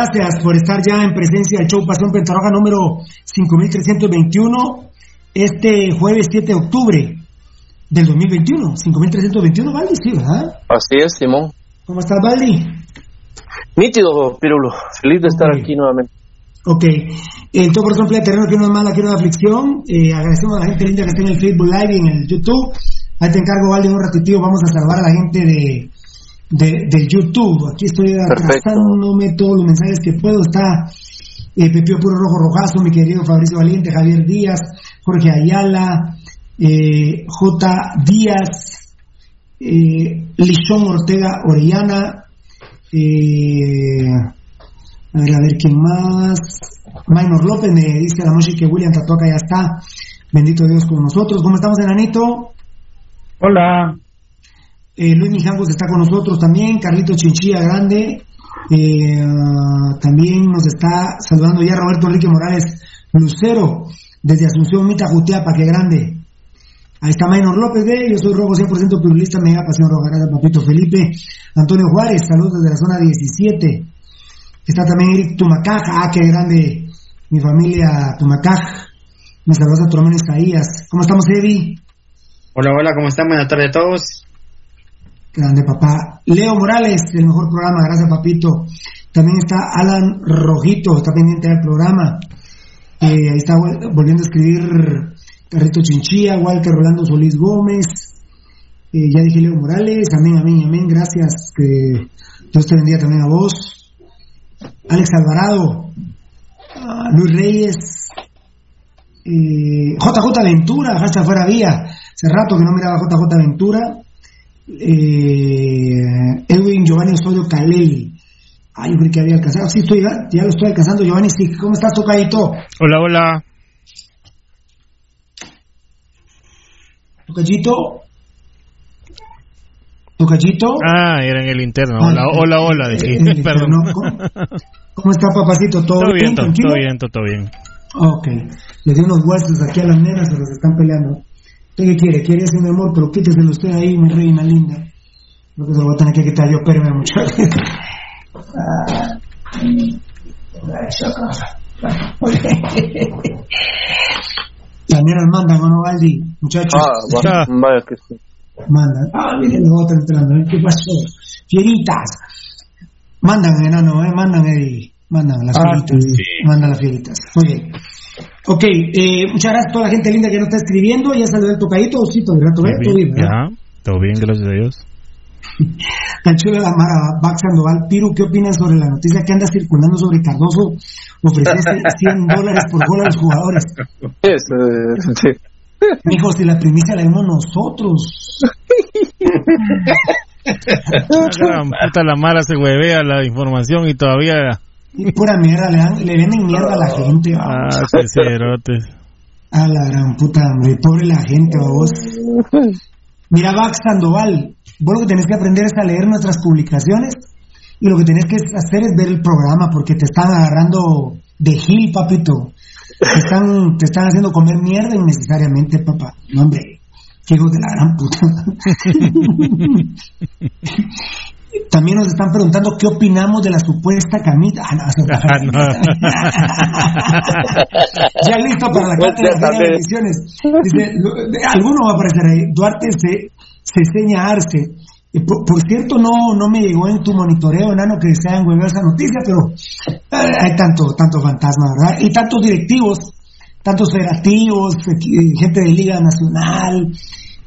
gracias por estar ya en presencia del show Pasión Pentarroja número 5321, este jueves 7 de octubre del 2021. 5321, Valdi, sí, ¿verdad? Así es, Simón. ¿Cómo estás, Valdi? Nítido, Pirulo. Feliz de estar aquí nuevamente. Ok. En todo corazón, playa terreno, que no es mala, que no es aflicción. Eh, agradecemos a la gente linda que está en el Facebook Live y en el YouTube. Ahí te encargo, Valdi, un ratitito. Vamos a salvar a la gente de, de, de YouTube. Aquí estoy atrasándome todos los mensajes que puedo. Está eh, Pepio Puro Rojo Rojazo, mi querido Fabricio Valiente, Javier Díaz, Jorge Ayala, eh, J. Díaz, eh, Ortega Orellana, eh, a ver, a ver quién más. Maynor López me dice a la noche que William Tatuaca ya está. Bendito Dios con nosotros. ¿Cómo estamos, enanito? Hola. Eh, Luis Mijangos está con nosotros también. Carlito Chinchilla Grande. Eh, también nos está saludando ya Roberto Enrique Morales Lucero desde Asunción Mita Jutiapa, que grande. Ahí está Maynor López, de yo soy Robo 100% pluralista, mega pasión roja, gracias Papito Felipe. Antonio Juárez, saludos desde la zona 17. Está también Eric Tumacaj, ah, qué grande, mi familia Tumacaj. Me saludos a hermano Isaías. ¿Cómo estamos, Evi? Hola, hola, ¿cómo están? Buenas tardes a todos. Grande papá. Leo Morales, el mejor programa, gracias papito. También está Alan Rojito, está pendiente del programa. Eh, ahí está volviendo a escribir Carrito Chinchilla, Walter Rolando Solís Gómez. Eh, ya dije Leo Morales, amén, amén, amén. Gracias, que Dios te bendiga también a vos. Alex Alvarado, uh, Luis Reyes, eh, JJ Ventura, hasta fuera vía. Hace rato que no miraba JJ Ventura. Eh, Edwin Giovanni Osorio Caleli. Ay, yo que había alcanzado. Sí, estoy, ya lo estoy alcanzando, Giovanni. Sí. ¿Cómo estás, Tocayito? Hola, hola. Tocayito. Tocayito. Ah, era en el interno. Hola, ah, hola, hola. Dije. Perdón. ¿Cómo, ¿Cómo, está, papacito? ¿Todo, todo bien? bien todo bien, todo bien. Ok. Le di unos huesos aquí a las nenas, se los están peleando. ¿Usted qué quiere? Quiere ese mi amor, pero quíteselo usted ahí, mi reina linda. Lo que se lo voy a tener que quitar yo, espérame muchacho. Las nenas mandan, ¿o no, Valdi? Muchachos. Ah, vaya que sí. Mandan. Ah, miren, los otros entrando. ¿eh? ¿Qué pasó? Fieritas. Mandan, enano, ¿eh? Mandan, Eddie. Mandan las Ah, fieritas. sí. Mandan las fieritas. Muy bien. Ok, eh, muchas gracias a toda la gente linda que nos está escribiendo. Ya saludé el tocadito, sí, todo el rato, ¿eh? Todo bien, ¿verdad? Ya, todo bien, gracias a Dios. Chulo de la Mara, Bax Sandoval, Piru, ¿qué opinas sobre la noticia que anda circulando sobre Cardoso ofrecerse 100 dólares por gol a los jugadores? Es, eh, sí. Mijo, si la primicia la dimos nosotros. La gran puta la mala se huevea la información y todavía. Y pura mierda, le, dan, le venden mierda a la gente. va. Ah, qué cerotes. A la gran puta, hombre. Pobre la gente, vos. Mira, Bax Sandoval, vos lo que tenés que aprender es a leer nuestras publicaciones y lo que tenés que hacer es ver el programa porque te están agarrando de gil, papito. Te están, te están haciendo comer mierda innecesariamente, papá. No, hombre, qué hijos de la gran puta. También nos están preguntando qué opinamos de la supuesta camita. Ah, no, eso es Ah, no. ya listo para la cátedra de las bendiciones. Dice, alguno va a aparecer ahí. Duarte se, se seña Arce. Por, por cierto, no, no me llegó en tu monitoreo, enano, que se hayan hueveado esa noticia, pero eh, hay tanto, tanto fantasma, ¿verdad? Y tantos directivos, tantos federativos, eh, gente de Liga Nacional,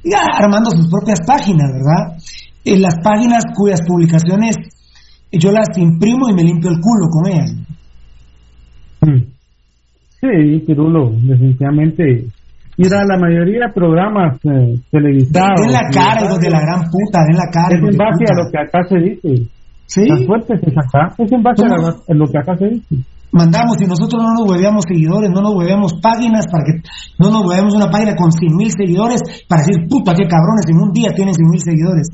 ya armando sus propias páginas, ¿verdad? En las páginas cuyas publicaciones eh, yo las imprimo y me limpio el culo con ellas. Sí, Pirulo, definitivamente. Mira, la mayoría de programas eh, televisados. Den la cara, hijos de la gran puta, den la cara. Es en base a lo que acá se dice. ¿Sí? Las fuertes es acá. Es en base a lo que acá se dice. Mandamos y nosotros no nos hueveamos seguidores, no nos hueveamos páginas para que no nos hueveamos una página con 100 mil seguidores para decir, puta, qué cabrones, en un día tienen 100 mil seguidores.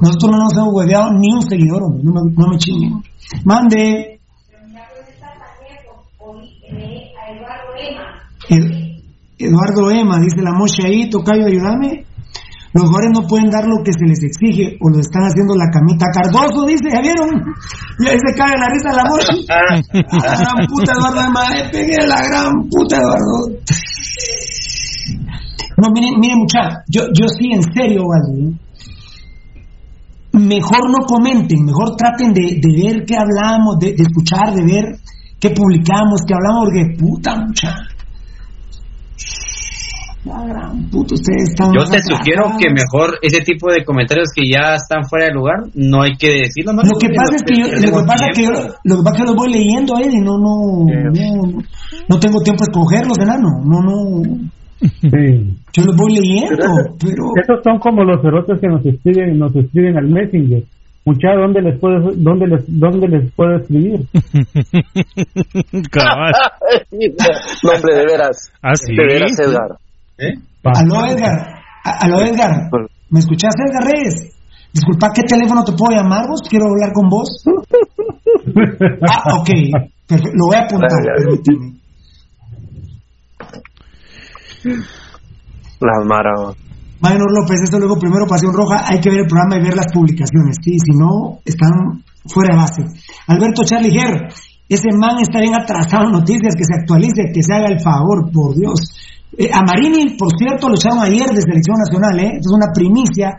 Nosotros no nos hemos hueveado ni un seguidor, hombre, no me, no me chinguen. Mande. Ed- Eduardo Ema, dice la mocha ahí, tocayo, ayúdame. Los jugadores no pueden dar lo que se les exige o lo están haciendo la camita. Cardoso dice, ¿ya vieron? Y ahí se cae la risa la voz. La gran puta Eduardo, madre, pegué la gran puta Eduardo. No, miren, miren muchachos, yo, yo sí, en serio, Valdi, mejor no comenten, mejor traten de, de ver qué hablamos, de, de escuchar, de ver qué publicamos, qué hablamos, porque puta muchacha. La gran puta, ustedes están Yo te sugiero que mejor ese tipo de comentarios que ya están fuera de lugar, no hay que decirlo. ¿no? Lo que pasa es que yo, lo que pasa es que yo, lo que pasa es que los voy leyendo ahí y no, no, no, no tengo tiempo de escogerlos, enano, no, no, Sí. yo los voy leyendo, pero Esos son como los cerotes que nos escriben, nos escriben al Messenger. Mucha, ¿dónde les puedo, dónde les, dónde les puedo escribir? Cabal. no, hombre, de veras. Ah, sí. De veras, Edgar. ¿Eh? Aló Edgar, aló Edgar, ¿me escuchás Edgar Reyes? Disculpa, ¿qué teléfono te puedo llamar vos? Quiero hablar con vos. Ah, ok, perfecto, lo voy a apuntar, permíteme. La mara. Maynor López, esto luego primero Pasión Roja, hay que ver el programa y ver las publicaciones, sí, si no, están fuera de base. Alberto Charlie Ger, ese man está bien atrasado en noticias, que se actualice, que se haga el favor, por Dios. Eh, a Marini, por cierto, lo echaron ayer de selección nacional, ¿eh? Esto es una primicia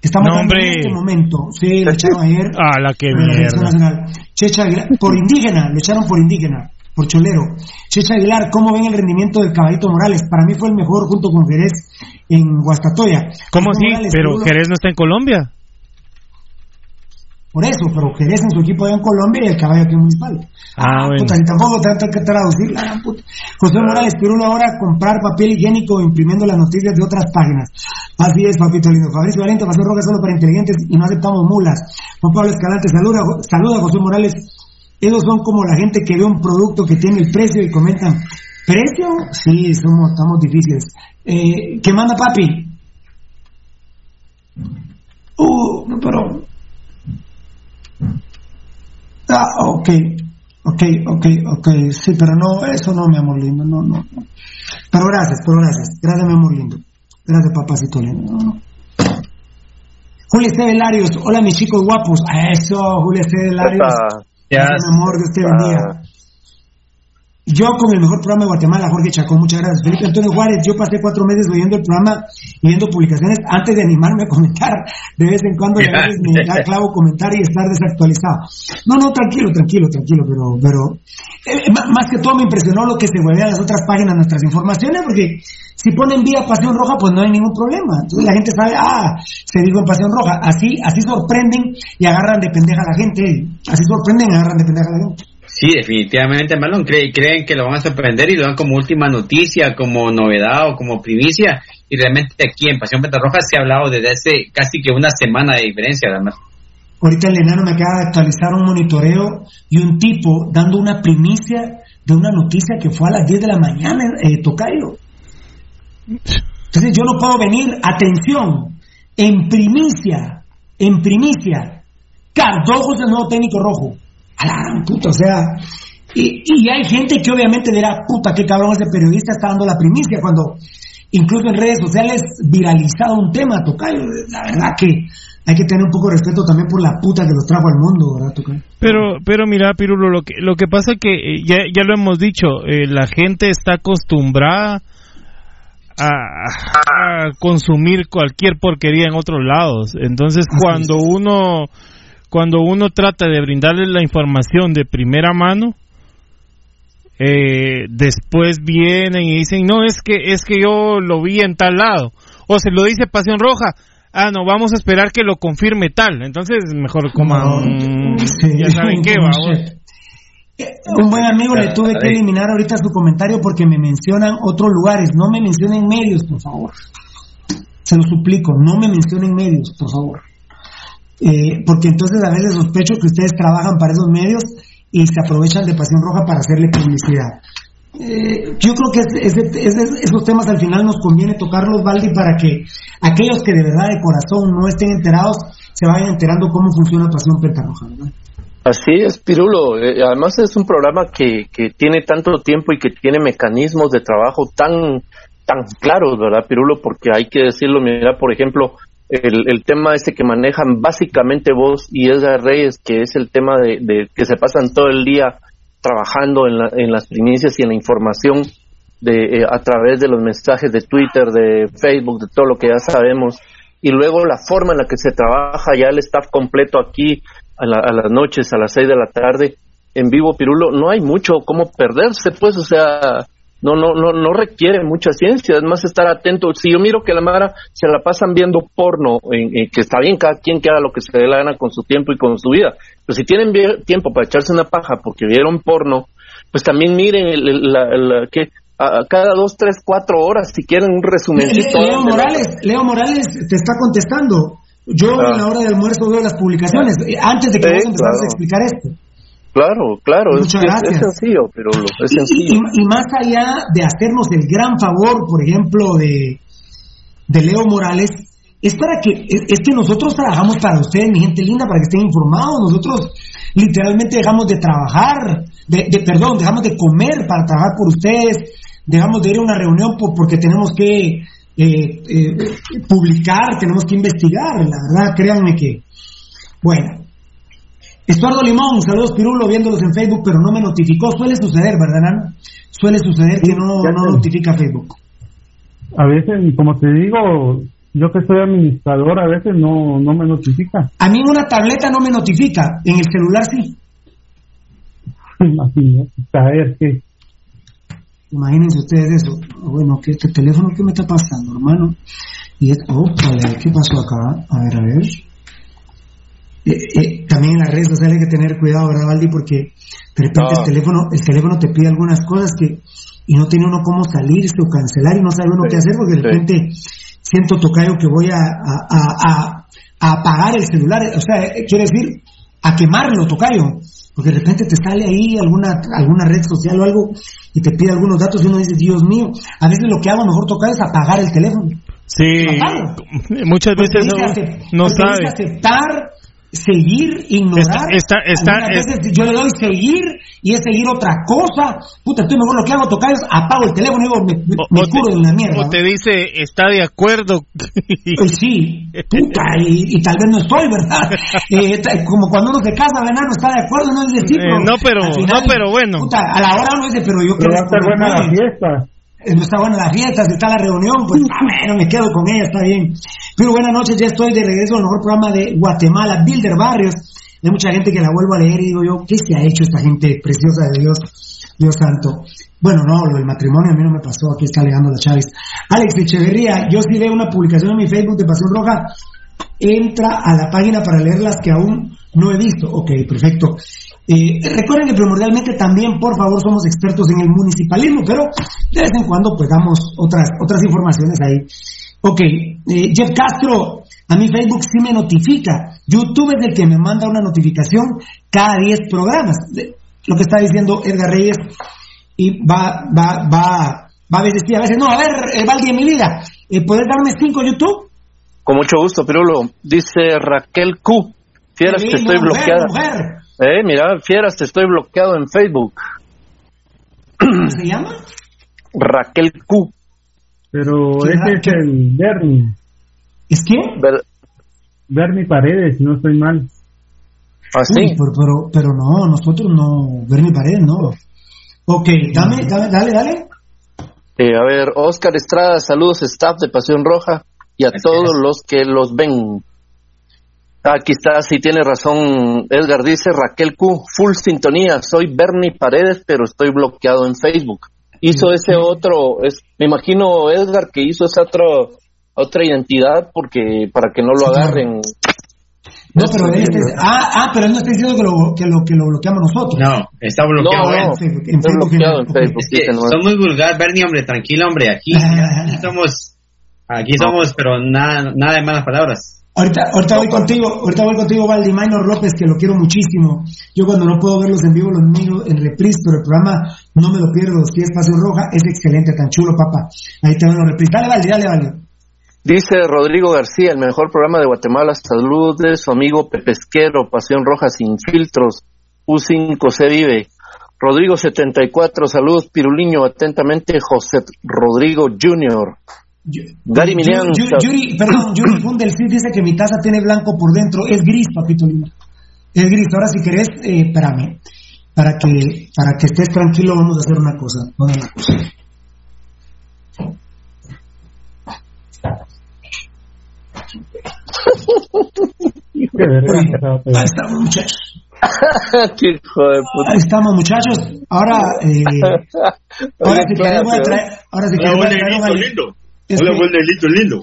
que estamos No, dando en este momento. Sí, lo echaron ayer. Ah, la que de la selección mierda. nacional. Checha Aguilar, por indígena, lo echaron por indígena, por cholero. Checha Aguilar, ¿cómo ven el rendimiento del Caballito Morales? Para mí fue el mejor junto con Jerez en Guastatoya. ¿Cómo José sí? Morales, Pero Jerez no está en Colombia. Por eso, pero Jerez en su equipo allá en Colombia y el caballo aquí en Municipal. Ah, bueno. puta, ni tampoco tanto hay que traducir la gran puta. José Morales, Pirulo ahora comprar papel higiénico imprimiendo las noticias de otras páginas. Así es, papito lindo. Fabricio Valente, Paseo Roca solo para inteligentes y no aceptamos mulas. Juan Pablo Escalante, saluda, saluda José Morales. Ellos son como la gente que ve un producto que tiene el precio y comentan, ¿precio? Sí, somos, estamos difíciles. Eh, ¿Qué manda papi? Uh, pero Ah, ok, ok, ok, ok, sí, pero no, eso no, mi amor lindo, no, no, no. Pero gracias, pero gracias, gracias, mi amor lindo. Gracias, papacito lindo. No, no. Julio Larios, hola mis chicos guapos. A eso, Julio Esteban Larios. Mi amor, Dios te bendiga. Yo con el mejor programa de Guatemala, Jorge Chacón, muchas gracias. Felipe Antonio Juárez, yo pasé cuatro meses oyendo el programa y viendo publicaciones antes de animarme a comentar. De vez en cuando a veces me da clavo comentar y estar desactualizado. No, no, tranquilo, tranquilo, tranquilo, pero, pero eh, más que todo me impresionó lo que se huevean las otras páginas, nuestras informaciones, porque si ponen vía Pasión Roja, pues no hay ningún problema. Entonces la gente sabe, ah, se dijo en Pasión Roja. Así, así sorprenden y agarran de pendeja a la gente. Así sorprenden y agarran de pendeja a la gente. Sí, definitivamente, Marlon. Cree- creen que lo van a sorprender y lo dan como última noticia, como novedad o como primicia. Y realmente aquí en Pasión Roja se ha hablado desde hace casi que una semana de diferencia, además. Ahorita el enano me acaba de actualizar un monitoreo y un tipo dando una primicia de una noticia que fue a las 10 de la mañana, eh, Tocayo. Entonces yo no puedo venir, atención, en primicia, en primicia, Cardojo es el nuevo técnico rojo. A la gran puta, o sea, y, y hay gente que obviamente dirá, puta, qué cabrón ese periodista está dando la primicia cuando incluso en redes sociales viralizado un tema, Tocayo. La verdad que hay que tener un poco de respeto también por la puta que lo trajo al mundo, ¿verdad, Tocayo? Pero, pero mira, Pirulo, lo que, lo que pasa es que eh, ya, ya lo hemos dicho, eh, la gente está acostumbrada a, a consumir cualquier porquería en otros lados. Entonces, cuando uno, cuando uno trata de brindarle la información de primera mano, eh, después vienen y dicen, no, es que, es que yo lo vi en tal lado. O se lo dice Pasión Roja. Ah, no, vamos a esperar que lo confirme tal. Entonces, mejor coman, No, sí, ya saben qué. Eh, Un buen amigo le tuve que eliminar ahorita su comentario porque me mencionan otros lugares. No me mencionen medios, por favor. Se lo suplico, no me mencionen medios, por favor. Eh, porque entonces a veces sospecho que ustedes trabajan para esos medios y se aprovechan de Pasión Roja para hacerle publicidad. Eh, yo creo que esos temas al final nos conviene tocarlos, Valdi, para que aquellos que de verdad de corazón no estén enterados se vayan enterando cómo funciona Pasión Pentarroja. ¿verdad? Así es, Pirulo. Eh, además es un programa que, que tiene tanto tiempo y que tiene mecanismos de trabajo tan tan claros, ¿verdad, Pirulo? Porque hay que decirlo, mira, por ejemplo, el, tema ese que manejan básicamente vos y Edgar Reyes, que es el tema de, que se pasan todo el día trabajando en, la, en las primicias y en la información de eh, a través de los mensajes de Twitter, de Facebook, de todo lo que ya sabemos, y luego la forma en la que se trabaja ya el staff completo aquí a, a las noches, a las seis de la tarde, en vivo, Pirulo, no hay mucho cómo perderse, pues, o sea, no, no, no, no requiere mucha ciencia, es más estar atento. Si yo miro que la Mara se la pasan viendo porno, en, que está bien cada quien que haga lo que se dé la gana con su tiempo y con su vida, pero si tienen tiempo para echarse una paja porque vieron porno, pues también miren el, la, que a cada dos, tres, cuatro horas, si quieren un resumencito. Leo Morales, Leo Morales te está contestando. Yo a la hora de almuerzo veo las publicaciones, antes de que vos empezaras a explicar esto. Claro, claro, es, sencillo, pero es sencillo. Y, más allá de hacernos el gran favor, por ejemplo, de, de Leo Morales, es para que, es, que nosotros trabajamos para ustedes, mi gente linda, para que estén informados. Nosotros literalmente dejamos de trabajar, de, perdón, dejamos de comer para trabajar por ustedes, dejamos de ir a una reunión porque tenemos que eh, eh, publicar, tenemos que investigar, la verdad, créanme que, bueno, Estuardo Limón, saludos Pirulo, viéndolos en Facebook, pero no me notificó. Suele suceder, ¿verdad, Nan? Suele suceder que no, no notifica Facebook. A veces, como te digo, yo que soy administrador, a veces no, no me notifica. A mí una tableta no me notifica, en el celular sí. Saber qué. Imagínense ustedes eso. Bueno, que este teléfono, ¿qué me está pasando, hermano? Y es, oh, ¿qué pasó acá? A ver, a ver. Eh, eh, también en las redes sociales hay que tener cuidado, ¿verdad, Valdi? Porque de repente el teléfono, el teléfono te pide algunas cosas que y no tiene uno cómo salirse o cancelar y no sabe uno qué hacer porque de repente siento tocayo que voy a, a, apagar el celular, o sea, eh, quiere decir a quemarlo, tocayo, porque de repente te sale ahí alguna alguna red social o algo y te pide algunos datos y uno dice, Dios mío, a veces lo que hago mejor tocayo es apagar el teléfono. Sí, muchas veces no, no sabe. aceptar seguir, ignorar. Está, está, yo le doy seguir y es seguir otra cosa. Puta, estoy mejor lo que hago tocar es apago el teléfono y digo, me, me, curo de una mierda. O te dice, está de acuerdo. Pues sí, puta, y, tal vez no estoy, ¿verdad? Eh, como cuando uno se casa, ¿verdad? No está de acuerdo, no es decir, eh, no, pero, no, pero bueno. Puta, a la hora no dice, pero yo creo que. Va buena la fiesta. No está buena la fiesta, si está la reunión, pues bueno, me quedo con ella, está bien. Pero buenas noches, ya estoy de regreso al mejor programa de Guatemala, Bilder Barrios. Hay mucha gente que la vuelvo a leer y digo yo, ¿qué se ha hecho esta gente preciosa de Dios, Dios santo? Bueno, no, lo del matrimonio a mí no me pasó, aquí está alegando la Chávez. Alex Echeverría, yo sí veo una publicación en mi Facebook de Pasión Roja, entra a la página para leer las que aún no he visto. Ok, perfecto. Eh, recuerden que primordialmente también, por favor, somos expertos en el municipalismo, pero de vez en cuando pues damos otras, otras informaciones ahí. Ok, eh, Jeff Castro, a mi Facebook sí me notifica. YouTube es el que me manda una notificación cada 10 programas. Lo que está diciendo Edgar Reyes y va, va, va, va a veces a veces no. A ver, eh, Valdi, mi vida, eh, ¿puedes darme 5 YouTube? Con mucho gusto, Pirulo. Dice Raquel Q. Fieras que estoy bloqueada. Eh, mira, fieras, te estoy bloqueado en Facebook. ¿Cómo se llama? Raquel Q. Pero ese es el Bernie. ¿Es quién? Bernie Paredes, si no estoy mal. ¿Ah, sí? pero, pero, no, nosotros no. Bernie Paredes, no. Ok, dame, dale, dale, dale. Eh, a ver, Oscar Estrada, saludos, staff de Pasión Roja y a todos los que los ven. Aquí está, sí tiene razón Edgar, dice Raquel Q, full sintonía, soy Bernie Paredes, pero estoy bloqueado en Facebook. Hizo ese otro, es, me imagino Edgar que hizo esa otro, otra identidad porque para que no lo agarren. No, pero él ah, ah, pero él no está diciendo que lo, que lo, que lo bloqueamos nosotros. No, está bloqueado. No, está bloqueado en Facebook. Es que son muy vulgar, Bernie, hombre, tranquilo, hombre, aquí, aquí somos, aquí somos, pero nada, nada de malas palabras. Ahorita, ahorita voy contigo, ahorita voy contigo, Valdi Minor López, que lo quiero muchísimo. Yo cuando no puedo verlos en vivo los miro en reprise, pero el programa no me lo pierdo. Si es Pasión Roja, es excelente, tan chulo, papá. Ahí te lo reprise. Dale, Valdi, dale, Valdi. Dice Rodrigo García, el mejor programa de Guatemala. Saludos de su amigo Pepesquero, Pasión Roja sin filtros. U5 se vive. Rodrigo 74, saludos Piruliño, atentamente José Rodrigo Jr. Gary Milian. Yuri, perdón, Yuri Fundel sí dice que mi taza tiene blanco por dentro, es gris, papito lindo. Es gris, ahora si querés, eh, espérame, para que, para que estés tranquilo vamos a hacer una cosa, una cosa. Ahí estamos, muchachos. Ahí estamos, muchachos. Ahora, eh, ahora si querés voy a traer, ahora si querés voy a traer lindo. Hola, buen delito lindo.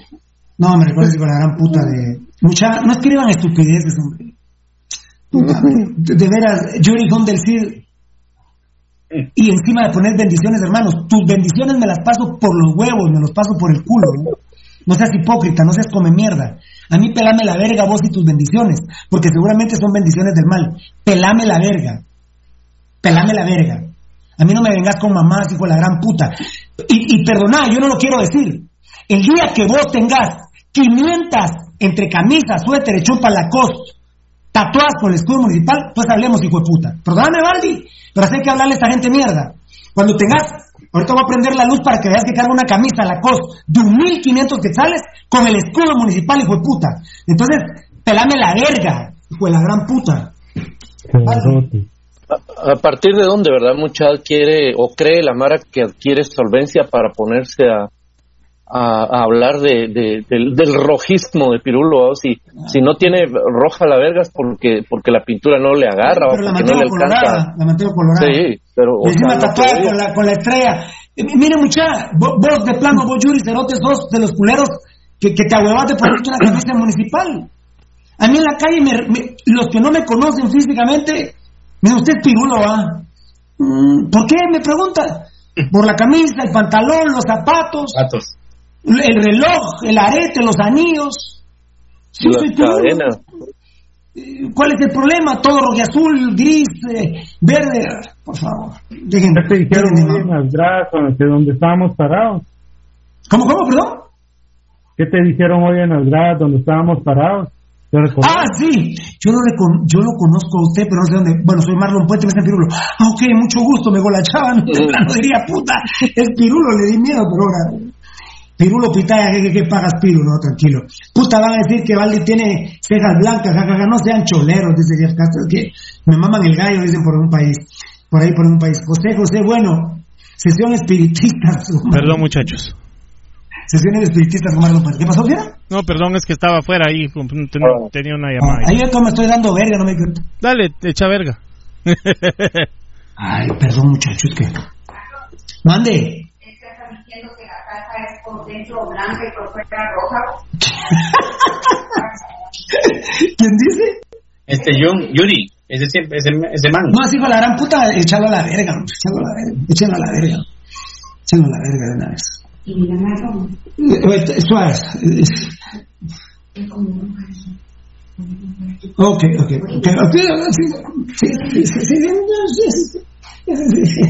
No, me recuerdo con la gran puta de. Mucha, no escriban estupideces, hombre. de, de veras, Yuri del Cid. Y encima de poner bendiciones, hermanos, tus bendiciones me las paso por los huevos, me los paso por el culo. ¿no? No seas hipócrita, no seas come mierda. A mí pelame la verga vos y tus bendiciones, porque seguramente son bendiciones del mal. Pelame la verga. Pelame la verga. A mí no me vengas con mamás, hijo de la gran puta. Y, y perdoná, yo no lo quiero decir. El día que vos tengas 500 entre camisas, suéter, chupa la costa, tatuadas por el escudo municipal, pues hablemos, hijo de puta. Perdóname, Valdi, pero hay que hablarle a esta gente mierda. Cuando tengas Ahorita voy a prender la luz para que veas que carga una camisa la COS de 1.500 quetzales con el escudo municipal, hijo de puta. Entonces, pelame la verga, hijo de la gran puta. A, partir de dónde, ¿verdad? Mucha quiere o cree la Mara que adquiere solvencia para ponerse a, a, hablar de, del, rojismo de Pirulo. Si, si no tiene roja la verga es porque, porque la pintura no le agarra pero o porque no le alcanza. La mantengo colorada. Sí, pero. Encima tatuada con la, con la estrella. Eh, mire, mucha, vos, de plano, vos, Yuri Cerotes, sos de los culeros que, que te ahuevaste por ponerte una camisa municipal. A mí en la calle, me, los que no me conocen físicamente, me usted es Pirulo, ¿ah? ¿Por qué? Me pregunta. Por la camisa, el pantalón, los zapatos. Zapatos el reloj, el arete, los anillos. Sí, cadena. Eh, ¿Cuál es el problema? Todo rojo azul, gris, eh, verde. Por favor, déjenme. ¿Qué te dijeron hoy en las gradas donde estábamos parados? ¿Cómo, cómo, perdón? ¿Qué te dijeron hoy en las gradas donde estábamos parados? Ah, sí, yo lo, yo lo conozco a usted, pero no sé dónde. Bueno, soy Marlon Puente, me está Pirulo. Ah, ok, mucho gusto, me golachaban. No diría puta, es Pirulo, le di miedo, pero ahora Pirulo pitaya, ¿qué, qué, pagas Pirulo? No, tranquilo. Puta, van a decir que Valdi tiene cejas blancas, jajaja, no sean choleros, dice Jeff Castro, que me maman el gallo, dicen por un país, por ahí por un país. José, José, bueno, sesión espiritista. Perdón, muchachos. Sesión espiritista, Marlon ¿Qué pasó, Fiera? No, perdón, es que estaba afuera ahí, tenía una llamada. ahí es como me estoy dando verga, no me. Dale, echa verga. Ay, perdón, muchachos, que... Mande es por dentro blanca y por fuera roja. ¿Quién dice? Este Yuri, ese, ese, ese man. No, así con la gran puta, échalo a la verga, échalo a la verga, échalo a la verga, échalo a la verga de una vez. Y mira más Suave. Ok, ok, ok, ok, sí, sí, sí, sí, Sí, sí, sí.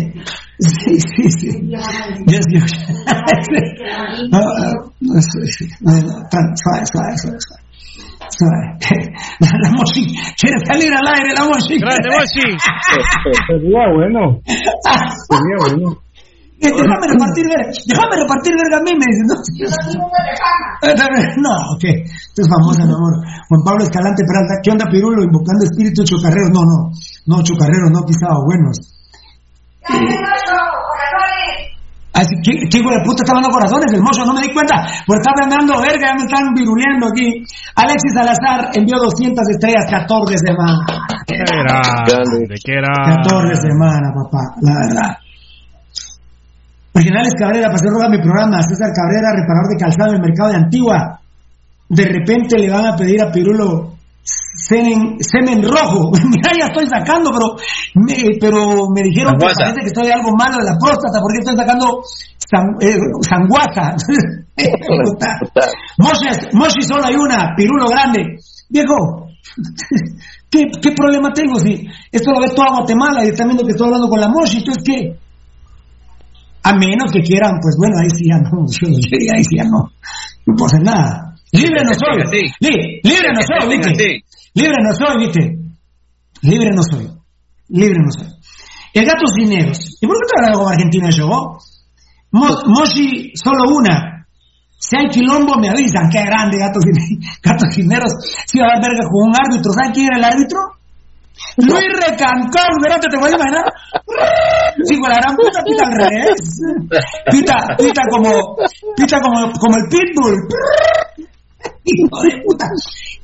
Yes, yes. no, no, suave, suave, suave, suave. La Moshi, quiere salir al aire la Moshi. Grande Moshi. Sería bueno. Sería bueno. Déjame repartir verga, déjame repartir verga a mí, me dice. No, no ok. Esto es famosa, mi amor. Juan Pablo Escalante Peralta, ¿qué onda Pirulo? Invocando espíritus chocarreros. No, no, no, chocarreros, no, pisado, buenos. Así ¿qué hijo de puta está dando corazones? El mozo, no me di cuenta. Por estar dando verga, ya me están viruleando aquí. Alexis Salazar envió 200 estrellas 14 semanas. ¿Qué era? ¿De qué era? 14 semanas, papá, la verdad. Originales Cabrera, pasé a mi programa. César Cabrera, reparador de calzado en el mercado de Antigua. De repente le van a pedir a Pirulo semen, semen rojo. Mira, ya estoy sacando, pero me, pero me dijeron que parece que estoy algo malo de la próstata porque estoy sacando san, eh, sanguaza. Moshi, solo hay una, pirulo grande. Viejo, ¿qué, ¿qué, problema tengo si esto lo ve toda Guatemala y están viendo que estoy hablando con la Moshi? Entonces, ¿qué? A menos que quieran, pues bueno, ahí sí ya no, ahí sí ya no, no puedo hacer nada. Libre no soy. libre no soy, ¿viste? Libre no soy, ¿viste? Libre no soy. Libre no soy. El gato cineros. ¿Y por qué te hablando con Argentina yo? Mo- Moshi, solo una. Si hay quilombo, me avisan. Qué grande, gatos cineros. Si va a haber verga con un árbitro. ¿Saben quién era el árbitro? Luis Recancón, ¿verdad? ¿Te puedes imaginar? Sí, con la gran puta pita al revés. Pita, pita como, pita como, como el pitbull. Hijo de puta.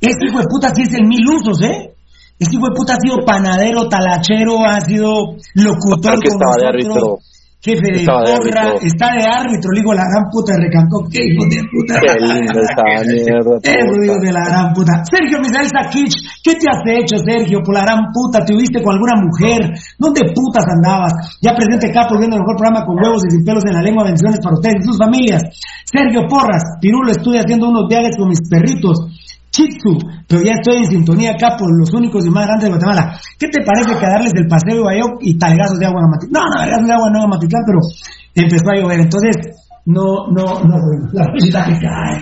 Este hijo de puta sí es el mil usos, ¿eh? Este hijo de puta ha sido panadero, talachero, ha sido locutor Creo que con estaba de árbitro. Jefe de Estaba porra, está de árbitro, le digo la gran puta de Recancón, qué hijo de puta. Qué linda esta mierda. Digo puta. de la gran puta. Sergio Misael Sakich, ¿qué te has hecho, Sergio? Por la gran puta, ¿te viste con alguna mujer? ¿Dónde putas andabas? Ya presente Capo viendo el mejor programa con huevos y sin pelos en la lengua. Bendiciones para ustedes y sus familias. Sergio Porras, Pirulo, estoy haciendo unos viajes con mis perritos. Chitsu, pero ya estoy en sintonía acá por los únicos y más grandes de Guatemala. ¿Qué te parece que darles el paseo de Bayoc y talgazos de agua Amatitlán? No, no, talgazos de agua no Amatitlán, pero empezó a llover. Entonces, no, no, no, la felicidad que cae.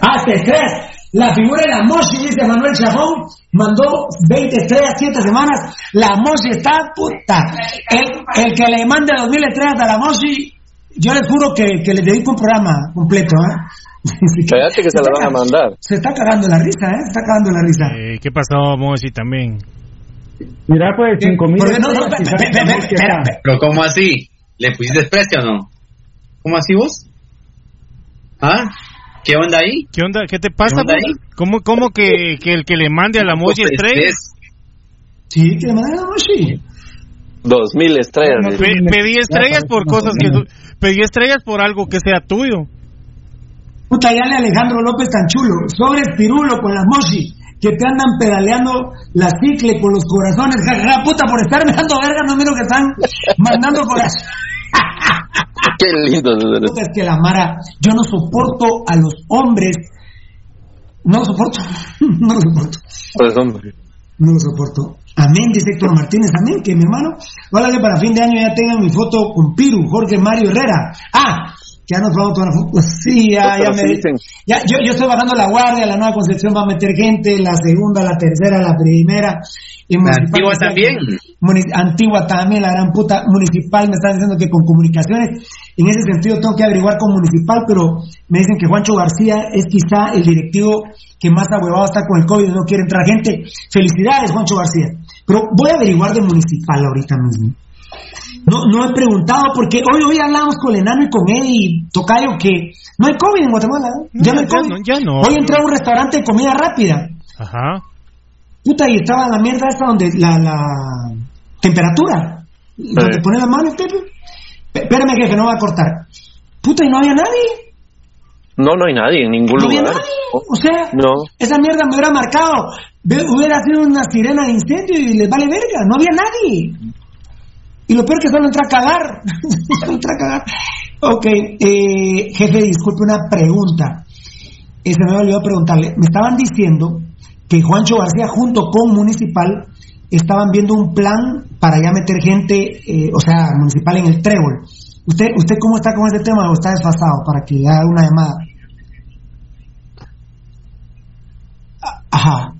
Ah, te estrés. La figura de la Moshi, dice Manuel Chafón, mandó 20 estrellas, 7 semanas. La Moshi está puta. El, el que le mande 2000 estrellas a la Moshi, yo les juro que, que les dedico un programa completo. ¿eh? Cállate que se la van a mandar. Se está cagando la risa, ¿eh? Se está cagando la risa. Eh, ¿Qué pasó, Moshi, también? Mira, pues, cinco mil. Porque no, espera, Pero ¿cómo así? ¿Le pusiste precio o no? ¿Cómo así vos? ¿Ah? ¿Qué onda ahí? ¿Qué onda? ¿Qué te pasa? ¿Qué ahí? ¿Cómo, cómo que, que el que le mande a la Moshi estrellas? es- Sí, que le mandan a la Moshi. Dos mil estrellas. No, no, pedí estrellas por cosas que... Pedí estrellas por algo que sea tuyo. Puta, ya le Alejandro López tan chulo. Sobre Pirulo con las Moshi. Que te andan pedaleando la cicle con los corazones. Ja, ja, ja, puta, por estarme dando verga, no miro que están mandando corazones. Qué lindo. Puta, es que la Mara, yo no soporto a los hombres. No lo soporto. no lo soporto. Pues hombre. No lo soporto. Amén, dice Héctor Martínez. Amén, que mi hermano. Ojalá que para fin de año ya tengan mi foto con Piru, Jorge Mario Herrera. Ah, ya nos vamos a tomar foto. Sí, ya, ya me. dicen. Ya, yo, yo estoy bajando la guardia, la nueva concepción va a meter gente, la segunda, la tercera, la primera. Y La antigua también. Antigua también, la gran puta. Municipal me están diciendo que con comunicaciones, en ese sentido tengo que averiguar con municipal, pero me dicen que Juancho García es quizá el directivo que más ahuevado está con el COVID y no quiere entrar gente. Felicidades, Juancho García. Pero voy a averiguar de municipal ahorita mismo. No, no he preguntado porque hoy hoy hablamos con el enano y con Eddie Tocayo que no hay COVID en Guatemala. ¿eh? No, ya no hay ya COVID. no, ya no. Hoy entré a un restaurante de comida rápida. Ajá. Puta, y estaba la mierda esta donde la, la temperatura. Donde pone la mano, Pepe. Pe- Espérame, jefe, no va a cortar. Puta, y no había nadie. No, no hay nadie en ningún No había lugar. nadie. O sea, No. esa mierda me hubiera marcado. Hubiera sido una sirena de incendio y les vale verga. No había nadie. Y lo peor que solo entra a cagar. Entra a cagar. Ok, eh, jefe, disculpe una pregunta. Se me había olvidado preguntarle. Me estaban diciendo que Juancho García junto con Municipal estaban viendo un plan para ya meter gente, eh, o sea, Municipal en el trébol. ¿Usted, ¿Usted cómo está con ese tema o está desfasado para que haga una llamada? A- Ajá.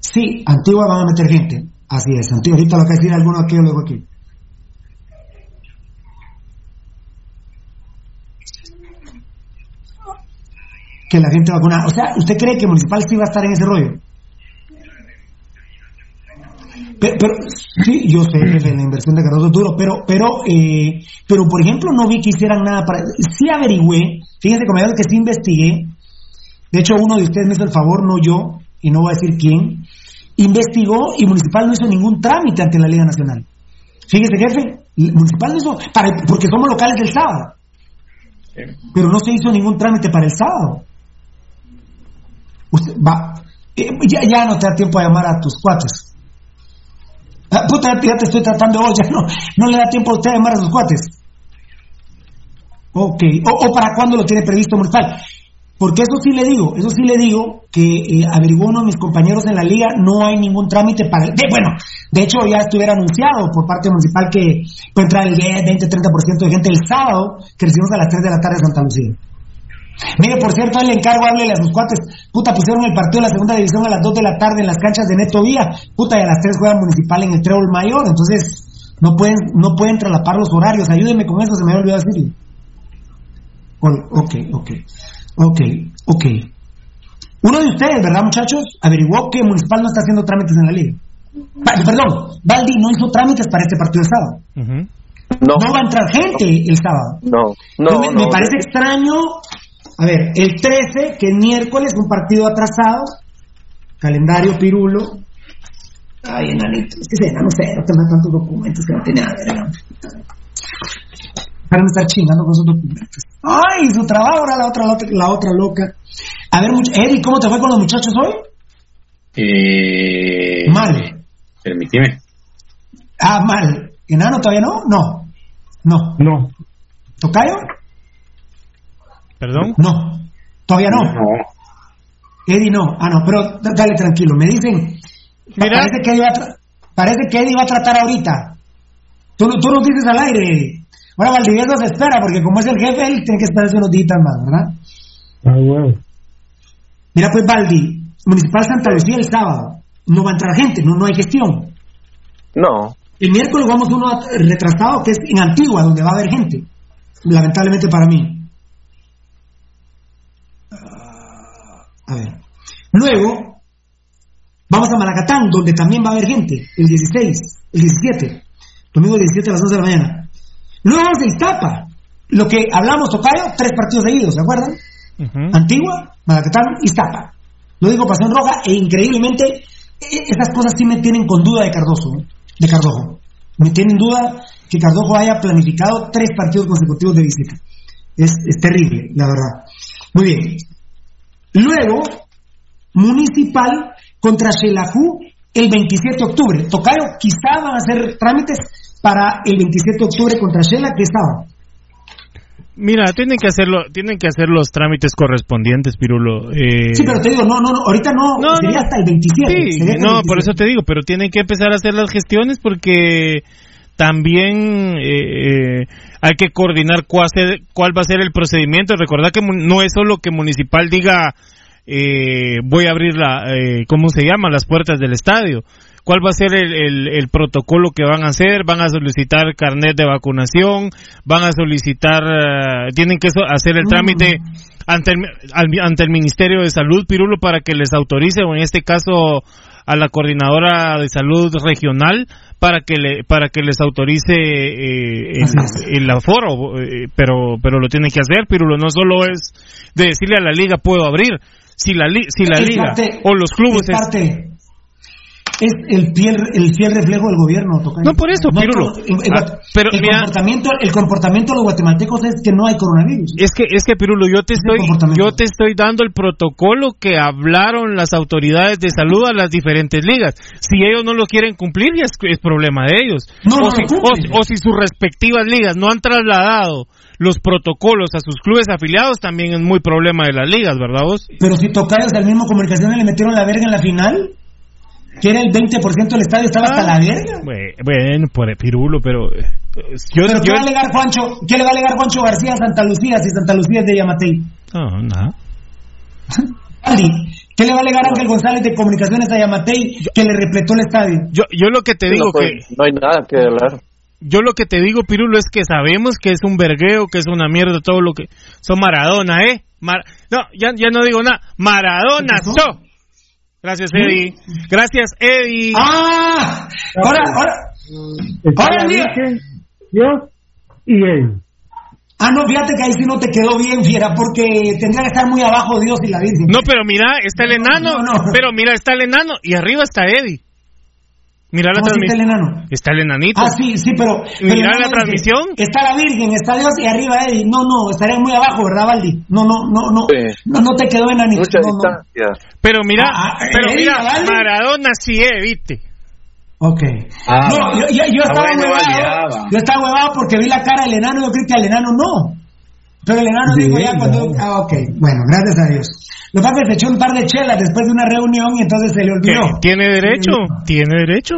Sí, Antigua van a meter gente. Así es, Antigua. Ahorita lo que decir alguno aquí, yo lo dejo aquí. Que la gente vacuna. O sea, ¿usted cree que Municipal sí va a estar en ese rollo? Pero, pero- sí, yo sé que la inversión de Cardoso es duro, pero, pero, eh, pero por ejemplo, no vi que hicieran nada para. Sí averigüé, fíjense, compañeros, que sí investigué. De hecho, uno de ustedes me hizo el favor, no yo, y no voy a decir quién. Investigó y Municipal no hizo ningún trámite ante la Liga Nacional. Fíjese, jefe, Municipal no hizo, para, porque somos locales del sábado. Pero no se hizo ningún trámite para el sábado. Usted va, eh, ya, ya no te da tiempo a llamar a tus cuates. Ah, puta, ya te estoy tratando hoy, ya no, no le da tiempo a usted a llamar a sus cuates. Ok, o, o para cuándo lo tiene previsto Municipal. Porque eso sí le digo, eso sí le digo que eh, averiguó uno de mis compañeros en la liga, no hay ningún trámite para... De, bueno, de hecho ya estuviera anunciado por parte municipal que puede entrar el 10, 20, 30% de gente el sábado que recibimos a las 3 de la tarde en Santa Lucía. Mire, por cierto, le encargo, háblele a sus cuates. Puta, pusieron el partido de la segunda división a las 2 de la tarde en las canchas de Neto Vía. Puta, y a las 3 juega Municipal en el Trébol Mayor. Entonces, no pueden, no pueden traslapar los horarios. Ayúdenme con eso, se me había olvidado decirlo. Ok, ok, ok, ok. Uno de ustedes, ¿verdad, muchachos? Averiguó que Municipal no está haciendo trámites en la liga. Perdón, Valdi no hizo trámites para este partido de sábado. No, No va a entrar gente el sábado. no, no. me, me no. parece extraño. A ver, el 13, que es miércoles, un partido atrasado. Calendario Pirulo. Ay, enanito. Es que ese enano cero, te manda tantos documentos que no tiene nada de verga. Para no estar chingando con esos documentos. Ay, su trabajo ahora la otra, la otra, la otra loca. A ver, much- Eddie, ¿cómo te fue con los muchachos hoy? Eh, Mal. Permíteme. Ah, mal. ¿Enano todavía no? No. No. No. ¿Tocayo? ¿Perdón? No. Todavía no. No. Eddie no. Ah, no, pero dale tranquilo. Me dicen. Mira. Parece que Eddie va a, parece que Eddie va a tratar ahorita. Tú, no- tú nos dices al aire. Eddie. Bueno, Valdivieso se espera, porque como es el jefe, él tiene que esperarse unos días más, ¿verdad? Ah, huevo. Mira, pues, Valdi, Municipal Santa Lucía el sábado. No va a entrar gente, no, no hay gestión. No, El miércoles vamos uno retrasado, que es en Antigua, donde va a haber gente. Lamentablemente para mí. Ah, a ver. Luego, vamos a Malacatán, donde también va a haber gente, el 16, el 17. Domingo 17 a las 11 de la mañana. Luego vamos a Iztapa. Lo que hablamos, Tocayo, tres partidos seguidos, ¿se acuerdan? Antigua, Malacatán, Iztapa. Lo digo pasión roja e increíblemente e- esas cosas sí me tienen con duda de Cardoso, ¿eh? de Cardojo. Me tienen duda que Cardojo haya planificado tres partidos consecutivos de visita. Es, es terrible, la verdad. Muy bien. Luego, Municipal contra Xelajú el 27 de octubre. Tocayo, quizá van a hacer trámites para el 27 de octubre contra Xela, que estaba. Mira, tienen que hacerlo, tienen que hacer los trámites correspondientes, Pirulo. Eh, Sí, pero te digo, no, no, no ahorita no, No, sería no. hasta el 27. Sí, hasta el no, por 27. eso te digo, pero tienen que empezar a hacer las gestiones porque también eh, eh, hay que coordinar cuál, ser- cuál va a ser el procedimiento. Recordad que no es solo que municipal diga eh, voy a abrir la, eh, ¿cómo se llama? Las puertas del estadio. ¿Cuál va a ser el, el- el protocolo que van a hacer? Van a solicitar carnet de vacunación, van a solicitar, eh, tienen que hacer el trámite ante el, al- ante el Ministerio de Salud, Pirulo, para que les autorice, o en este caso a la coordinadora de salud regional, para que le, para que les autorice eh, el, el aforo, eh, pero, pero lo tienen que hacer, Pirulo, no solo es de decirle a la liga puedo abrir, si la, li- si la Es liga parte- o los clubes es parte es el fiel el fiel reflejo del gobierno Tocayo. No, por eso, Pirulo. el, el- Ah, pero el mira- comportamiento el comportamiento de los guatemaltecos es que no hay coronavirus Es que, es que Pirulo, yo te estoy, yo te estoy dando el protocolo que hablaron las autoridades de salud a las diferentes ligas. Si ellos no lo quieren cumplir, ya es, es problema de ellos. No, o, no si, o- o si sus respectivas ligas no han trasladado los protocolos a sus clubes afiliados, también es muy problema de las ligas, ¿verdad vos? pero si Tocayos al mismo comunicaciones le metieron la verga en la final que era el 20% del estadio estaba hasta la verga Bue- Bueno, por Pirulo, pero eh, yo, pero ¿qué yo- va a alegar Juancho qué le va a alegar Juancho García a Santa Lucía si Santa Lucía es de Yamatei no, nada. Ali, ¿qué le va a alegar Ángel González de Comunicaciones a Yamatei que le repletó el estadio? Yo, yo lo que te digo no, pues, que no hay nada que hablar. yo lo que te digo, Pirulo, es que sabemos que es un vergueo, que es una mierda todo lo que... Son Maradona, ¿eh? Mar- no, ya, ya no digo nada. Maradona, ¿Qué so. Gracias, Eddie. Gracias, Eddie. ¡Ah! Ahora, ahora. Ahora, mira. Dios y él. Ah, no, fíjate que ahí sí no te quedó bien, fiera, porque tendría que estar muy abajo Dios y la Virgen. No, pero mira, está el enano. no, no. Pero mira, está el enano. Y arriba está Eddie. Mira la ¿Cómo así está el transmisión. enano? Está el enanito. Ah, sí, sí, pero. Mira la dice, transmisión. Está la Virgen, está Dios y arriba Eddie. No, no, estaría muy abajo, ¿verdad, Valdi? No, no, no, no. Sí. No, no te quedó enanito. Mucha no, no. distancia. Pero mira, Ah, ah, pero Eddie, mira. Maradona sí, eh, viste. Ok. Ah, no, yo, yo, yo ah, estaba huevado. Yo estaba huevado porque vi la cara del enano y yo creí que al enano no. Pero el enano dijo ya cuando. Ah, ok. Bueno, gracias a Dios. Lo que pasa es que se echó un par de chelas después de una reunión y entonces se le olvidó. ¿Tiene derecho? ¿Tiene derecho?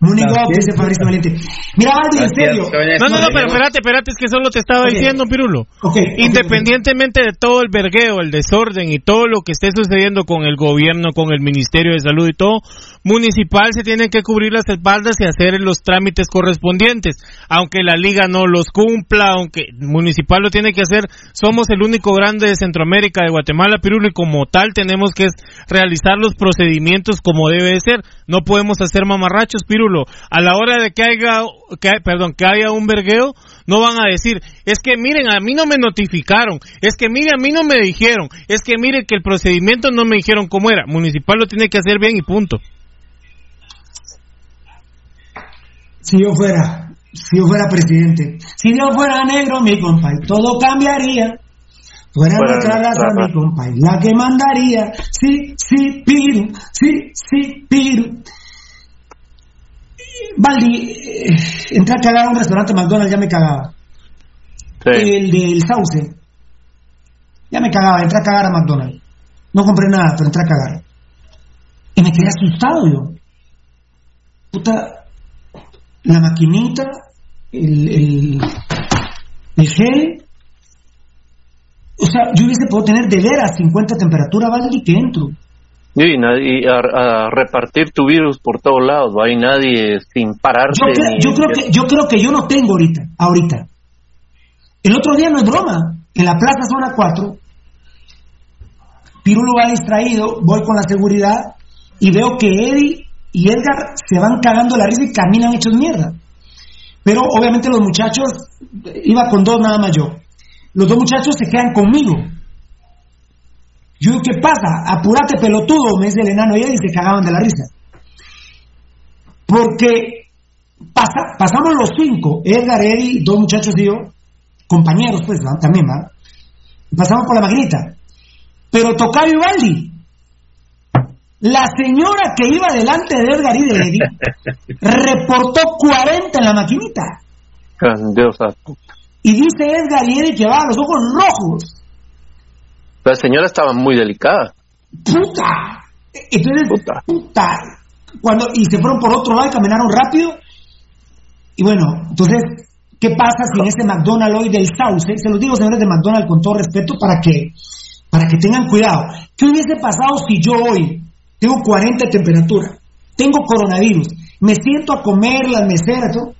Munigo, dice Fabricio Valente. Mira, Valdi, en serio. No, no, no, pero espérate, espérate, es que solo te estaba diciendo, Pirulo. Ok, ok, Independientemente de todo el vergueo, el desorden y todo lo que esté sucediendo con el gobierno, con el Ministerio de Salud y todo, municipal se tiene que cubrir las espaldas y hacer los trámites correspondientes. Aunque la liga no los cumpla, aunque municipal lo tiene que hacer, somos el único grande de Centroamérica, de Guatemala, Pirulo, y como tal tenemos que realizar los procedimientos como debe de ser. No podemos hacer mamarrachos, Pirulo. A la hora de que haya, que, perdón, que haya un vergueo, no van a decir, es que miren, a mí no me notificaron, es que miren, a mí no me dijeron, es que miren que el procedimiento no me dijeron cómo era. Municipal lo tiene que hacer bien y punto. Si yo fuera, si yo fuera presidente, si yo fuera negro, mi compa, y todo cambiaría. Fuera Fuera nuestra raza, mi compa, y la que mandaría. Sí, sí, piru, sí, sí, piru. Valdi, eh, entré a cagar a un restaurante McDonald's, ya me cagaba. Sí. El del Sauce. Ya me cagaba, entré a cagar a McDonald's. No compré nada, pero entré a cagar. Y me quedé asustado yo. Puta, la maquinita, el, el, el gel. O sea, yo hubiese podido tener de veras 50 temperatura, Valdi, que entro. Y, nadie- a, a repartir tu virus por todos lados, no hay nadie sin pararse. Yo, cre- ni- yo creo que yo creo que yo no tengo ahorita, ahorita. El otro día no es broma, en la Plaza Zona 4, Pirulo va distraído, voy con la seguridad y veo que Eddie y Edgar se van cagando la risa y caminan hechos mierda. Pero obviamente los muchachos, iba con dos nada más yo, los dos muchachos se quedan conmigo. Yo digo, ¿qué pasa? Apúrate pelotudo, me dice el enano y Eddie se cagaban de la risa. Porque pasa- pasamos los cinco, Edgar, Eddie, dos muchachos y yo, compañeros pues, ¿va? también va. Pasamos por la maquinita. Pero Tocayo Valdi, la señora que iba delante de Edgar y de Eddie, reportó 40 en la maquinita. Y dice Edgar y Eddie que llevaban los ojos rojos. La señora estaba muy delicada. ¡Puta! Entonces, Puta. puta. Cuando, y se fueron por otro lado y caminaron rápido. Y bueno, entonces, ¿qué pasa si en ese McDonald's hoy del Sauce, se los digo señores de McDonald's con todo respeto para que, para que tengan cuidado, ¿qué hubiese pasado si yo hoy tengo 40 de temperatura, tengo coronavirus, me siento a comer las meseras, todo?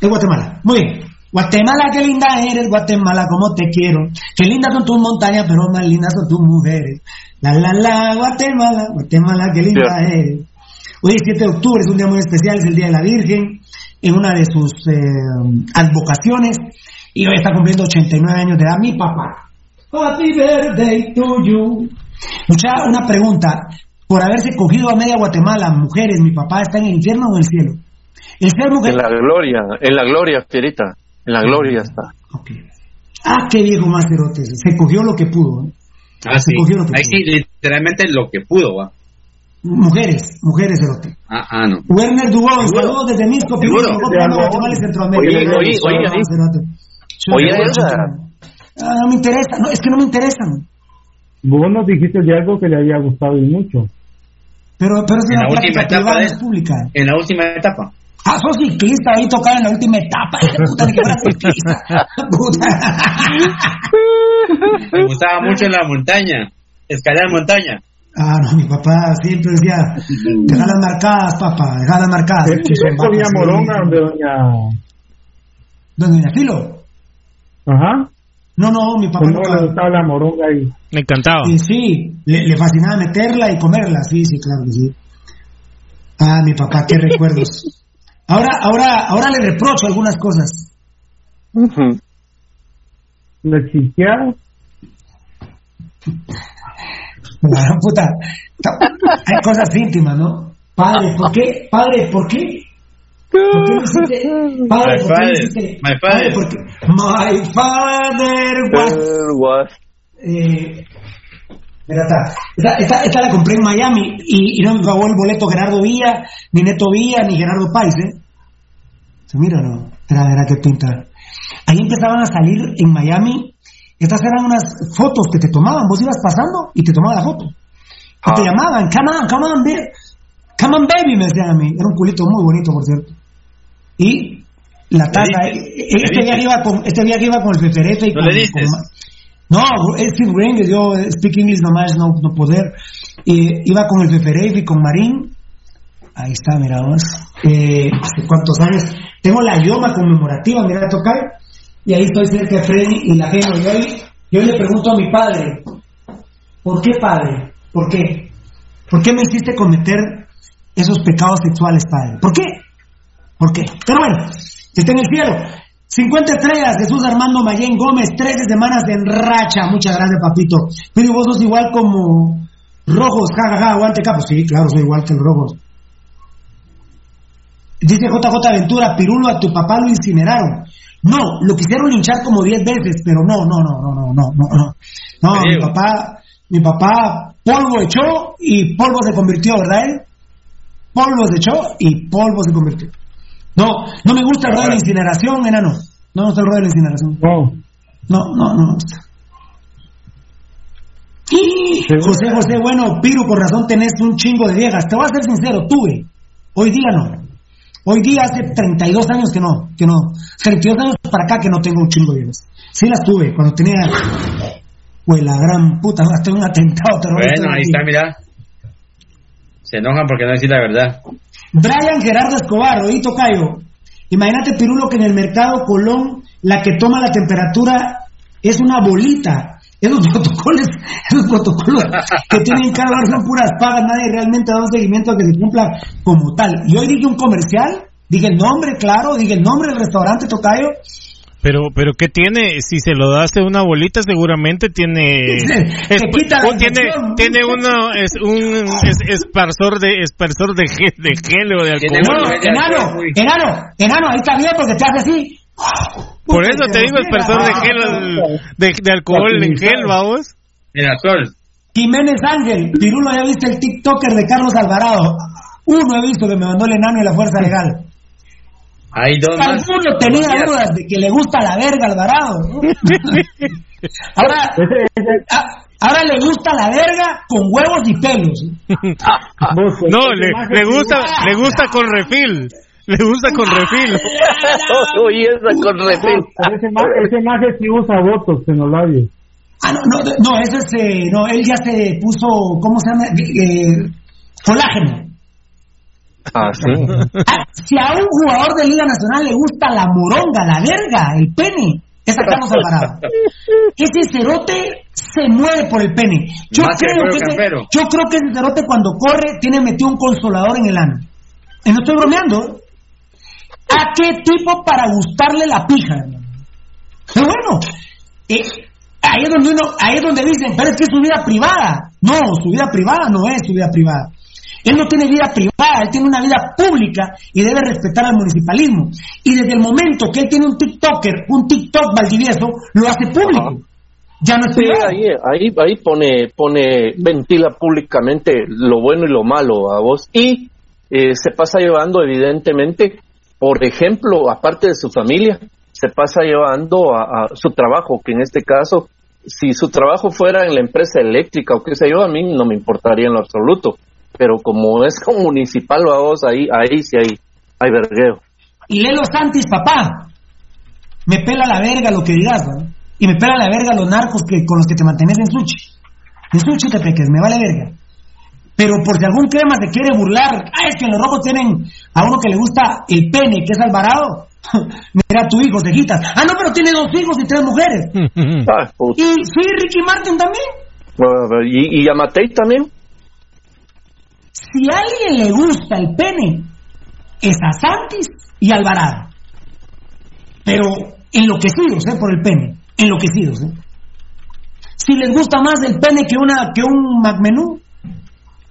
Es Guatemala. Muy bien. Guatemala, qué linda eres, Guatemala, como te quiero. Qué lindas son tus montañas, pero más lindas son tus mujeres. La, la, la, Guatemala, Guatemala, qué linda eres. Hoy es 7 de octubre, es un día muy especial, es el Día de la Virgen, en una de sus eh, advocaciones, y hoy está cumpliendo 89 años de edad mi papá. Happy birthday to you. Mucha, una pregunta, por haberse cogido a media Guatemala, mujeres, mi papá está en el infierno o en el cielo. El ser mujer... En la gloria, en la gloria, Fierita. En la gloria está. Ok. Ah, qué viejo más cerote. ese. Se cogió lo que pudo. ¿eh? Ah, Se sí. cogió lo que Ahí pudo. sí, literalmente lo que pudo, va. Mujeres, mujeres cerote. Ah, ah, no. Werner Dubón, saludos desde Misco, Seguro. Pirulo, mejor programa de Guatemala y Centroamérica. Oye, oye, oye, oye. Ah, no me interesa, no, es que no me interesan. Vos nos dijiste de algo que le había gustado y mucho. Pero, pero es En una la última etapa de- pública. En la última etapa. Ah, sos ciclista, ahí tocaba en la última etapa. Ese puta ni que fuera ciclista. Puta. Me gustaba mucho en la montaña. Escalar montaña. Ah, no, mi papá siempre decía, dejalas marcadas, papá, dejalas marcadas. Él Que son comía vacas, moronga sí. donde doña... ¿Dónde, doña Filo? Ajá. No, no, mi papá ¿Cómo nunca- le gustaba la moronga ahí? Me encantaba. Sí, sí, le, le fascinaba meterla y comerla, sí, sí, claro que sí. Ah, mi papá, qué recuerdos. Ahora, ahora, ahora le reprocho algunas cosas. Ujú. ¿Le chiqueaba? La puta, ta- hay cosas íntimas, ¿no? Padre, ¿por qué? Padre, ¿por qué? ¿Por qué hiciste? Padre, My ¿por qué me father, hiciste? my Padre, father. ¿por qué? My father was- eh, mira, esta, esta, esta, esta la compré en Miami y, y no me pagó el boleto Gerardo Villa, ni Neto Villa, ni Gerardo Pais, ¿eh? Mira, ¿no? Era, era que pinta. Ahí empezaban a salir en Miami, estas eran unas fotos que te tomaban, vos ibas pasando y te tomaban la foto. Y te Ah. llamaban, come on, come on. Come on, baby, me decían a mí. Era un culito muy bonito, por cierto. Y la taza, Le eh, este viaje iba con, este viaje iba con el fefereto y ¿No con, le con- no, Steve Green, yo eh, speak English nomás, no, no poder. Y iba con el fefereto y con Marín. Ahí está, mira vos. Eh, hace cuántos años. Tengo la yoma conmemorativa, mira, tocar. Y ahí estoy cerca de Freddy y la gente. Y hoy, yo le pregunto a mi padre, ¿por qué padre? ¿Por qué? ¿Por qué me hiciste cometer esos pecados sexuales, padre? ¿Por qué? ¿Por qué? Pero bueno, esté en el cielo. 50 estrellas, Jesús Armando Mayén Gómez, 13 semanas en racha. Muchas gracias, papito. Pero vos sos igual como Rojos, jajaja, aguante capo. Sí, claro, soy igual que el Rojos. Dice JJ Aventura, Pirulo, a tu papá lo incineraron. No, lo quisieron linchar como 10 veces, pero no, no, no, no, no, no, no, no. No, mi papá, mi papá polvo echó y polvo se convirtió, ¿verdad? Polvo se echó y polvo se convirtió. No, no me gusta el rollo de la incineración, enano. No me gusta el de la incineración. Wow. No, no, no me gusta. Y José, José, bueno, Piru, con razón tenés un chingo de viejas. Te voy a ser sincero, tuve. Hoy día no. Hoy día hace 32 años que no, que no. 32 años para acá que no tengo un chingo de viejas. Sí las tuve cuando tenía. Pues la gran puta, hasta un atentado terrorista. Bueno, ahí está, mira. Se enojan porque no decir la verdad. Brian Gerardo Escobar, oí tocayo. Imagínate, Pirulo, que en el mercado Colón la que toma la temperatura es una bolita. Esos protocolos, esos protocolos que tienen que hablar son puras pagas, nadie realmente da un seguimiento que se cumpla como tal. Y hoy dije un comercial, dije el nombre, claro, dije el nombre del restaurante Tocayo. Pero, pero ¿qué tiene? Si se lo das de una bolita, seguramente tiene, Se- se quita la tiene, tiene uno, es un es, esparsor de, esparsor de gel, de gel o de alcohol. Enano, enano, enano, ahí está bien porque te hace así. Por eso te digo esparsor de gel, de, de alcohol en gel, vamos. Mira, Sol. Jiménez Ángel, Pirulo, ¿ya viste el TikToker de Carlos Alvarado? Uno he visto que me mandó el enano y la fuerza legal. Hay dos más. Alguno tenía dudas de que le gusta la verga Alvarado. ¿no? ahora, Ese, ese, a- ahora le gusta la verga con huevos y pelos. No, le, gusta, le gusta con refil. Le gusta con refil. Oye, esa con refil. Ese, ese maje sí usa botox en los labios. Ah, no, no, no, eso es, eh, no, él ya se puso, ¿cómo se llama? Eh, colágeno. Ah, sí. Ah, si a un jugador de Liga Nacional le gusta la moronga, la verga, el pene, es a Carlos Alvarado. Ese cerote se mueve por el pene. Yo Más creo, que ese, yo creo que ese cerote cuando corre tiene metido un consolador en el ano. Y no estoy bromeando. ¿A qué tipo para gustarle la pija? Pero bueno, eh, ahí es donde uno, ahí es donde dicen, pero es que es su vida privada. No, su vida privada no es su vida privada. Él no tiene vida privada, él tiene una vida pública y debe respetar al municipalismo. Y desde el momento que él tiene un TikToker, un TikTok Valdivieso, lo hace público. Ya no es Sí, privado. ahí, ahí, ahí pone, pone, ventila públicamente lo bueno y lo malo a vos y eh, se pasa llevando evidentemente, por ejemplo, aparte de su familia, se pasa llevando a, a su trabajo, que en este caso, si su trabajo fuera en la empresa eléctrica o qué sé yo, a mí no me importaría en lo absoluto, pero como es como municipal a vos, ahí, ahí sí hay, hay vergueo. Y Lelo Santis, papá, me pela la verga lo que digas, ¿no? Y me pela la verga los narcos que, con los que te mantenés en Suchi. En Suchi te peques, me vale verga. Pero por si algún crema se quiere burlar, ah, es que los rojos tienen a uno que le gusta el pene, que es Alvarado. Mira tu hijo, cejitas. Ah, no, pero tiene dos hijos y tres mujeres. Ah, puta. Y sí, Ricky Martin también. y, y a Matei también. Si a alguien le gusta el pene, es a Santis y Alvarado. Pero enloquecidos, ¿eh? Por el pene. Enloquecidos, ¿eh? Si les gusta más el pene que una que un McMenú,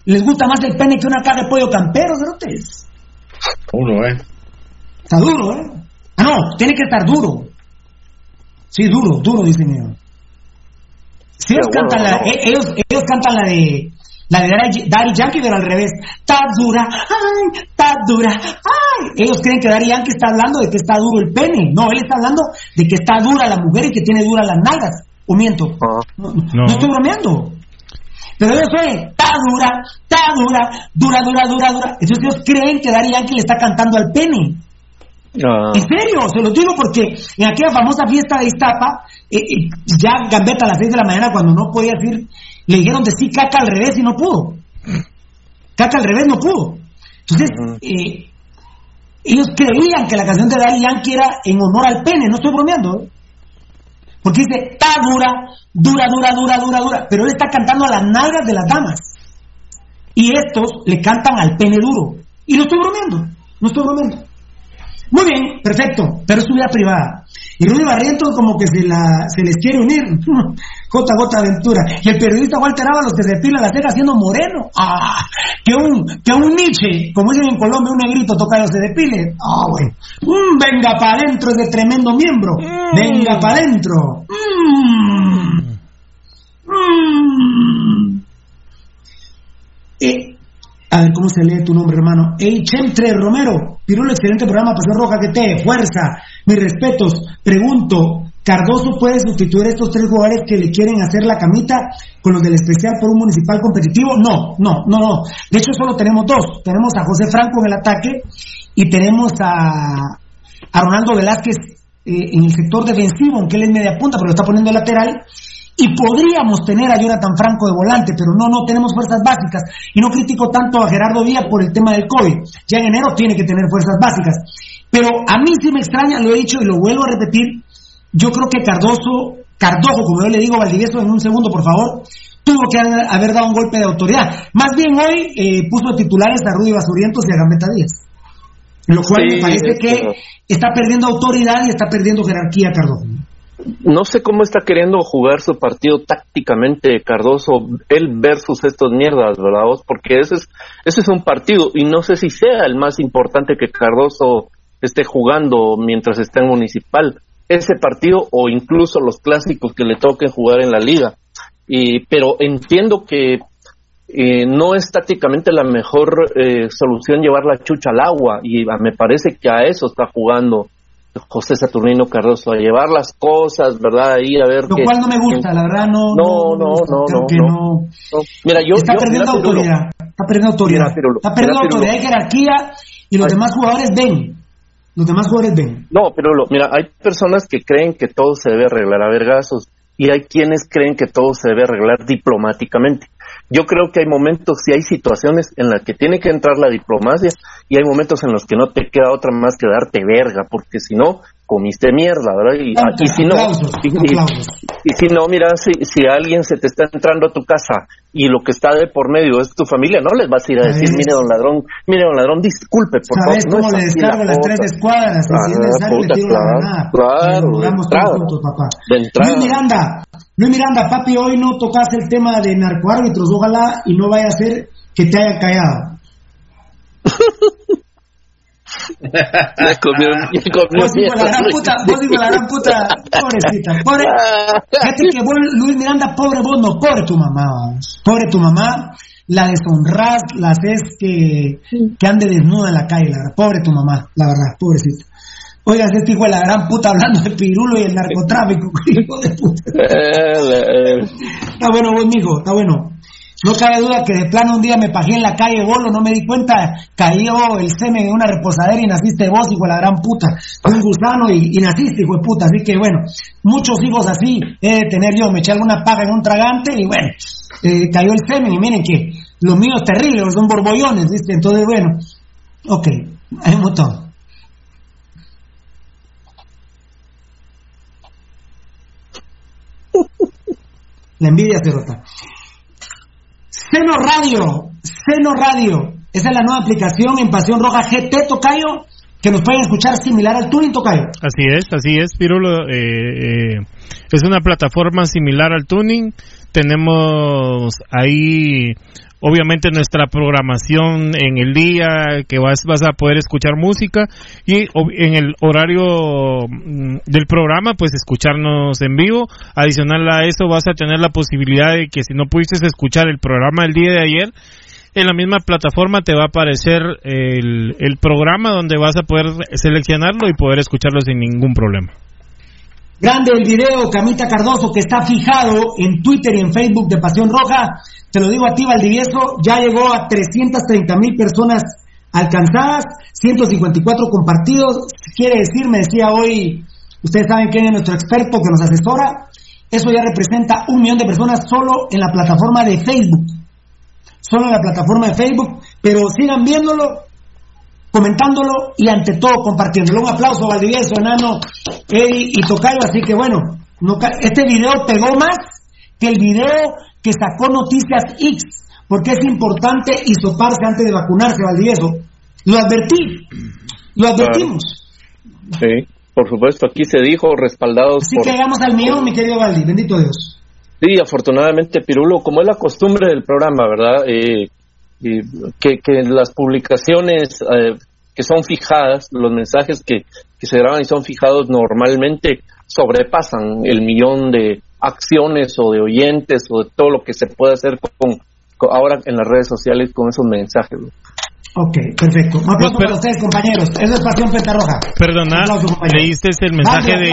les gusta más el pene que una caja de pollo campero, cerotes. Uno, ¿eh? Está duro, ¿eh? Ah, no, tiene que estar duro. Sí, duro, duro, ellos, bueno, cantan la, no. eh, ellos, ellos cantan la de la de Daddy, Daddy Yankee, pero al revés. Está dura, ay, está dura, ay. Ellos creen que Daddy Yankee está hablando de que está duro el pene. No, él está hablando de que está dura la mujer y que tiene duras las nalgas. ¿O miento? Ah. No, no, No. no estoy bromeando. Pero ellos oyen, está dura, está dura, dura, dura, dura, dura. Entonces ellos creen que Dari Yankee le está cantando al pene. Ah, En serio, se lo digo porque en aquella famosa fiesta de Iztapa, eh, eh, ya Gambetta a las 6 de la mañana, cuando no podía decir, le dijeron decir caca al revés y no pudo. Caca al revés no pudo. Entonces, eh, ellos creían que la canción de Daddy Yankee era en honor al pene, no estoy bromeando. ¿eh? Porque dice, está dura, dura, dura, dura, dura, dura. Pero él está cantando a las nalgas de las damas. Y estos le cantan al pene duro. Y no estoy bromeando, no estoy bromeando. Muy bien, perfecto, pero es su vida privada. Y Rudy Barrientos como que se, la, se les quiere unir. Gota a gota aventura. Y el periodista Walter Ábalos que se depila la ceja siendo moreno. Ah, que un, que un Nietzsche, como dicen en Colombia, un negrito toca se depile. Ah, bueno. Mm, venga para adentro ese tremendo miembro. Venga para adentro. Mm. Mm. Eh, a ver, ¿cómo se lee tu nombre, hermano? Entre Romero, Pirulo, excelente programa, Pasión Roja, que te fuerza, mis respetos. Pregunto, ¿Cardoso puede sustituir estos tres jugadores que le quieren hacer la camita con los del especial por un municipal competitivo? No, no, no, no. De hecho, solo tenemos dos. Tenemos a José Franco en el ataque y tenemos a, a Ronaldo Velázquez eh, en el sector defensivo, aunque él es media punta, pero lo está poniendo lateral. Y podríamos tener a Jonathan Franco de volante, pero no, no tenemos fuerzas básicas. Y no critico tanto a Gerardo Díaz por el tema del COVID. Ya en enero tiene que tener fuerzas básicas. Pero a mí sí me extraña, lo he dicho y lo vuelvo a repetir. Yo creo que Cardoso, Cardojo, como yo le digo a Valdivieso en un segundo, por favor, tuvo que haber, dado un golpe de autoridad. Más bien hoy eh, puso titulares a Rudy Basurientos y a Gambetta Díaz. Lo cual Sí, me parece que está perdiendo autoridad y está perdiendo jerarquía Cardojo. No sé cómo está queriendo jugar su partido tácticamente Cardoso, él versus estos mierdas, ¿verdad? Porque ese es, ese es un partido y no sé si sea el más importante que Cardoso esté jugando mientras está en municipal. Ese partido o incluso los clásicos que le toquen jugar en la liga. Y, pero entiendo que eh, no es tácticamente la mejor eh, solución llevar la chucha al agua y ah, me parece que a eso está jugando José Saturnino Cardoso, a llevar las cosas, ¿verdad? Ahí a ver Lo cual no me gusta, la verdad no. No, no, no, no, no. no. No, Mira, yo, está yo- perdiendo mira, Pirulo, autoridad. Está perdiendo autoridad. Mira, Pirulo, está perdiendo mira, autoridad y jerarquía y los Ay. demás jugadores ven. Los demás jugadores ven. No, pero mira, hay personas que creen que todo se debe arreglar a vergazos y hay quienes creen que todo se debe arreglar diplomáticamente. Yo creo que hay momentos y hay situaciones en las que tiene que entrar la diplomacia y hay momentos en los que no te queda otra más que darte verga, porque si no, comiste mierda, ¿verdad? Y, y si no, aplausos, y, y- aplausos. y si no, mira, si, si alguien se te está entrando a tu casa y lo que está de por medio es tu familia, no les vas a ir a decir, ¿Sabes? mire, don ladrón, mire, don ladrón, disculpe, por ¿Sabes favor. cómo no le descargo la las tres escuadras? Y si es Ah, le puta, tiro la claro, claro, de todos entrada. juntos, papá. De entrada. Luis Miranda, Luis Miranda, papi, hoy no tocas el tema de narcoárbitros. Ojalá y no vaya a ser que te hayan callado. Ya comió, ya comió Vos hijo de la gran puta, de la gran puta, pobrecita, pobre, fíjate que vos, Luis Miranda, pobre vos, no, pobre tu mamá, vamos. pobre tu mamá, la deshonrás, la haces que, que ande desnuda en la calle, la verdad, pobre tu mamá, la verdad, pobrecita. Oigan, este hijo de la gran puta hablando de pirulo y el narcotráfico, hijo de puta. Eh, eh, Está bueno vos, mijo, está bueno. No cabe duda que de plano un día me pagué en la calle bolo, no me di cuenta, cayó el semen en una reposadera y naciste vos, hijo de la gran puta. Un gusano y, y naciste, hijo de puta. Así que bueno, muchos hijos así he de tener yo. Me eché alguna paga en un tragante y bueno, eh, cayó el semen y miren que los míos terribles, son borbollones, ¿viste? Entonces bueno, ok, hay un montón. La envidia se rota. Seno Radio, Seno Radio. Esa es la nueva aplicación en Pasión Roja GT Tocayo, que nos pueden escuchar similar al Tuning Tocayo. Así es, así es, Pirulo. eh, eh, es una plataforma similar al Tuning. Tenemos ahí, obviamente, nuestra programación en el día, que vas, vas a poder escuchar música. Y en el horario mm, del programa, pues escucharnos en vivo. Adicional a eso, vas a tener la posibilidad de que si no pudiste escuchar el programa del día de ayer, en la misma plataforma te va a aparecer el, el programa donde vas a poder seleccionarlo y poder escucharlo sin ningún problema. Grande el video, Camita Cardoso, que está fijado en Twitter y en Facebook de Pasión Roja. Te lo digo a ti, Valdivieso, ya llegó a 330 mil personas alcanzadas, 154 compartidos. Quiere decir, me decía hoy, ustedes saben quién es nuestro experto que nos asesora, eso ya representa un millón de personas solo en la plataforma de Facebook. Solo en la plataforma de Facebook, pero sigan viéndolo, comentándolo y ante todo compartiéndolo. Un aplauso Valdivieso, Enano, Eddie y Tocayo. Así que bueno, este video pegó más que el video que sacó Noticias X, porque es importante hisoparse antes de vacunarse, Valdivieso. Lo advertí, lo advertimos. Sí, por supuesto, aquí se dijo respaldados Así que llegamos al mío, mi querido Valdi, bendito Dios. Sí, afortunadamente, Pirulo, como es la costumbre del programa, ¿verdad? Eh, que, que las publicaciones eh, que son fijadas, los mensajes que, que se graban y son fijados normalmente sobrepasan el millón de acciones o de oyentes o de todo lo que se puede hacer con, ahora en las redes sociales con esos mensajes. Ok, perfecto. Un aplauso para ustedes, compañeros. Eso es Pasión Pentarroja. Perdona, leíste el mensaje de...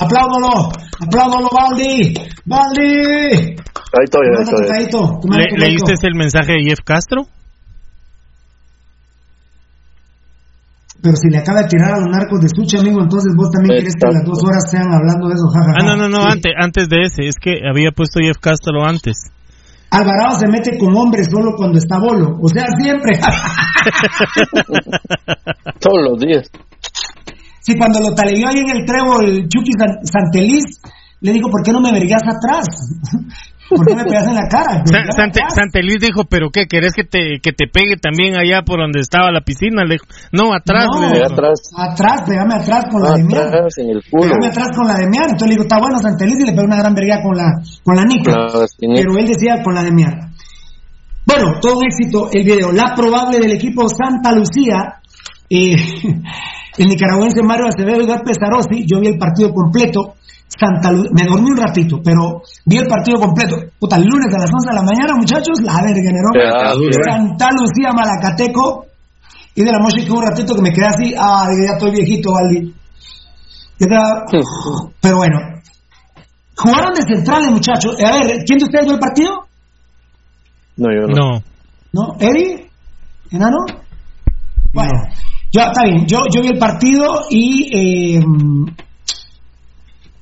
Apláudalo, apláudalo, Baldi. Baldi. Ahí estoy, ahí estoy. Le, ¿Leíste el mensaje de Jeff Castro? Pero si le acaba de tirar a los narcos de Sucha, amigo, entonces vos también querés que las dos horas sean hablando de eso, jajaja. Ah, no, no, no, antes, antes de ese, es que había puesto Jeff Castro antes. Alvarado se mete con hombres solo cuando está bolo, o sea, siempre. Todos los días. Sí, cuando lo taleó ahí en el trevo el Chucky Santeliz, le dijo, ¿por qué no me vergas atrás? ¿Por qué me pegas en la cara? Sante, dijo, ¿pero qué? ¿Querés que te, que te pegue también allá por donde estaba la piscina? Le no, atrás. No, atrás. Atrás, pégame atrás con la de miar. Pégame atrás con la de miar. Entonces le digo, está bueno Santeliz y le pegó una gran verga con la, con la nica. Pero él decía con la de miar. Bueno, todo un éxito el video. La probable del equipo Santa Lucía, eh, el nicaragüense Mario Acevedo y Edgar Pesarosi, yo vi el partido completo Santa me dormí un ratito, pero vi el partido completo. Puta, el lunes a las 11 de la mañana, muchachos, la verga, ¿no? Santa Lucía, Malacateco. Y de la noche que un ratito que me quedé así, ah, ya estoy viejito, Valdi. Pero bueno. Jugaron de centrales, muchachos. A ver, ¿quién de ustedes vio el partido? No, yo no. ¿No? ¿Eddie? ¿Enano? Bueno, yo, está bien. Yo, yo vi el partido y eh,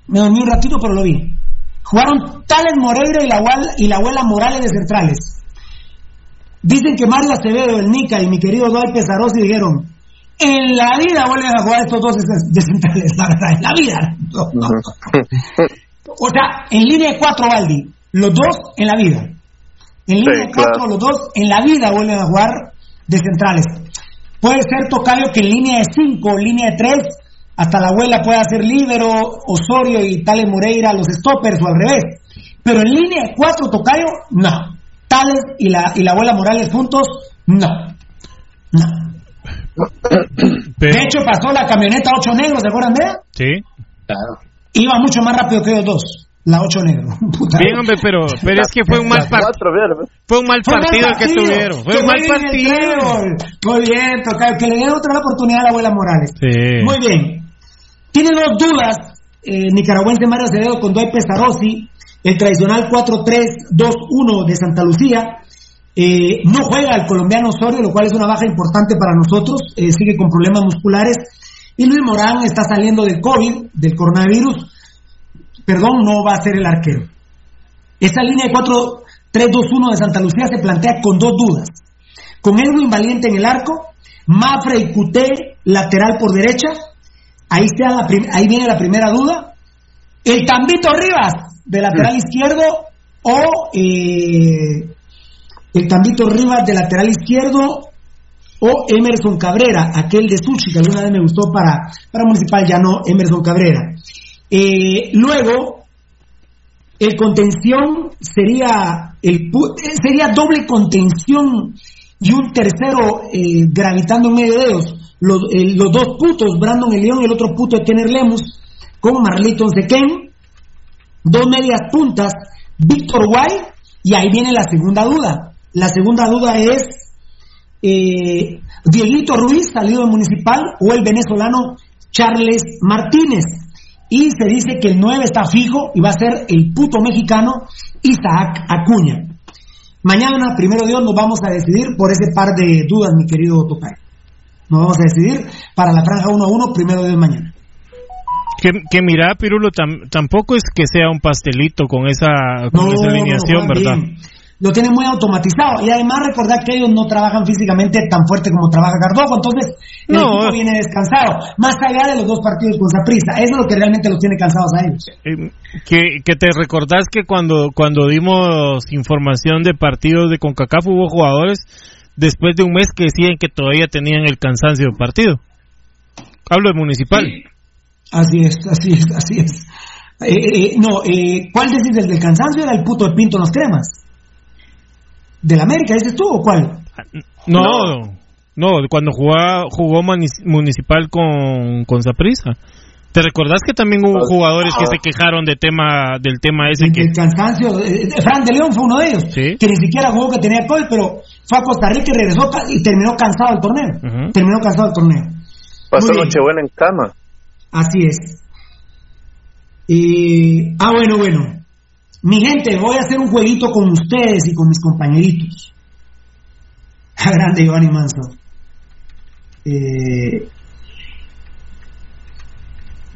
me dormí un ratito, pero lo vi. Jugaron Tales Moreira y la, y la abuela Morales de centrales. Dicen que Mario Acevedo, el Nica y mi querido Dwight Pesarosi dijeron, en la vida vuelven a jugar estos dos de centrales, la verdad, en la vida. o sea, en línea de cuatro, Valdi, los dos en la vida. En línea de cuatro, los dos en la vida vuelven a jugar de centrales. Puede ser Tocayo que en línea de cinco, o línea de tres, hasta la abuela puede hacer Libero, Osorio y Tales Moreira los stoppers o al revés. Pero en línea de cuatro tocayo, no. Tales y la, y la abuela Morales juntos, no. No. De hecho, pasó la camioneta ocho negros, ¿se acuerdan de ella? Sí. Claro. Iba mucho más rápido que ellos dos. La ocho negros. Bien, hombre, pero, pero es que fue un mal partido. Fue un mal partido el que tuvieron. Fue un mal partido. Muy bien, tocayo. Que le den otra oportunidad a la abuela Morales. Sí. Muy bien. Tiene dos dudas, eh, nicaragüense Mario Acevedo con Doy Pesarosi, el tradicional 4-3-2-1 de Santa Lucía. Eh, no juega el colombiano Osorio, lo cual es una baja importante para nosotros, eh, sigue con problemas musculares. Y Luis Morán está saliendo del COVID, del coronavirus, perdón, no va a ser el arquero. Esta línea de 4-3-2-1 de Santa Lucía se plantea con dos dudas. Con Edwin Valiente en el arco, Mafre y Cuté lateral por derecha, Ahí, está la ahí viene la primera duda. El Tambito Rivas, de lateral izquierdo, o eh, el Tambito Rivas de lateral izquierdo, o Emerson Cabrera, aquel de Sushi, que alguna vez me gustó para, para Municipal, ya no, Emerson Cabrera. Eh, luego, el contención sería, el, sería doble contención y un tercero eh, gravitando en medio de ellos los, dos putos, Brandon el León y el otro puto de Tener Lemus, con Marliton Sequén, dos medias puntas, Víctor Guay, y ahí viene la segunda duda. La segunda duda es eh, Dieguito Ruiz, salido del municipal, o el venezolano Charles Martínez. Y se dice que el 9 está fijo y va a ser el puto mexicano Isaac Acuña. Mañana, primero Dios, nos vamos a decidir por ese par de dudas, mi querido Topay. Nos vamos a decidir para la franja 1 a 1, primero Dios mañana. Que, que mira, Pirulo, tam- tampoco es que sea un pastelito con esa, con No, esa no, alineación, juegan ¿verdad? bien. Lo tienen muy automatizado. Y además recordar que ellos no trabajan físicamente tan fuerte como trabaja Cardojo. Entonces, el No, equipo eh. viene descansado. Más allá de los dos partidos con Saprissa. Eso es lo que realmente los tiene cansados a ellos. Eh, que, que te recordás que cuando, cuando dimos información de partidos de CONCACAF hubo jugadores después de un mes que decían que todavía tenían el cansancio del partido. Hablo de Municipal. Así es, así es, así es. Eh, eh, no, eh, ¿cuál decís? ¿El del cansancio era el puto de Pinto en los cremas? ¿Del América dices tú o cuál? No, no, cuando jugaba, jugó Municipal con, con Saprissa. ¿Te recordás que también hubo jugadores que se quejaron de tema, del tema ese El que... del cansancio. eh, eh, Fran de León fue uno de ellos. Sí. Que ni siquiera jugó que tenía COVID, pero fue a Costa Rica y regresó y terminó cansado el torneo. Terminó cansado el torneo. Pasó. Nochebuena en cama. Así es. Y, ah, bueno, bueno. Mi gente, voy a hacer un jueguito con ustedes y con mis compañeritos. Grande Giovanni Manso. Eh,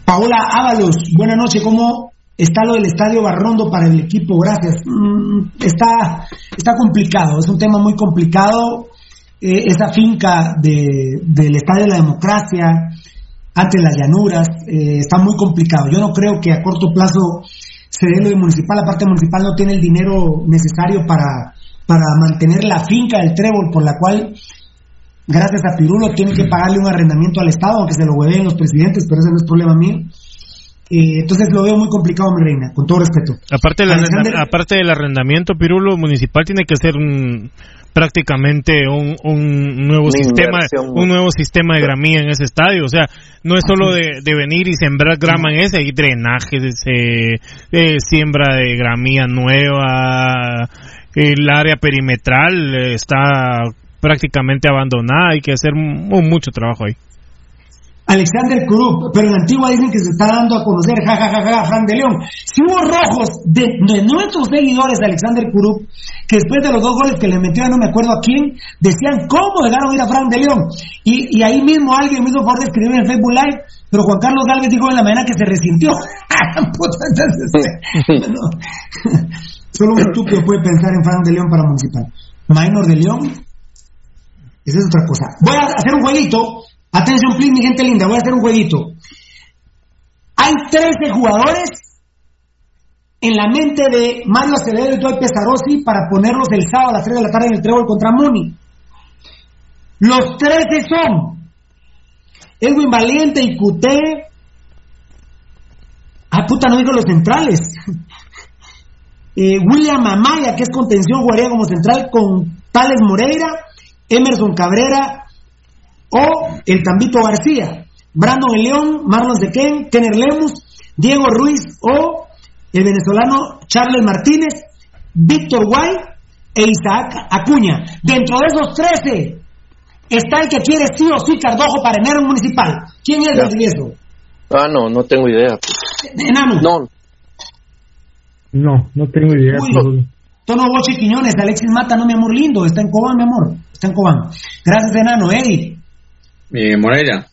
Paola Ábalos, buena noche. ¿Cómo está lo del estadio Barrondo para el equipo? Gracias. Mm, está, está complicado, es un tema muy complicado. Eh, esa finca de- del Estadio de la Democracia, ante las llanuras, eh, está muy complicado. Yo no creo que a corto plazo se dé lo de municipal. La parte municipal no tiene el dinero necesario para, para mantener la finca del Trébol, por la cual, gracias a Pirulo, tienen que pagarle un arrendamiento al Estado, aunque se lo hueveen los presidentes, pero ese no es problema mío. Eh, entonces lo veo muy complicado, mi reina, con todo respeto. Aparte del, Alexander- aparte del arrendamiento, Pirulo Municipal tiene que ser un- prácticamente un, un nuevo Una sistema inversión. un nuevo sistema de gramía en ese estadio o sea no es solo de, de venir y sembrar grama en ese hay drenajes eh, eh, siembra de gramía nueva el área perimetral eh, está prácticamente abandonada hay que hacer mu- mucho trabajo ahí Alexander Kurup, pero en Antigua dicen que se está dando a conocer, jajajaja, ja, ja, ja, Fran de León. Si hubo rojos de, de nuestros seguidores de Alexander Kurup, que después de los dos goles que le metió, no me acuerdo a quién, decían cómo dejaron ir a Fran de León. Y, y ahí mismo alguien me hizo favor de escribir en Facebook Live, pero Juan Carlos Galvez dijo en la mañana que se resintió. Puta, entonces, no. Solo un estúpido puede pensar en Fran de León para Municipal. Minor de León, esa es otra cosa. Voy a hacer un jueguito. Atención, please, mi gente linda. Voy a hacer un jueguito. Hay 13 jugadores en la mente de Mario Acevedo y Toy Pesarosi para ponerlos el sábado a las 3 de la tarde en el Trébol contra Muni. Los 13 son Edwin Valiente y Cuté. Ah, puta, no digo los centrales. Eh, William Amaya, que es contención, jugaría como central con Tales Moreira, Emerson Cabrera o el Tambito García, Brandon El León, Marlon Sequén, Kenner Lemus, Diego Ruiz o el venezolano Charles Martínez, Víctor Guay e Isaac Acuña. Dentro de esos 13 está el que quiere sí o sí Cardojo para enero municipal. ¿Quién es Ya. el riesgo? Ah, no, no tengo idea. Enano. No, No, no tengo idea. Uy. Tono Boche Quiñones, Alexis Mata, no mi amor lindo, está en Cobán, mi amor, está en Cobán. Gracias, enano, Eddie Eh, Moreira,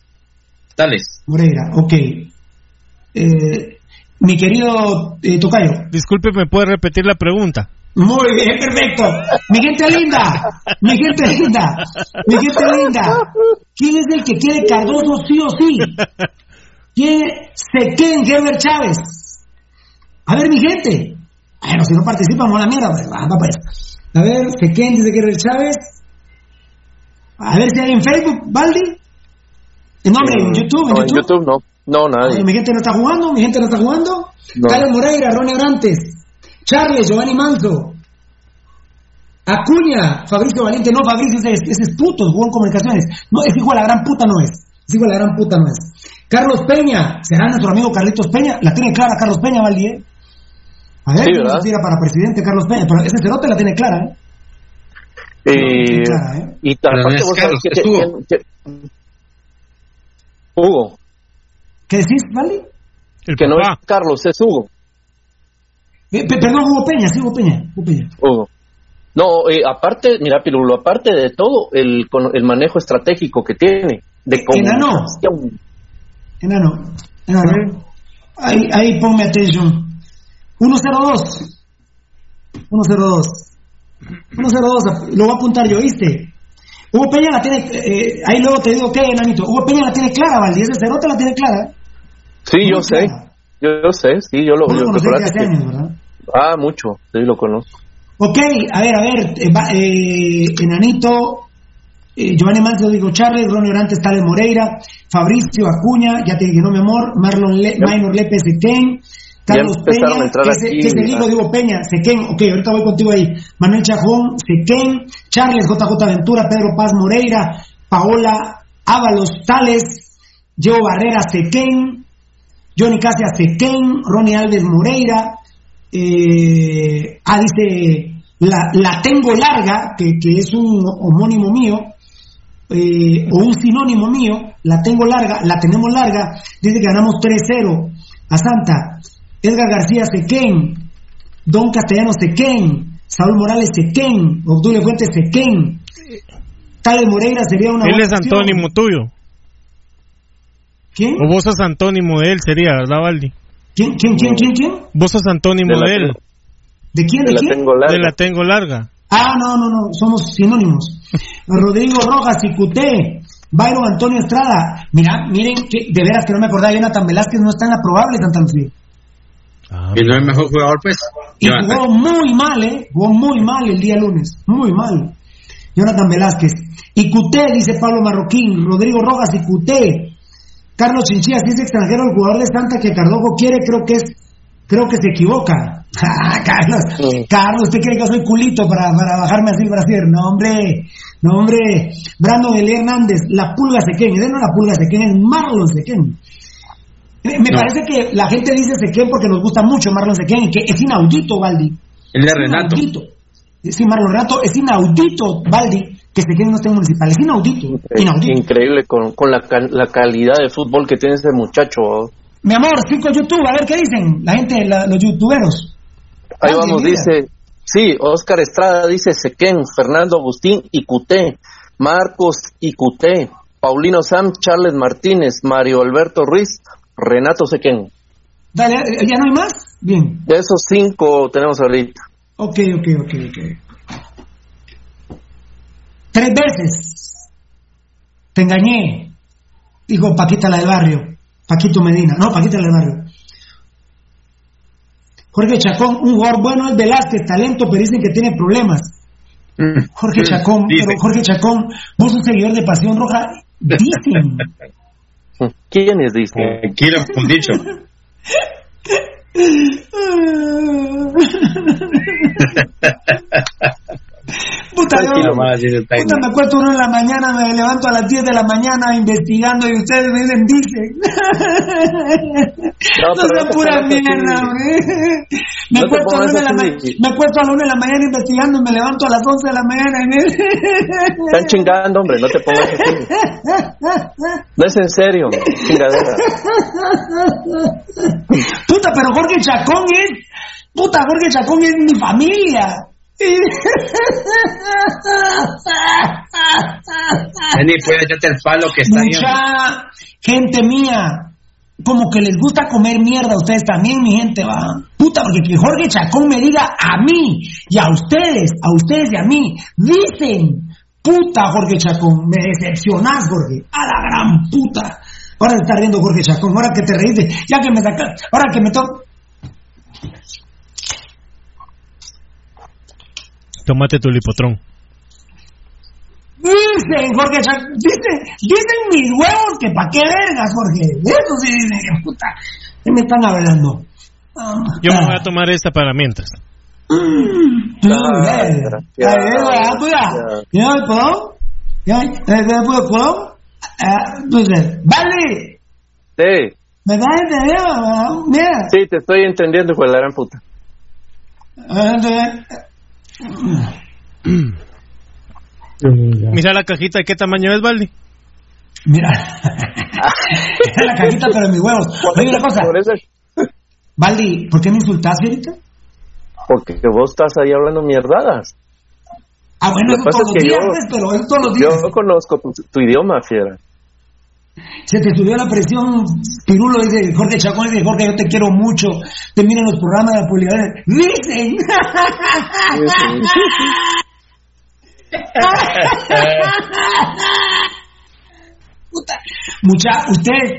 Tales. Moreira, ok. Eh, mi querido eh, Tocayo, disculpe me puede repetir la pregunta muy bien, perfecto. Mi gente linda, mi gente linda, mi gente linda. ¿Quién es el que quiere Cardoso sí o sí? ¿Quién se queda en Herbert Chávez? A ver, mi gente. Bueno, si no participamos a la mierda, pues, pues. A ver, se queden dice Herbert Chávez. A ver si hay en Facebook, Baldi. No, hombre, en YouTube, en no, en YouTube. YouTube no. No, nadie. Mi gente no está jugando, mi gente no está jugando. No. Carlos Moreira, Ronnie Abrantes, Charles, Giovanni Manso, Acuña, Fabricio Valiente, no, Fabricio ese, es- ese es puto, jugó en comunicaciones. No, ese hijo de la gran puta no es. Ese hijo de la gran puta no es. Carlos Peña, será nuestro amigo Carlitos Peña, la tiene clara Carlos Peña, Valdi, ¿eh? A ver, Sí, ¿verdad? se tira para presidente Carlos Peña, pero ese cerote la tiene clara, ¿eh? Eh, Clara, ¿eh? y no aparte es vos Carlos, sabés que- es que- Hugo, ¿Qué decís, Valdi? el que no es Carlos, es Hugo. Eh, pe- perdón, Hugo Peña, sí, Hugo Peña, Hugo Peña. Hugo. No, eh, aparte, mira, Pirulo, aparte de todo, el, con- el manejo estratégico que tiene de Enano. Enano, enano. Ahí, ahí ponme atención. 102. 102. 102. Lo voy a apuntar yo, ¿viste? Hugo Peña la tiene. eh, ahí luego te digo, ¿qué, enanito? Hugo Peña la tiene clara, Valdi. Ese cerote la tiene clara. Sí, yo sé, yo, yo sé, sí, yo lo, Vos lo de hace que- años, ¿verdad? Ah, mucho, sí, lo conozco. Ok, a ver, a ver, eh, eh, Enanito, eh, Giovanni Manso, digo Charles, Ronnie Orantes, Tales Moreira, Fabricio Acuña, ya te dije, no mi amor, Marlon Le Minor Lepe Sequén, Carlos Peña, a que es, aquí, que es el hijo de Hugo Peña, Sequén, ok, ahorita voy contigo ahí, Manuel Chajón, Sequén, Charles JJ Ventura, Pedro Paz Moreira, Paola Ábalos Tales, Joe Barrera Sequén, Johnny Casia Sequén, Ronnie Alves Moreira, eh, ah, dice, la, la tengo larga, que, que es un homónimo mío, eh, o un sinónimo mío, la tengo larga, la tenemos larga, dice que ganamos 3-0 a Santa, Edgar García Sequén, Don Castellano Sequén, Saúl Morales Sequén, Obdulio Fuentes Sequén, Tales Moreira sería una Él es opción. antónimo tuyo. ¿Quién? O vos sos antónimo de él, sería, ¿verdad, Valdi? ¿Quién, quién, quién, quién, quién? Vos sos antónimo De él. tengo- ¿De quién, de de la quién? tengo larga. De la tengo larga. Ah, no, no, no, somos sinónimos. Rodrigo Rojas, Cicuté, Byron Antonio Estrada. Mira, miren, que de veras que no me acordaba, Jonathan Velázquez no está en la probable Santa Lucía. Y no es el mejor jugador, pues. Y Jonathan. jugó muy mal, ¿eh? Jugó muy mal el día lunes, muy mal. Jonathan Velázquez. Y Cuté, dice Pablo Marroquín. Rodrigo Rojas y Cuté. Carlos Chinchillas, dice extranjero el jugador de Santa que Cardojo quiere, creo que es, creo que se equivoca. Ah, Carlos, Sí. Carlos, ¿usted cree que yo soy culito para, para bajarme así el brasier? No, hombre, no, hombre. Brandon Eli Hernández, la pulga Sequén, no es la pulga Sequén, es Marlon Sequén. Me No. parece que la gente dice Sequén porque nos gusta mucho Marlon Sequén y que es inaudito, Valdi. El de Es Renato. inaudito. Sí, Marlon Renato, es inaudito, Valdi, que Sequén no esté en municipal. Es inaudito, Es inaudito. increíble con, con la, cal- la calidad de fútbol que tiene ese muchacho. Mi amor, cinco YouTube, a ver qué dicen la gente, la- los youtuberos. Ahí Ah, vamos, mira. dice, sí, Oscar Estrada dice Sequén, Fernando Agustín y Cuté, Marcos y Cuté, Paulino Sam, Charles Martínez, Mario Alberto Ruiz, Renato Sequén. Dale, eh, ¿ya no hay más? Bien. De esos cinco tenemos ahorita. Ok, ok, ok, ok. Tres veces te engañé, dijo Paquita la del barrio, Paquito Medina, no, Paquita la del barrio. Jorge Chacón, un jugador bueno es Velázquez, talento, pero dicen que tiene problemas. Mm. Jorge Chacón, pero Jorge Chacón, vos un seguidor de Pasión Roja, dicen. ¿Quiénes dicen? Eh, Quiero un dicho. Puta, yo- Más Puta, me acuesto uno en la mañana, me levanto a las 10 de la mañana investigando y ustedes me dicen, dicen. No, No, sea pura mierda, hombre. Me No te acuesto, a la una de la ma- así. me acuesto a la una de la mañana investigando y me levanto a las 11 de la mañana. Están chingando, hombre, no te pongas así. No es en serio, chingadera. Puta, pero Jorge Chacón es. Puta, Jorge Chacón es mi familia. Vení, puede echarte el palo que está. Mucha gente mía, como que les gusta comer mierda a ustedes también, mi gente, va. Puta, porque que Jorge Chacón me diga a mí y a ustedes, a ustedes y a mí, dicen, puta Jorge Chacón, me decepcionás, Jorge, a la gran puta. Ahora te está riendo Jorge Chacón, ahora que te reíste, ya que me sacas, ahora que me toca. Tómate tu lipotrón. Dicen, Jorge dicen, dicen mis huevos que pa' qué vergas, Jorge. Eso sí dicen que puta. ¿Qué me están hablando? Ah, Yo me ah. voy a tomar esta para mientras. Mm, tú, Ah, eh. ya, Ahí, ya, pues, ya. ya. ¿Ya, puedo? ¿Ya, eh, vale. Sí, ¿Me entender, mamá? Mira. sí, te estoy entendiendo, hijo de la gran puta. Ah, entonces, Mira la cajita, ¿de qué tamaño es, Valdi? Mira. Era la cajita, pero en mis huevos. Oye, una cosa. Valdi, ¿por qué me insultaste ahorita? porque vos estás ahí hablando mierdadas. Ah, bueno, todos es los que días, yo- pero eso todos los días. Yo conozco tu, tu idioma, fiera. Se te subió la presión, Pirulo dice, Jorge Chacón dice, Jorge, yo te quiero mucho, te miran los programas de la publicidad. Dicen. Puta. Mucha, ustedes,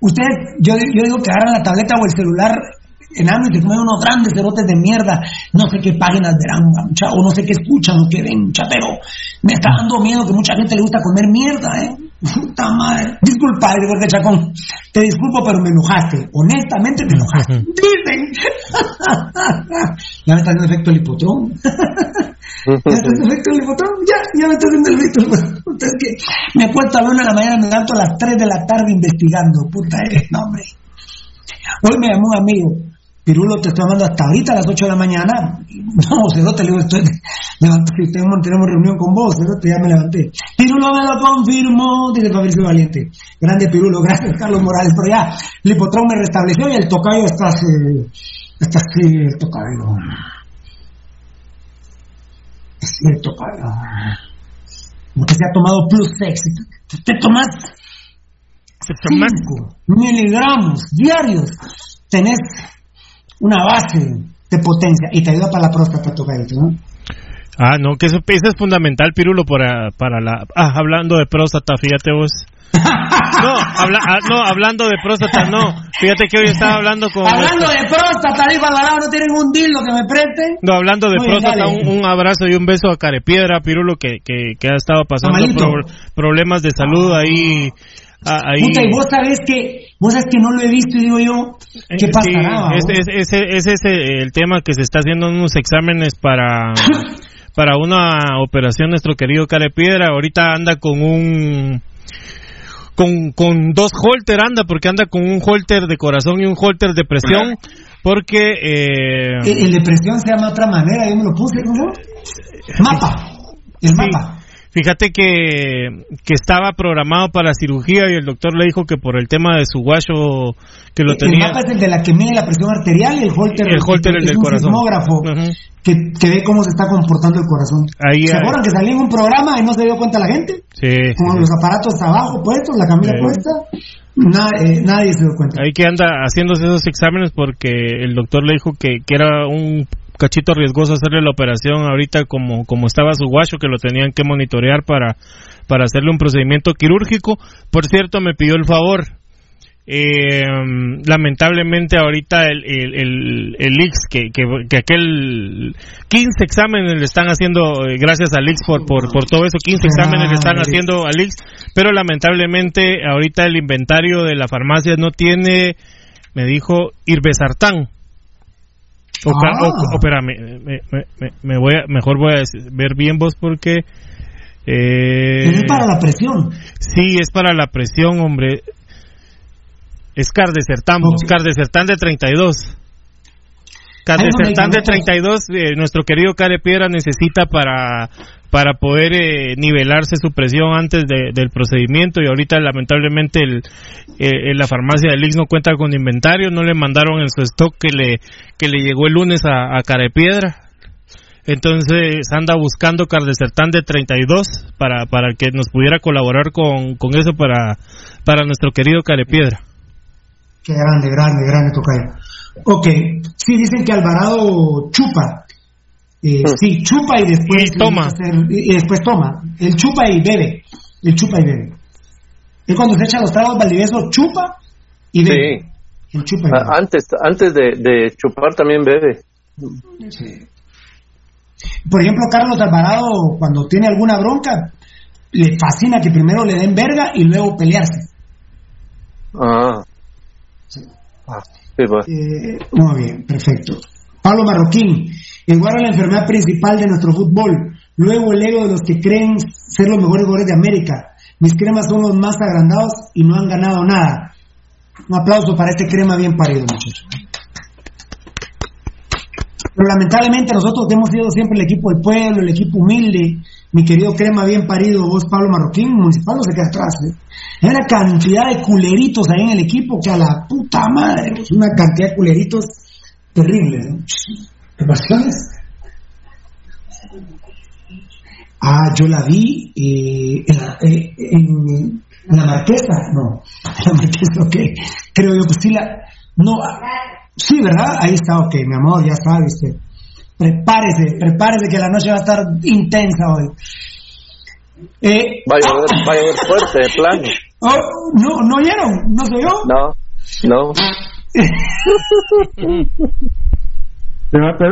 ustedes, yo, digo que agarran la tableta o el celular enano y se comen unos grandes cerotes de mierda. No sé qué páginas verán, mucha, o no sé qué escuchan o qué ven, mucha, pero me está dando miedo que mucha gente le gusta comer mierda, ¿eh? Puta madre. Disculpa, Jorge Chacón. Te disculpo, pero me enojaste. Honestamente me enojaste. Dicen. ya me está haciendo efecto el hipotrón. ya me está haciendo efecto el hipotrón. Ya, ya me está haciendo el efecto el hipotrón. Es que me acuesto a la una de la mañana, me levanto a las 3 de la tarde investigando. Puta, eres, no, hombre. Hoy me llamó un amigo. Pirulo, te estoy llamando hasta ahorita a las 8 de la mañana. No, Cerote, le digo, estoy, tenemos, tenemos reunión con vos, Cerote, ya me levanté. Pirulo me lo confirmó, dice Fabricio Valiente. Grande Pirulo, gracias Carlos Morales. Pero ya, el hipotrón me restableció y el tocayo está así, está así, el tocayo. Sí, el tocayo. Como que se ha tomado plus sex. Te tomas Se tomas- 5 miligramos diarios, tenés una base de potencia y te ayuda para la próstata, tocadito, ¿no? Ah, no, que eso, eso es fundamental, Pirulo, para, para la... Ah, hablando de próstata, fíjate vos. No, habla, ah, no, hablando de próstata, no. Fíjate que hoy estaba hablando con... Hablando de próstata, dijo Alvarado, no tienen un dildo que me presten. No, hablando de Muy próstata, un, un abrazo y un beso a Carepiedra, Pirulo, que, que, que ha estado pasando problemas de salud ahí. Ah, ahí. Puta, y vos sabés que, vos sabés que no lo he visto y digo yo, ¿qué Eh, pasará? Sí, ese es, ese, ese es eh, el tema que se está haciendo unos exámenes para para una operación nuestro querido Carepiedra. Ahorita anda con un con, con dos holter anda porque anda con un holter de corazón y un holter de presión porque eh, el, el de presión se llama otra manera, yo me lo puse, ¿no? Mapa, el Sí. mapa. Fíjate que, que estaba programado para cirugía y el doctor le dijo que por el tema de su guacho que lo el tenía mapa es el de la que mide la presión arterial y el holter, El holter, el es del un corazón. sismógrafo Ujú. que, que ve cómo se está comportando el corazón. Ahí, ¿Se acuerdan que salía en un programa y no se dio cuenta la gente? Sí, Con sí. los aparatos abajo puestos, la camilla Sí. puesta, eh, nadie se dio cuenta. Ahí que anda haciéndose esos exámenes porque el doctor le dijo que, que era un cachito riesgoso hacerle la operación ahorita como, como estaba su guacho, que lo tenían que monitorear para, para hacerle un procedimiento quirúrgico. Por cierto, me pidió el favor. Eh, lamentablemente ahorita el, el, el, el IX, que, que, que aquel 15 exámenes le están haciendo, eh, gracias al IX por, por, por todo eso, 15 exámenes le están haciendo al IX, pero lamentablemente ahorita el inventario de la farmacia no tiene, me dijo, Irbesartán. Ah. o- o- espera, me, me- me- me voy a, mejor voy a ver bien vos porque... Eh, Es para la presión. Sí, es para la presión, hombre. Es Cardesertán, Ok. Cardesertán de 32. Cardesertán de medicamentos. 32, eh, nuestro querido Care Piedra necesita para para poder eh, nivelarse su presión antes de- del procedimiento y ahorita lamentablemente el, eh, la farmacia del Ix no cuenta con inventario, no le mandaron en su stock que le que le llegó el lunes a, a Carepiedra. Entonces anda buscando Cardesertán de 32 para, para que nos pudiera colaborar con, con eso para, para nuestro querido Carepiedra. Qué grande, grande, grande tocayo. Ok, sí, dicen que Alvarado chupa. Eh, sí, chupa y después Y toma. hacer- y, y después toma. Él chupa y bebe. Él chupa y bebe. Él cuando se echa los tragos Valdivieso chupa y bebe. Sí. Él chupa y Ah, bebe. Antes, antes de, de chupar también bebe. Por ejemplo, Carlos Alvarado, cuando tiene alguna bronca, le fascina que primero le den verga y luego pelearse. Ah. Ah, sí, pues. Eh, muy bien, perfecto. Pablo Marroquín, es la enfermedad principal de nuestro fútbol. Luego el ego de los que creen ser los mejores jugadores de América. Mis cremas son los más agrandados y no han ganado nada. Un aplauso para este crema bien parido, muchachos. Pero lamentablemente nosotros hemos sido siempre el equipo del pueblo, el equipo humilde, mi querido crema bien parido, vos Pablo Marroquín, municipal no se queda atrás. ¿eh? Hay una cantidad de culeritos ahí en el equipo que a la puta madre, una cantidad de culeritos terribles. ¿no? ¿Qué pasiones? Ah, yo la vi eh, en, la, eh, en, la Marquesa, no, la Marquesa, ok, creo yo que sí la, no, ah, sí, ¿verdad? Ahí está, ok, mi amor, ya está, viste. Prepárese, prepárese que la noche va a estar intensa hoy. Eh, vaya, a ver, vaya a ver fuerte, de plano. Oh, no, ¿No oyeron? ¿No se oyó? No, no. Le va, a,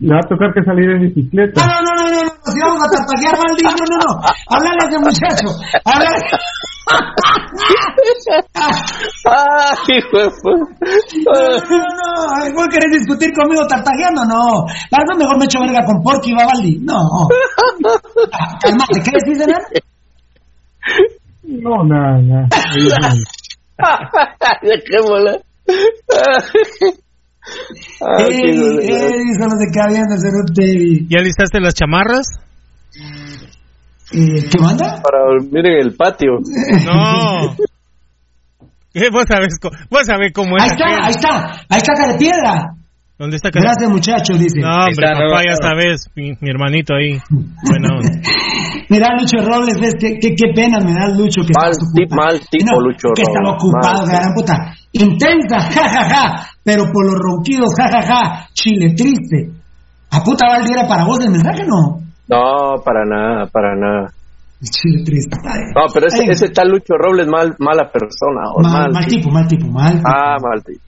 le va a tocar que salir en bicicleta. No, no, no, no, no, no, si vamos a tartaquear mal no, no, no. Háblale a ese muchacho. Háblale. ¡Ah, hijo de No, no, no. ¿Vos querés discutir conmigo tartajeando? No. Eso mejor me echo verga con Porky y Babaldi. No. Calmate, ¿qué decís, Enan? No, nada, nada. Dejémosla. Se queda ese David. ¿Ya listaste las chamarras? Eh, ¿Qué manda? Para dormir en el patio. No. Eh, vos sabés, vos sabés cómo es. Ahí está, ahí está, ahí está cara de piedra. ¿Dónde está cara? Gracias, muchacho, dice. No, hombre, papá, ya sabes, mi, mi hermanito ahí. Bueno. Mira, Lucho Robles, ves qué, qué, qué pena me da Lucho que mal, tip, mal tipo, no, Lucho que estaba ocupado, gran puta. Intensa, jajaja, ja, ja, pero por los ronquidos, jajaja, ja, ja, chile triste. ¿A puta Valdi era para vos el mensaje, no? No, para nada, para nada. Chile triste. Ay, no, pero ese, ese tal Lucho Robles, mal, mala persona. O mal, mal, mal tipo, mal tipo, mal tipo. Ah, mal tipo.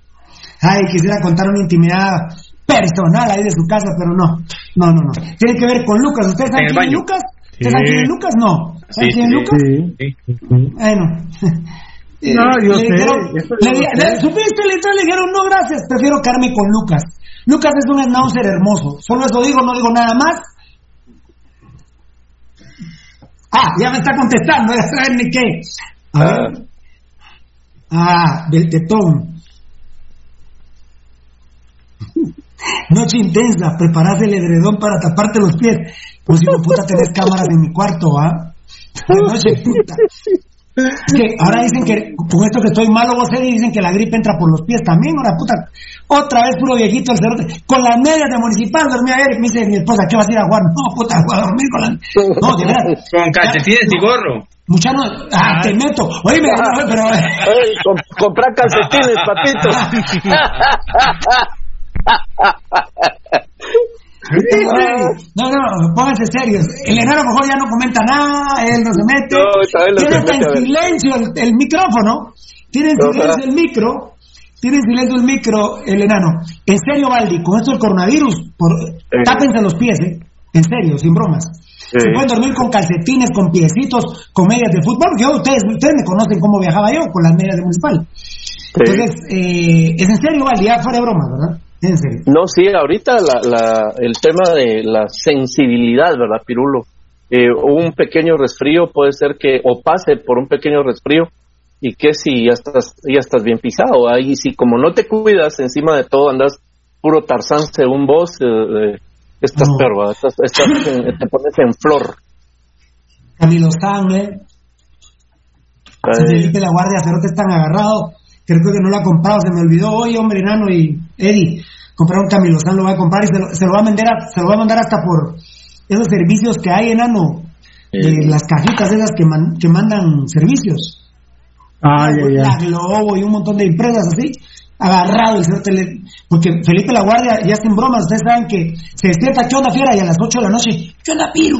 Ay, quisiera contar una intimidad personal ahí de su casa, pero no. No, no, no. Tiene que ver con Lucas. ¿Ustedes saben quién es Lucas? ¿Ustedes saben quién es Lucas? No. ¿Saben Sí, quién es sí, Lucas? Sí, sí, sí. Bueno. Eh, No, yo le sé, dijeron- le, le- ¿Supiste? Le, le dijeron, no, gracias, prefiero quedarme con Lucas. Lucas es un schnauzer hermoso. Solo eso digo, no digo nada más. Ah, ya me está contestando, ya saben ni qué. A ver. Ah, del tetón. Noche intensa, preparás el edredón para taparte los pies. Pues si no puta tenés cámaras en mi cuarto, ¿ah? Noche puta. Que ahora dicen que, con esto que estoy malo, vos Eddie, dicen que la gripe entra por los pies también, ahora puta. Otra vez puro viejito el cerote. Con las medias de municipal dormía ayer. Me dice mi esposa, ¿qué vas a ir a jugar? No, puta, voy a dormir con las... No, de verdad. Con calcetines y gorro. Mucha no... Ah, te meto. Oye, me pero... Ey, com- comprar calcetines, papito. No, no, pónganse serios. El enano mejor ya no comenta nada, él no se mete. No, Tiene hasta en silencio el, el micrófono. Tiene en silencio el micro. Tiene en silencio el micro el enano. En serio, Valdi, con esto del coronavirus, por, Eh. tápense los pies, ¿eh? En serio, sin bromas. Se pueden dormir con calcetines, con piecitos, con medias de fútbol. Yo, ustedes, ustedes me conocen cómo viajaba yo con las medias de municipal. Entonces, eh, es en serio, Valdi, ya fuera de bromas, ¿verdad? No, sí, ahorita la, la, el tema de la sensibilidad, ¿verdad, Pirulo? Eh, un pequeño resfrío puede ser que, o pase por un pequeño resfrío, y que si ya estás, ya estás bien pisado, ahí sí, como no te cuidas, encima de todo andas puro tarzán según vos, eh, eh, estás No. Estás, estás en- te pones en flor. Camilo San, ¿eh? Felipe La Guardia Cerote están agarrado. Creo que no lo ha comprado, se me olvidó. Oye, hombre, enano y Eddie, comprar un Camilo San lo va a comprar y se lo, se lo va a vender a- se lo va a mandar hasta por esos servicios que hay, enano. De las cajitas esas que, man- que mandan servicios. Ay, ay, La ay. Globo y un montón de empresas así. Agarrado el cerote le- Porque Felipe La Guardia, ya sin bromas, ustedes saben que se despierta, ¿qué onda, fiera? Y a las 8 de la noche, ¿qué onda, Piru?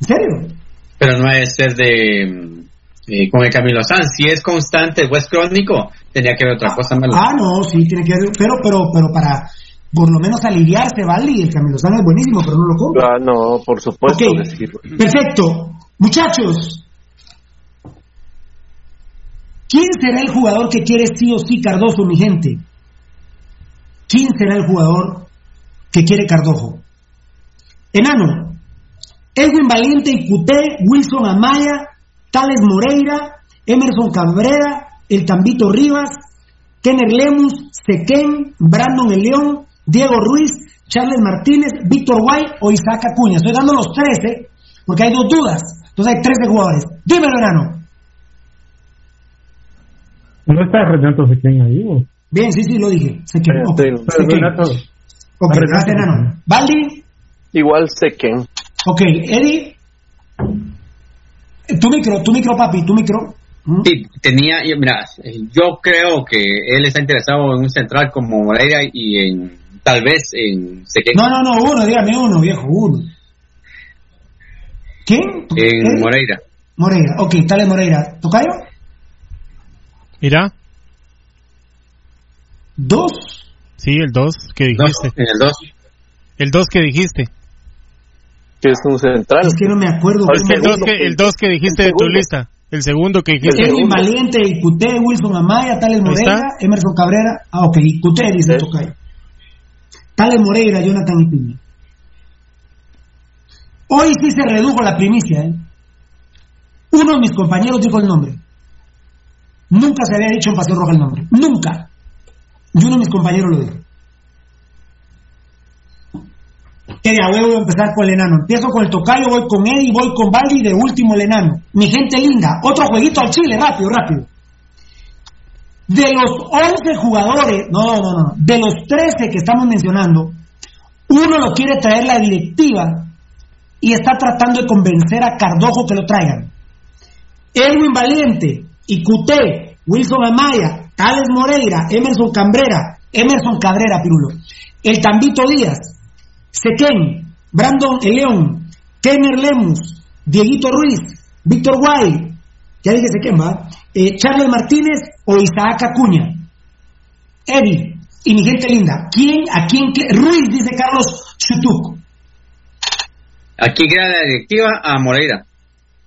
¿En serio? Pero no debe ser de. Eh, con el Camilo Sanz. Si es constante o es crónico, tenía que ver otra cosa más. Ah, no, sí, tiene que ver, pero, pero, pero para por lo menos aliviarse, ¿vale? Y el Camilo Sano es buenísimo, pero no lo compro. ah, no, por supuesto Ok, que sí. perfecto. Muchachos, ¿quién será el jugador que quiere sí o sí Cardoso, mi gente? ¿Quién será el jugador que quiere Cardojo? Enano, Edwin Valiente y Cuté, Wilson Amaya, Tales Moreira, Emerson Cabrera, El Tambito Rivas, Kenner Lemus, Sequén, Brandon El León, Diego Ruiz, Charles Martínez, Víctor Guay o Isaac Acuña. Estoy dando los 13 porque hay dos dudas. Entonces hay 13 jugadores. Dímelo, enano. No está Renato Sequeña ahí, vos. Bien, sí, sí, lo dije. Sequén. Eh, ok. sí, Pero Sequén. Renato. Ok, gracias, enano. Valdi, Igual ok, Ok, Eddie. Tu micro, tu micro, papi, tu micro. ¿Mm? Sí, tenía, y mira, yo creo que él está interesado en un central como Moreira y en tal vez en. No, no, no, uno, dígame uno, viejo, uno. ¿Quién? En Eddie. Moreira. Moreira, ok, Tales Moreira. ¿Tocayo? Mira, Dos. sí, el 2 que Dos, dijiste. en el 2. El 2 que dijiste. Que es un central. Es que no me acuerdo. El 2 segundo, que, el dos que dijiste de tu lista. El segundo que dijiste. Edwin Valiente, Icute, Wilson Amaya, Tales Moreira? Emerson Cabrera. Ah, ok, Icute dice. Tocayo. Tales Moreira, Jonathan y Piña. Hoy sí se redujo la primicia, ¿eh? Uno de mis compañeros dijo el nombre. Nunca se había dicho en Pasión Roja el nombre. Nunca. Y uno de mis compañeros lo dijo. Que de a empezar con el enano. Empiezo con el tocayo, voy con Eddie, voy con Baldi de último el enano. Mi gente linda. Otro jueguito al Chile, rápido, rápido. De los 11 jugadores, no, no, no, no, de los 13 que estamos mencionando, uno lo quiere traer la directiva y está tratando de convencer a Cardojo que lo traigan. Edwin Valiente, Icute, Wilson Amaya, Tales Moreira, Emerson Cabrera, Emerson Cabrera, Pirulo, el Tambito Díaz, Sequén, Brandon León, Kenner Lemus, Dieguito Ruiz, Víctor Guay, ya dije Sequén, ¿va? Eh, Charles Martínez o Isaac Acuña. Eddie, y mi gente linda, ¿quién, a quién, Ruiz, dice Carlos Chutuc. Aquí queda la directiva a Moreira.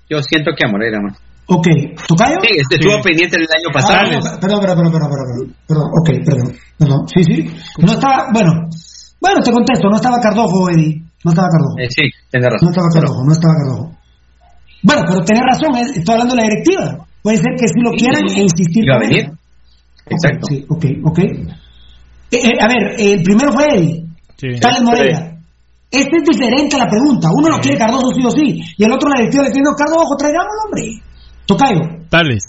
Yo siento que a Moreira más. Ok, ¿Tocayo? Sí, este estuvo pendiente el año Ah, pasado. no, perdón, perdón, perdón, perdón, perdón, perdón, ok, perdón, perdón, sí, sí, no estaba, bueno, bueno, te contesto, no estaba Cardojo, Eddie, no estaba Cardojo, Eh, sí, tiene no razón. estaba Cardojo, no estaba Cardojo. Bueno, pero tenés razón, eh, estoy hablando de la directiva, puede ser que si lo quieran e insistir Iba a venir. Exacto. Ok, sí, ok, ok. Eh, eh, a ver, el primero fue Eddie, Sí. Moreira. Este es diferente a la pregunta, uno lo quiere Cardojo sí o sí, y el otro la directiva le dice, no, Cardojo, traigámoslo, hombre. Tocayo, Tales.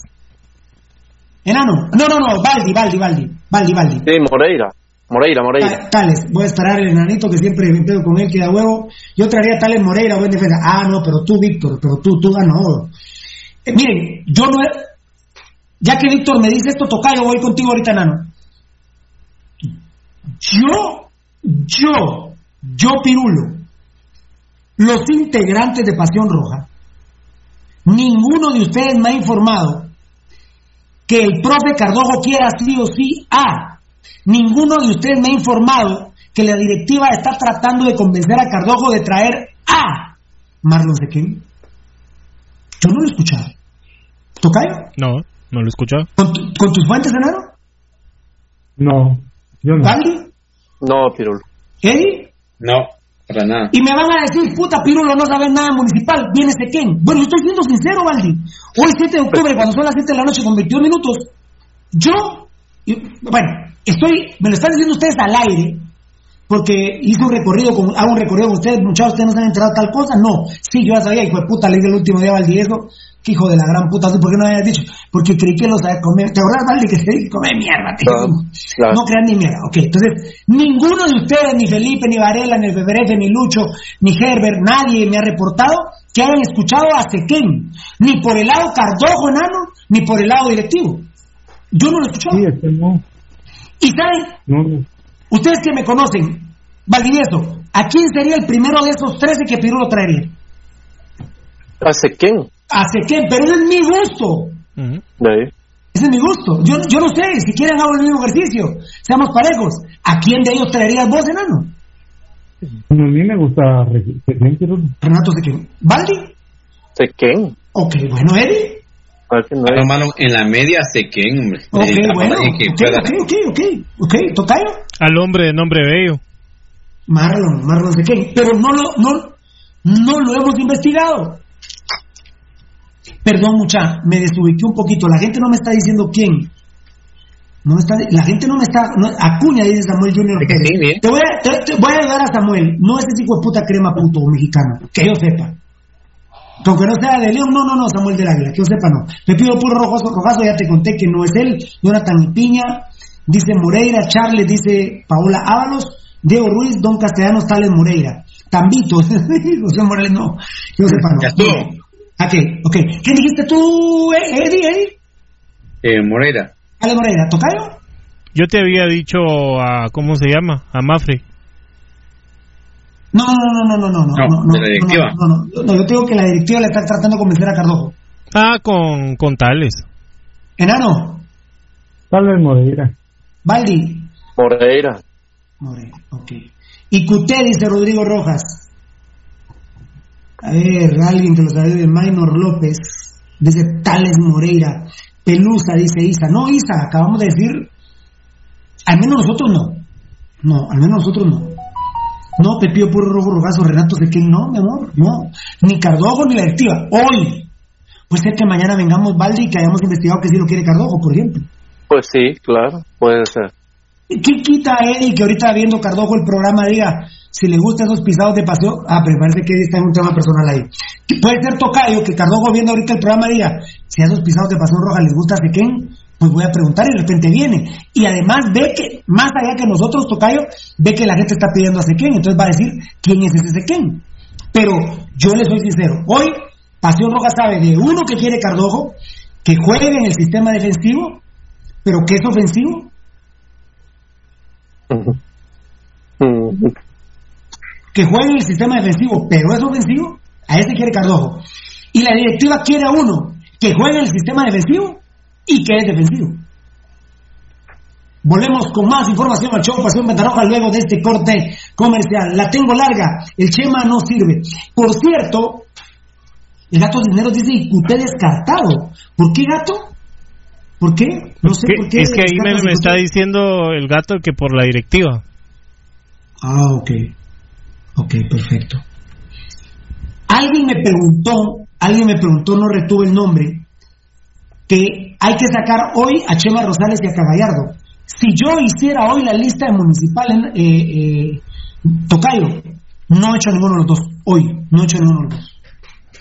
enano, no, no, no, Baldi, Baldi, Baldi, Baldi, Baldi. Sí, Moreira. Moreira, Moreira. Ta- Tales, voy a esperar el enanito que siempre me pedo con él, que da huevo. Yo traería Tales Moreira, buen defensa. Ah, no, pero tú, Víctor, pero tú, tú ganó. Eh, miren, yo no he- Ya que Víctor me dice esto, tocayo, voy contigo ahorita, enano. Yo, yo, yo, Pirulo, los integrantes de Pasión Roja, ninguno de ustedes me ha informado que el profe Cardojo quiera sí o sí a. Ninguno de ustedes me ha informado que la directiva está tratando de convencer a Cardojo de traer a Marlon Sequén. Yo no lo he escuchado. ¿Tocayo? No, no lo he escuchado. ¿Con, tu- con tus fuentes, enano? No, yo no. ¿Baldi? No, Pirulo. ¿Eddie? No, para nada. Y me van a decir, puta, Pirulo no sabe nada municipal, viene Sequén. Bueno, yo estoy siendo sincero, Baldi. Hoy 7 de octubre, cuando son las 7 de la noche con 21 minutos, yo, y- bueno, estoy, me lo están diciendo ustedes al aire, porque hice un recorrido, con, hago un recorrido con ustedes, muchachos, ustedes no se han enterado de tal cosa, no. Sí, yo ya sabía, hijo de puta, le dije el último día a Baldi eso, que hijo de la gran puta, ¿por qué no me habías dicho? Porque creí que lo sabía comer. ¿Te acordás, Baldi, que te dije comer mierda? Te Claro, dije, claro. no crean ni mierda. Ok, entonces, ninguno de ustedes, ni Felipe, ni Varela, ni el Feberefe, ni Lucho, ni Herbert, nadie me ha reportado que hayan escuchado a Sequén, ni por el lado Cardojo enano, ni por el lado directivo. Yo no lo he escuchado. Sí, este no. Y saben, no, ustedes que me conocen, Valdivieso, ¿a quién sería el primero de esos 13 que Pirulo traería? ¿A Sequén? A Sequén, pero ese es mi gusto. De ahí. Ese es mi gusto. Yo, yo no sé, si quieren hago el mismo ejercicio. Seamos parejos. ¿A quién de ellos traerías vos, enano? A mí me gusta Sequén, Renato Sequén. ¿Baldi? Sequén. Ok, bueno, Eddie. A ver que no Malo, es. malo, en la media sé que, hombre. Ok, bueno. que Ok, pueda- ok, ok, ok. Tocayo. Al hombre de nombre bello. Marlon, Marlon Sequén. Pero no lo, no, no lo hemos investigado. Perdón, mucha, me desubiqué un poquito. La gente no me está diciendo quién. No está, la gente no me está. no- Acuña, dice Samuel Junior te, voy a, te, te voy a ayudar a Samuel. No ese tipo de puta crema puto mexicano. Que yo sepa. Que Aunque no sea de León, no, no, no, Samuel del Águila, que yo sepa, no. Le pido puro rojoso, rojazo, ya te conté que no es él. Jonathan Piña, dice Moreira, Charles, dice Paola Ábalos, Diego Ruiz, Don Castellanos, Tales Moreira. Tambito. José Morales no. Yo sepa, no. Ya estuvo. ¿A qué? Ok. ¿Qué dijiste tú, eh, Eddie? Eddie? Eh, Moreira. Ale Morena, ¿tocayo? Yo te había dicho a, ¿cómo se llama? A Mafre. No, no, no, no, no, no, no, No, no, de la directiva. No, no, no, no, yo te digo que la directiva le está tratando de convencer a Cardojo. Ah, con, con Tales. Enano, Tal vez Moreira. Baldi, Moreira. Moreno, ok. Y Cuté, dice Rodrigo Rojas. A ver, alguien que lo sabe de Maynor López. Dice Tales Moreira. Pelusa, dice Isa. No, Isa, acabamos de decir. Al menos nosotros no. No, al menos nosotros no. No, Pepío Puro Rojo Rogazo, Renato de quién no, mi amor, no. Ni Cardojo ni la directiva. Hoy. Puede ser que mañana vengamos Baldi y que hayamos investigado que sí lo quiere Cardojo, por ejemplo. Pues sí, claro, puede ser. ¿Qué quita a Eddie que ahorita viendo Cardojo el programa diga si le gustan esos pisados de paseo? Ah, pero parece que está en un tema personal ahí. Puede ser Tocayo que Cardojo viendo ahorita el programa diga si a esos pisados de paseo roja les gusta Sequén, pues voy a preguntar y de repente viene. Y además ve que, más allá que nosotros, Tocayo, ve que la gente está pidiendo a Sequén, entonces va a decir quién es ese Sequén. Pero yo le soy sincero, hoy Pasión Roja sabe de uno que quiere Cardojo, que juegue en el sistema defensivo, pero que es ofensivo, que juegue en el sistema defensivo, pero es ofensivo, a ese quiere Cardojo. Y la directiva quiere a uno que juegue en el sistema defensivo y que es defensivo. Volvemos con más información al show Pasión Ventarroja luego de este corte comercial. La tengo larga, el Chema no sirve. Por cierto, el gato Cisneros dice que usted descartado. ¿Por qué gato? ¿Por qué? No sé por qué. es que ahí me, me está diciendo el gato que por la directiva. Ah, ok. Ok, perfecto. Alguien me preguntó, alguien me preguntó, no retuve el nombre, que hay que sacar hoy a Chema Rosales y a Cagallardo. Si yo hiciera hoy la lista de municipales, eh, eh, Tocayo, no he hecho ninguno de los dos. Hoy, no he hecho ninguno de los dos.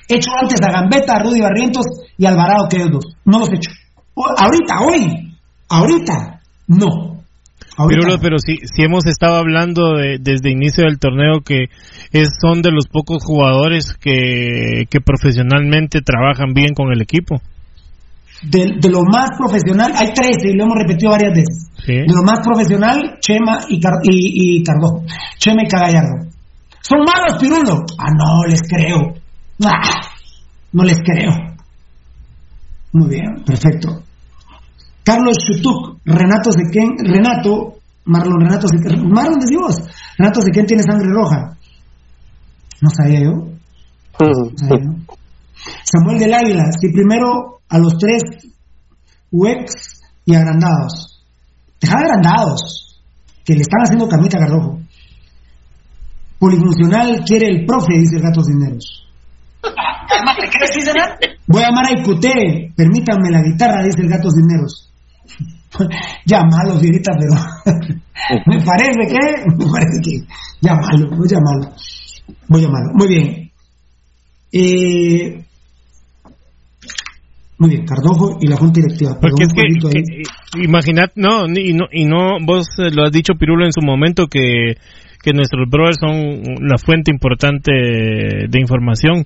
He hecho antes a Gambetta, a Rudy Barrientos y a Alvarado, que ellos dos. No los he hecho. O- ahorita, hoy, ahorita, no. Ahorita no. pero si, si hemos estado hablando de- desde inicio del torneo que es, son de los pocos jugadores que, que profesionalmente trabajan bien con el equipo. De, de lo más profesional, hay 13 y lo hemos repetido varias veces. Sí. De lo más profesional, Chema y, Car- y, y Cardojo. Chema y Cagallardo. ¿Son malos, Pirulo? Ah, no les creo. Ah, no les creo. Muy bien, perfecto. Carlos Chutuk, Renato Sequén, Renato, Marlon Renato Sequén, Marlon decimos, Renato Sequén tiene sangre roja. No sabía yo. Ujú. no sabía yo. Samuel del Águila, si primero a los tres UX y agrandados. Deja de agrandados, que le están haciendo camita a Cardojo. Polifuncional quiere el profe, dice el gato Cineros. Voy a llamar a Icute, permítanme la guitarra, dice el gato Cineros. Llámalo, Fierita, pero me parece que, me parece que, llámalo, voy a llamarlo. Voy a llamarlo. Muy bien. Eh, muy bien, Cardojo y la Junta Directiva. Porque es que, que- imaginad, no, y no, y no, vos eh, lo has dicho Pirulo en su momento que, que nuestros brothers son la fuente importante de información.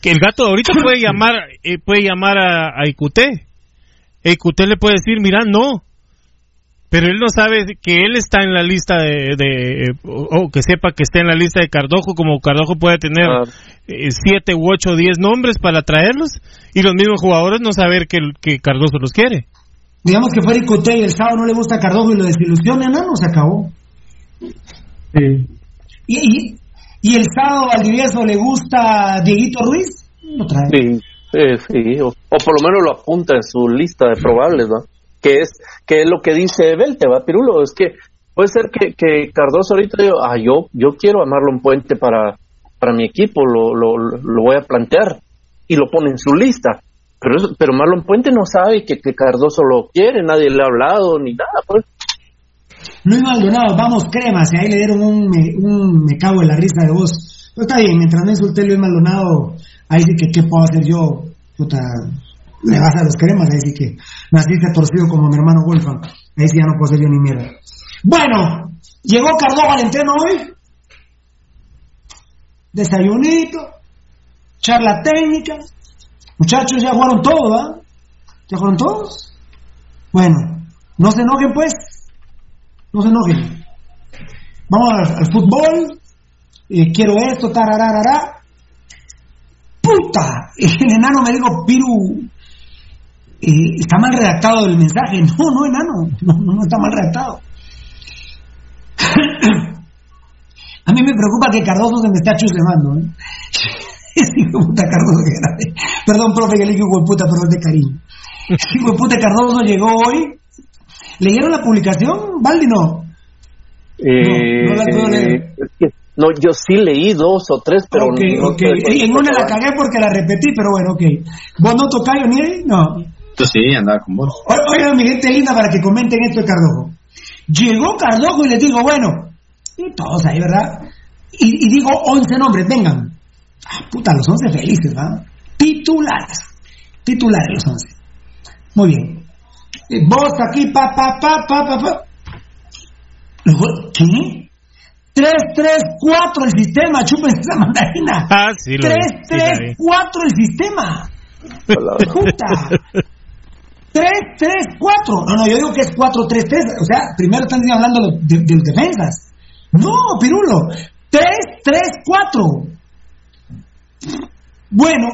Que el gato ahorita puede llamar, eh, puede llamar a, a Icute. E Icute le puede decir, mira, no. Pero él no sabe que él está en la lista de, de- o, o que sepa que está en la lista de Cardojo, como Cardojo puede tener Claro. eh, siete u ocho o diez nombres para traerlos y los mismos jugadores no saber que, que Cardoso los quiere. Digamos que Icute y el sábado no le gusta a Cardojo y lo desilusiona, no, no se acabó. Sí. Y, y, y el sábado al Valdivieso le gusta Dieguito Ruiz, lo trae. Sí, sí, sí, O, o por lo menos lo apunta en su lista de probables, ¿va? Que es, que es lo que dice Belte, ¿va, Pirulo? Es que puede ser que, que Cardoso ahorita diga, ah, yo, yo quiero a Marlon Puente para, para mi equipo, lo, lo, lo voy a plantear, y lo pone en su lista. Pero, pero Marlon Puente no sabe que, que Cardoso lo quiere, nadie le ha hablado ni nada, pues. Luis Maldonado, vamos cremas, y ahí le dieron un me, un me cago en la risa de. Pero está bien, mientras no insulté a Luis Maldonado, ahí sí que qué puedo hacer yo, puta, le vas a los cremas, ahí sí que naciste torcido como mi hermano Wolfgang, ahí sí ya no yo ni mierda. Bueno, llegó Cardojo al entreno hoy. desayunito, charla técnica. Muchachos, ya jugaron todos, ¿ah? ¿Ya jugaron todos? Bueno, no se enojen pues, no se enojen. Vamos al, al fútbol, eh, quiero esto, tarararara. ¡Puta! El enano me dijo, Piru, eh, está mal redactado el mensaje. No, no, enano, no, no, está mal redactado. A mí me preocupa que Cardoso se me está chusemando. ¿eh? Hijo puta Cardoso que. Perdón, profe, que le dije hijo puta, perdón de cariño. Hijo puta Cardoso llegó hoy. ¿Leyeron la publicación? ¿Valdi no? Eh, No, no la puedo leer. es que- no, yo sí leí dos o tres, pero ok, no estoy- En una la cagué porque la repetí, pero bueno, ok. ¿Vos no tocayo ni? No. Sí, andaba con vos. Oigan, mi gente linda, para que comenten esto de Cardojo. Llegó Cardojo y les digo, bueno, y todos ahí, ¿verdad? Y, y digo 11 nombres, vengan. Ah, puta, los 11 felices, ¿verdad? Titulares. Titulares los 11. Muy bien. Vos aquí, pa, pa, pa, pa, pa, pa. Luego, ¿Qué? 3, 3, 4 el sistema, chupen esa mandarina. Ah, sí, lo 3, vi, sí, 3, la vi. 4 el sistema. Puta. 3, 3, 4. No, no, yo digo que es 4, 3, 3. O sea, primero están hablando de, de- los. No, Pirulo. 3, 3, 4. Bueno,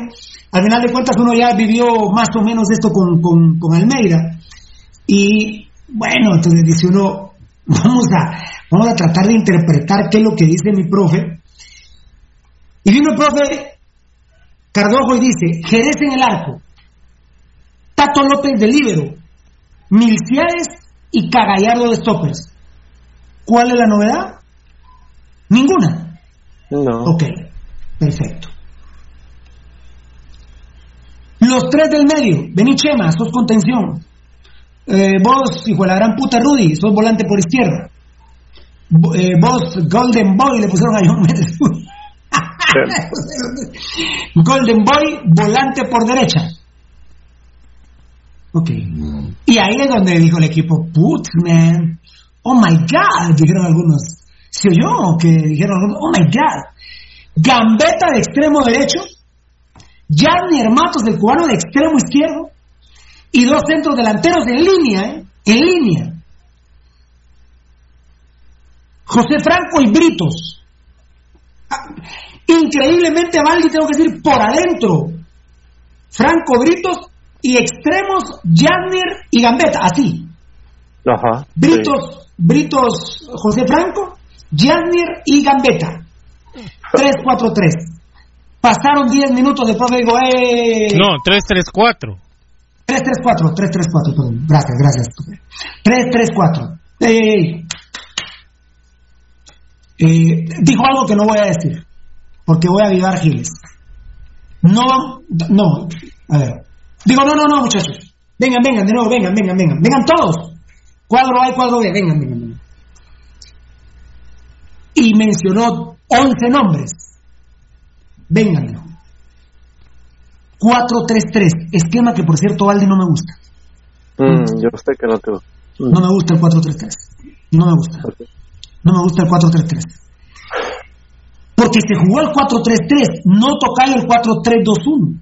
al final de cuentas uno ya vivió más o menos esto con, Almeida. Y bueno, entonces dice uno, vamos a, vamos a tratar de interpretar qué es lo que dice mi profe. Y vino el profe Cardojo y dice, Jerez en el arco, Tato López de líbero, Milciades y Cagallardo de stoppers. ¿Cuál es la novedad? Ninguna. No. Ok, perfecto. Los tres del medio, vení Chema, sos contención. Eh, vos, hijo de la gran puta Rudy, sos volante por izquierda. Eh, vos, Golden Boy, le pusieron a John. Golden Boy, volante por derecha. Ok. Y ahí es donde dijo el equipo, put, man. Oh my God, dijeron algunos. ¿Se oyó? Que dijeron algunos, oh my God. Gambeta de extremo derecho, Yarni Matos del cubano de extremo izquierdo, y dos centros delanteros en línea, ¿eh? En línea. José Franco y Britos. Ah, Increíblemente, Valdi, tengo que decir, por adentro. Franco Britos y extremos, Yarnier y Gambetta, así. Ajá. Britos, Britos José Franco, Yarnier y Gambetta. 3-4-3. Pasaron 10 minutos, después le digo, ¡eh! No, 3-3-4. 3-3-4, 3-3-4, perdón. Gracias, gracias. 3-3-4. ¡Ey! Eh, dijo algo que no voy a decir, porque voy a avivar Giles. No, no, a ver. Digo, no, no, no, muchachos. Vengan, vengan, de nuevo, vengan, vengan, vengan. Vengan todos. Cuadro A y cuadro B, vengan, vengan, vengan. Y mencionó 11 nombres. Vengan, dijo. 4-3-3, esquema que por cierto Valdi no me gusta. Mm, yo sé que no te gusta. Mm. No me gusta el 4-3-3. No me gusta. No me gusta el 4-3-3. Porque se jugó el 4-3-3, no toca el 4-3-2-1.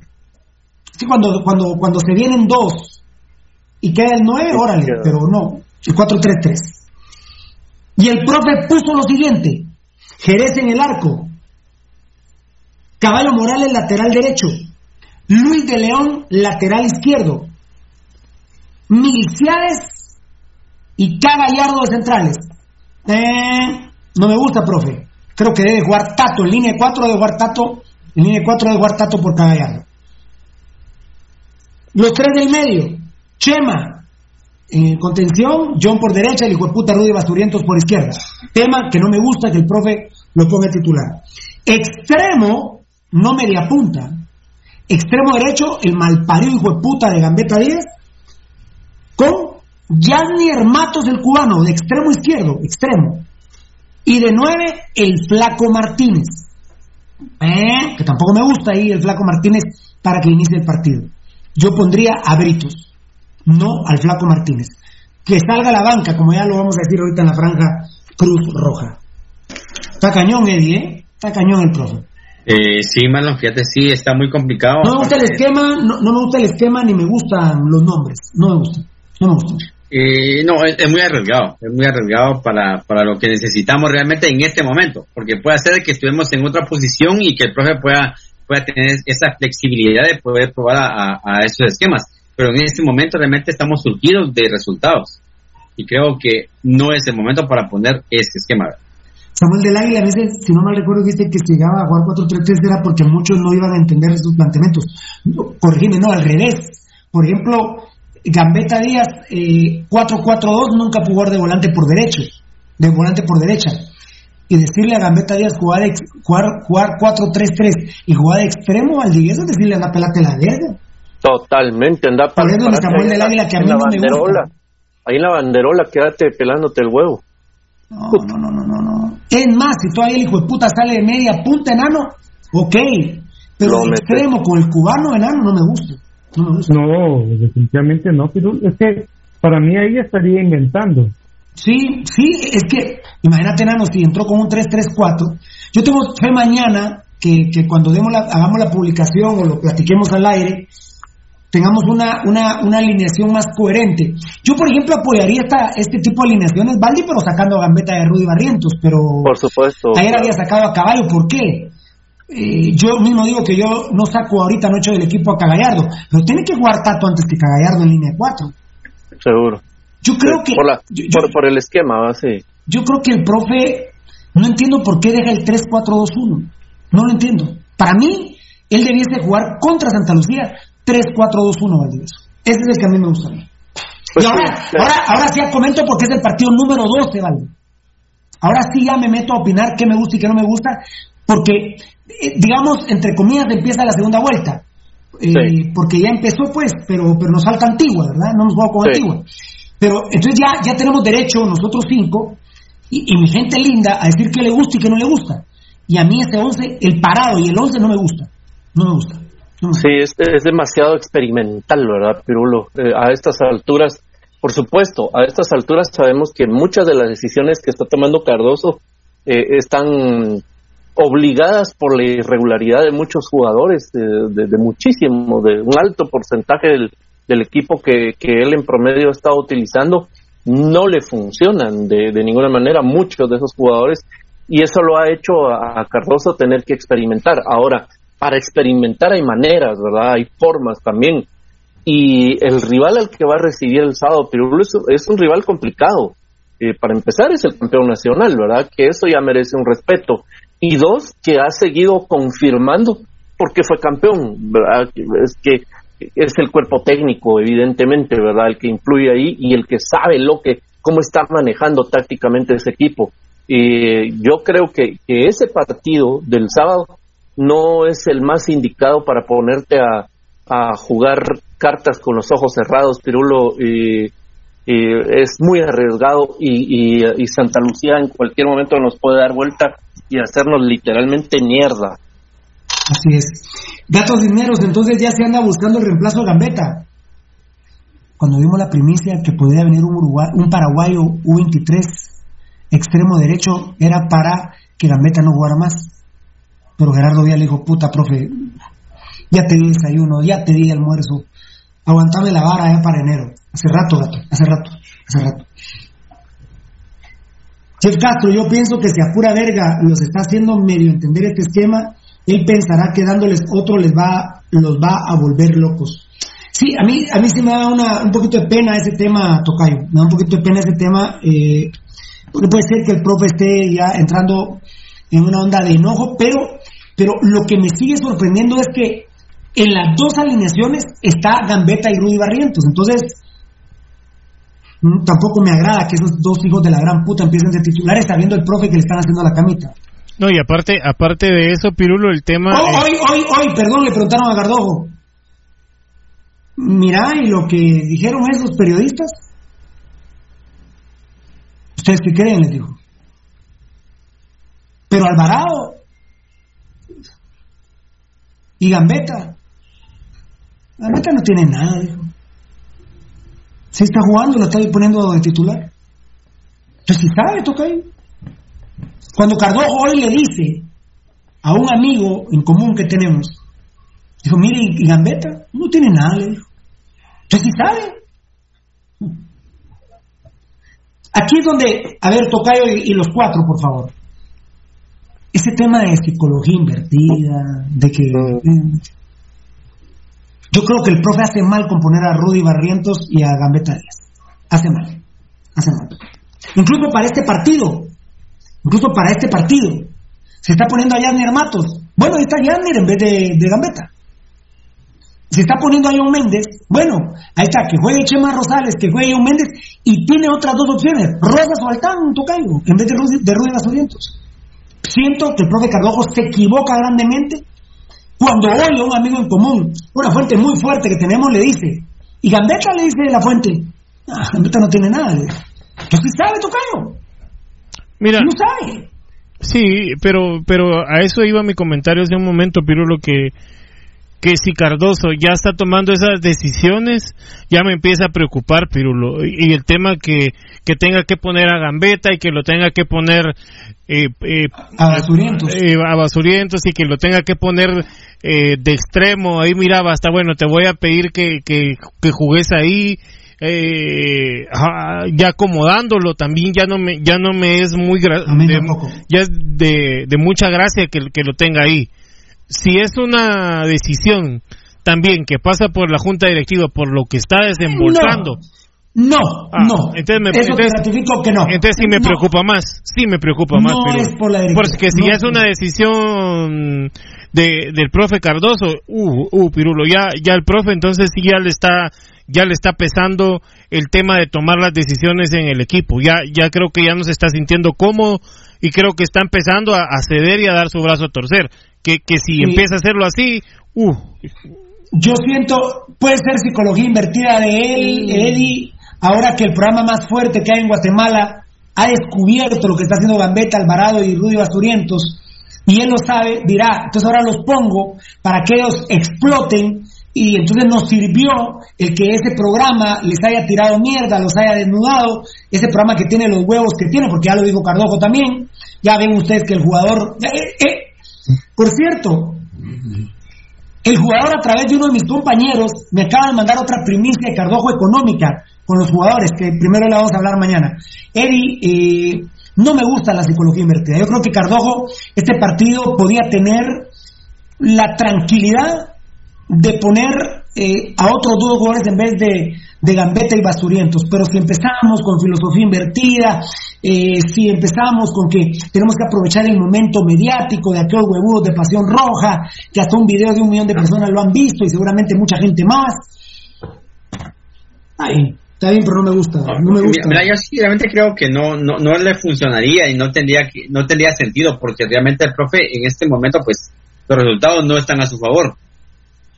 Es que cuando, cuando, cuando se vienen dos y queda el 9, órale, pero no, el 4-3-3. Y el profe puso lo siguiente: Jerez en el arco, Caballo Morales lateral derecho, Luis de León lateral izquierdo, Milciades y K. Gallardo de centrales. Eh, no me gusta, profe. Creo que debe jugar Tato. En línea 4 debe jugar Tato. En línea 4 debe jugar Tato por K. Los tres del medio. Chema. En contención, John por derecha, el hijo de puta Rudy Basturientos por izquierda. Tema que no me gusta que el profe lo ponga titular. Extremo, no media punta. Extremo derecho, el malparido hijo de puta de Gambetta 10 con Yasnier Matos el cubano, de extremo izquierdo, extremo. Y de nueve, el Flaco Martínez. Eh, que tampoco me gusta ahí el Flaco Martínez para que inicie el partido. Yo pondría a Britos, no al Flaco Martínez. Que salga a la banca, como ya lo vamos a decir ahorita en la franja Cruz Roja. Está cañón, Eddie, ¿eh? Está cañón el profe. Eh, sí, Marlon, fíjate, sí, está muy complicado. No me gusta el esquema, no, no me gusta el esquema ni me gustan los nombres. No me gusta, no me gusta. Eh, no, es, muy arriesgado, es muy arriesgado para, para lo que necesitamos realmente en este momento, porque puede ser que estuvimos en otra posición y que el profe pueda, pueda tener esa flexibilidad de poder probar a, a esos esquemas, pero en este momento realmente estamos surgidos de resultados y creo que no es el momento para poner ese esquema. Samuel del Águila, a veces, si no mal recuerdo, dice que si llegaba a jugar 4-3-3 era porque muchos no iban a entender sus planteamientos. Corregime, no, al revés. Por ejemplo, Gambetta Díaz, eh, 4-4-2, nunca jugar de volante por derecho, de volante por derecha. Y decirle a Gambetta Díaz jugar, jugar, jugar 4-3-3 y jugar de extremo al Díaz es decirle a la pelate la verga. Totalmente, anda para, Samuel del Águila que a mí no me gusta. Ahí en la banderola, quédate pelándote el huevo. No, no, no, no, no, Es más, si todavía el hijo de puta sale de media punta enano, ok. Pero el extremo con el cubano enano no me gusta. No, me gusta. no definitivamente no, pero es que para mí ahí estaría inventando. Sí, sí, es que imagínate enano si entró con un 3-3-4. Yo tengo fe mañana que, que cuando demos la, hagamos la publicación o lo platiquemos al aire, tengamos una, una, una alineación más coherente. Yo, por ejemplo, apoyaría esta, este tipo de alineaciones, Valdi, pero sacando a Gambetta de Rudy Barrientos, pero por supuesto, ayer había sacado a Caballo, ¿por qué? Eh, yo mismo digo que yo no saco ahorita noche del equipo a Cagallardo, pero tiene que jugar Tato antes que Cagallardo en línea 4. Seguro. Yo creo que... Por, por, el esquema, sí. Yo creo que el profe, no entiendo por qué deja el 3-4-2-1. No lo entiendo. Para mí, él debiese jugar contra Santa Lucía 3-4-2-1, Valdivieso. Ese es el que a mí me gusta. Pues y ahora, sí, ahora, ahora sí ya comento porque es el partido número 12, ¿vale? Ahora sí ya me meto a opinar qué me gusta y qué no me gusta, porque, eh, digamos, entre comillas, empieza la segunda vuelta. Eh, porque ya empezó, pues, pero, pero nos falta Antigua, ¿verdad? No nos vamos con Antigua. Pero entonces ya, ya tenemos derecho, nosotros cinco, y, y, mi gente linda, a decir qué le gusta y qué no le gusta. Y a mí ese 11, el parado y el 11 no me gusta. No me gusta. Sí, es, es demasiado experimental, ¿verdad, Pirulo? Eh, a estas alturas, por supuesto, a estas alturas sabemos que muchas de las decisiones que está tomando Cardoso eh, están obligadas por la irregularidad de muchos jugadores, de, muchísimo, de un alto porcentaje del, del equipo que, que, él en promedio ha estado utilizando, no le funcionan de, de ninguna manera muchos de esos jugadores y eso lo ha hecho a Cardoso tener que experimentar. Ahora, para experimentar hay maneras, ¿verdad? Hay formas también. Y el rival al que va a recibir el sábado Pirulo es, un rival complicado. Eh, para empezar es el campeón nacional, ¿verdad? Que eso ya merece un respeto. Y dos, que ha seguido confirmando porque fue campeón, ¿verdad? Es que es el cuerpo técnico, evidentemente, ¿verdad? El que influye ahí y el que sabe lo que, cómo está manejando tácticamente ese equipo. Eh, yo creo que, que ese partido del sábado no es el más indicado para ponerte a, jugar cartas con los ojos cerrados, Pirulo. y es muy arriesgado y, y, Santa Lucía en cualquier momento nos puede dar vuelta y hacernos literalmente mierda. Así es. Gatos dineros, entonces ya se anda buscando el reemplazo de Gambetta. Cuando vimos la primicia que podría venir un, Uruguay, un paraguayo U23 extremo derecho, era para que Gambetta no jugara más. Pero Gerardo Vial le dijo, puta, profe, ya te di desayuno, ya te di almuerzo, aguantame la vara ya para enero. Hace rato, gato, hace rato, hace rato. Chef Castro, yo pienso que si a pura verga los está haciendo medio entender este esquema, él pensará que dándoles otro les va, los va a volver locos. Sí, a mí, a mí sí me da una, un poquito de pena ese tema, Tocayo. Me da un poquito de pena ese tema. Eh, puede ser que el profe esté ya entrando en una onda de enojo, pero, pero lo que me sigue sorprendiendo es que en las dos alineaciones está Gambetta y Rudy Barrientos. Entonces, mm, tampoco me agrada que esos dos hijos de la gran puta empiecen de titulares sabiendo el profe que le están haciendo la camita. No, y aparte, aparte de eso, Pirulo, el tema... hoy, hoy, hoy, perdón, le preguntaron a Gardojo. Mira, y lo que dijeron esos periodistas, ¿ustedes qué creen? Les dijo. Pero Alvarado y Gambetta, Gambetta no tiene nada, dijo. Si está jugando, lo está poniendo de titular. Entonces, si sabe, toca ahí. Cuando Cardojo hoy le dice a un amigo en común que tenemos. Dijo, mire, ¿y Gambetta? No tiene nada, le dijo. ¿Usted sí sabe? Aquí es donde, a ver, Tocayo y, y los cuatro, por favor. Ese tema de psicología invertida, de que... eh, yo creo que el profe hace mal con poner a Rudy Barrientos y a Gambetta Díaz. Hace mal. Hace mal. Incluso para este partido. Incluso para este partido. Se está poniendo a Yasner Matos. Bueno, ahí está Yasner en vez de, de Gambetta. Se está poniendo a John Méndez. Bueno, ahí está, que juegue Chema Rosales, que juegue John Méndez. Y tiene otras dos opciones. Rosas o Altán, Tocayo, en vez de Rudy, de Rudy Basurientos. Siento que el profe Cardojo se equivoca grandemente cuando hoy a un amigo en común, una fuente muy fuerte que tenemos, le dice, y Gambetta le dice la fuente, ah, Gambetta no tiene nada. sí sabe, Tocayo. Mira, No sabe. sí, pero pero a eso iba mi comentario hace un momento, Pirulo, que que si Cardoso ya está tomando esas decisiones, ya me empieza a preocupar, Pirulo. Y, y el tema que, que tenga que poner a Gambetta y que lo tenga que poner eh, eh, A Basurientos. eh, a Basurientos y que lo tenga que poner eh, de extremo, ahí miraba, hasta bueno, te voy a pedir que, que, que jugues ahí, eh, ya acomodándolo también ya no me ya no me es muy gra- de, ya es de, de mucha gracia que, que lo tenga ahí si es una decisión también que pasa por la junta directiva por lo que está desembolsando No, Ah, no. entonces me- Eso entonces- ratifico que no. entonces sí me No. preocupa más, sí me preocupa más. No pero- es por la Porque si ya es una decisión de, del profe Cardoso, uh, uh, Pirulo, ya, ya el profe entonces sí ya le está, ya le está pesando el tema de tomar las decisiones en el equipo. Ya, ya creo que ya no se está sintiendo cómodo y creo que está empezando a, a ceder y a dar su brazo a torcer. Que, que si Sí. empieza a hacerlo así, uh, Yo siento, puede ser psicología invertida de él, Eddie, ahora que el programa más fuerte que hay en Guatemala ha descubierto lo que está haciendo Gambetta, Alvarado y Rudy Basturientos, y él lo sabe, dirá, entonces ahora los pongo para que ellos exploten, y entonces nos sirvió el que ese programa les haya tirado mierda, los haya desnudado, ese programa que tiene los huevos que tiene, porque ya lo dijo Cardojo también, ya ven ustedes que el jugador... eh, eh, por cierto, el jugador a través de uno de mis compañeros me acaba de mandar otra primicia de Cardojo económica con los jugadores, que primero le vamos a hablar mañana. Eddie, eh, no me gusta la psicología invertida. Yo creo que Cardojo, este partido podía tener la tranquilidad de poner eh, a otros dos jugadores en vez de, de Gambetta y Basturientos. Pero si empezamos con filosofía invertida, eh, si empezamos con que tenemos que aprovechar el momento mediático de aquellos huevudos de Pasión Roja, que hasta un video de un millón de personas lo han visto y seguramente mucha gente más. Ay, está bien, pero no me gusta. No me gusta. Mira, yo sí realmente creo que no, no, no le funcionaría y no tendría que, no tendría sentido porque realmente el profe en este momento pues los resultados no están a su favor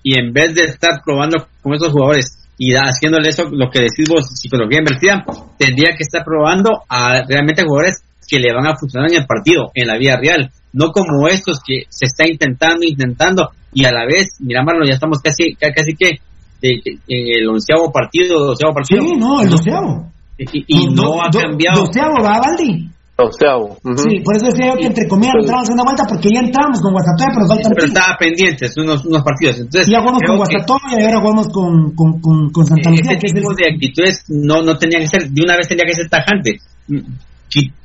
y en vez de estar probando con esos jugadores y haciéndole eso lo que decís vos psicología invertida tendría que estar probando a realmente jugadores que le van a funcionar en el partido en la vida real no como estos que se está intentando intentando y a la vez mira Marlon ya estamos casi ca- casi que en el onceavo partido doceavo partido Sí, no, el doceavo. y, y no ha do- cambiado Doceavo, ¿va, Valdi? O sea, ujú. Sí, por eso decía yo que entre comillas entramos en una vuelta porque ya entramos con Guastatoya, pero faltan pero estaba pendientes unos, unos partidos. Entonces, Ya jugamos con Guastatoya y ahora jugamos con, con, con, con Santa Lucía, este que es el... tipo de actitudes no, no tenía que ser, de una vez tenía que ser tajante. Mm,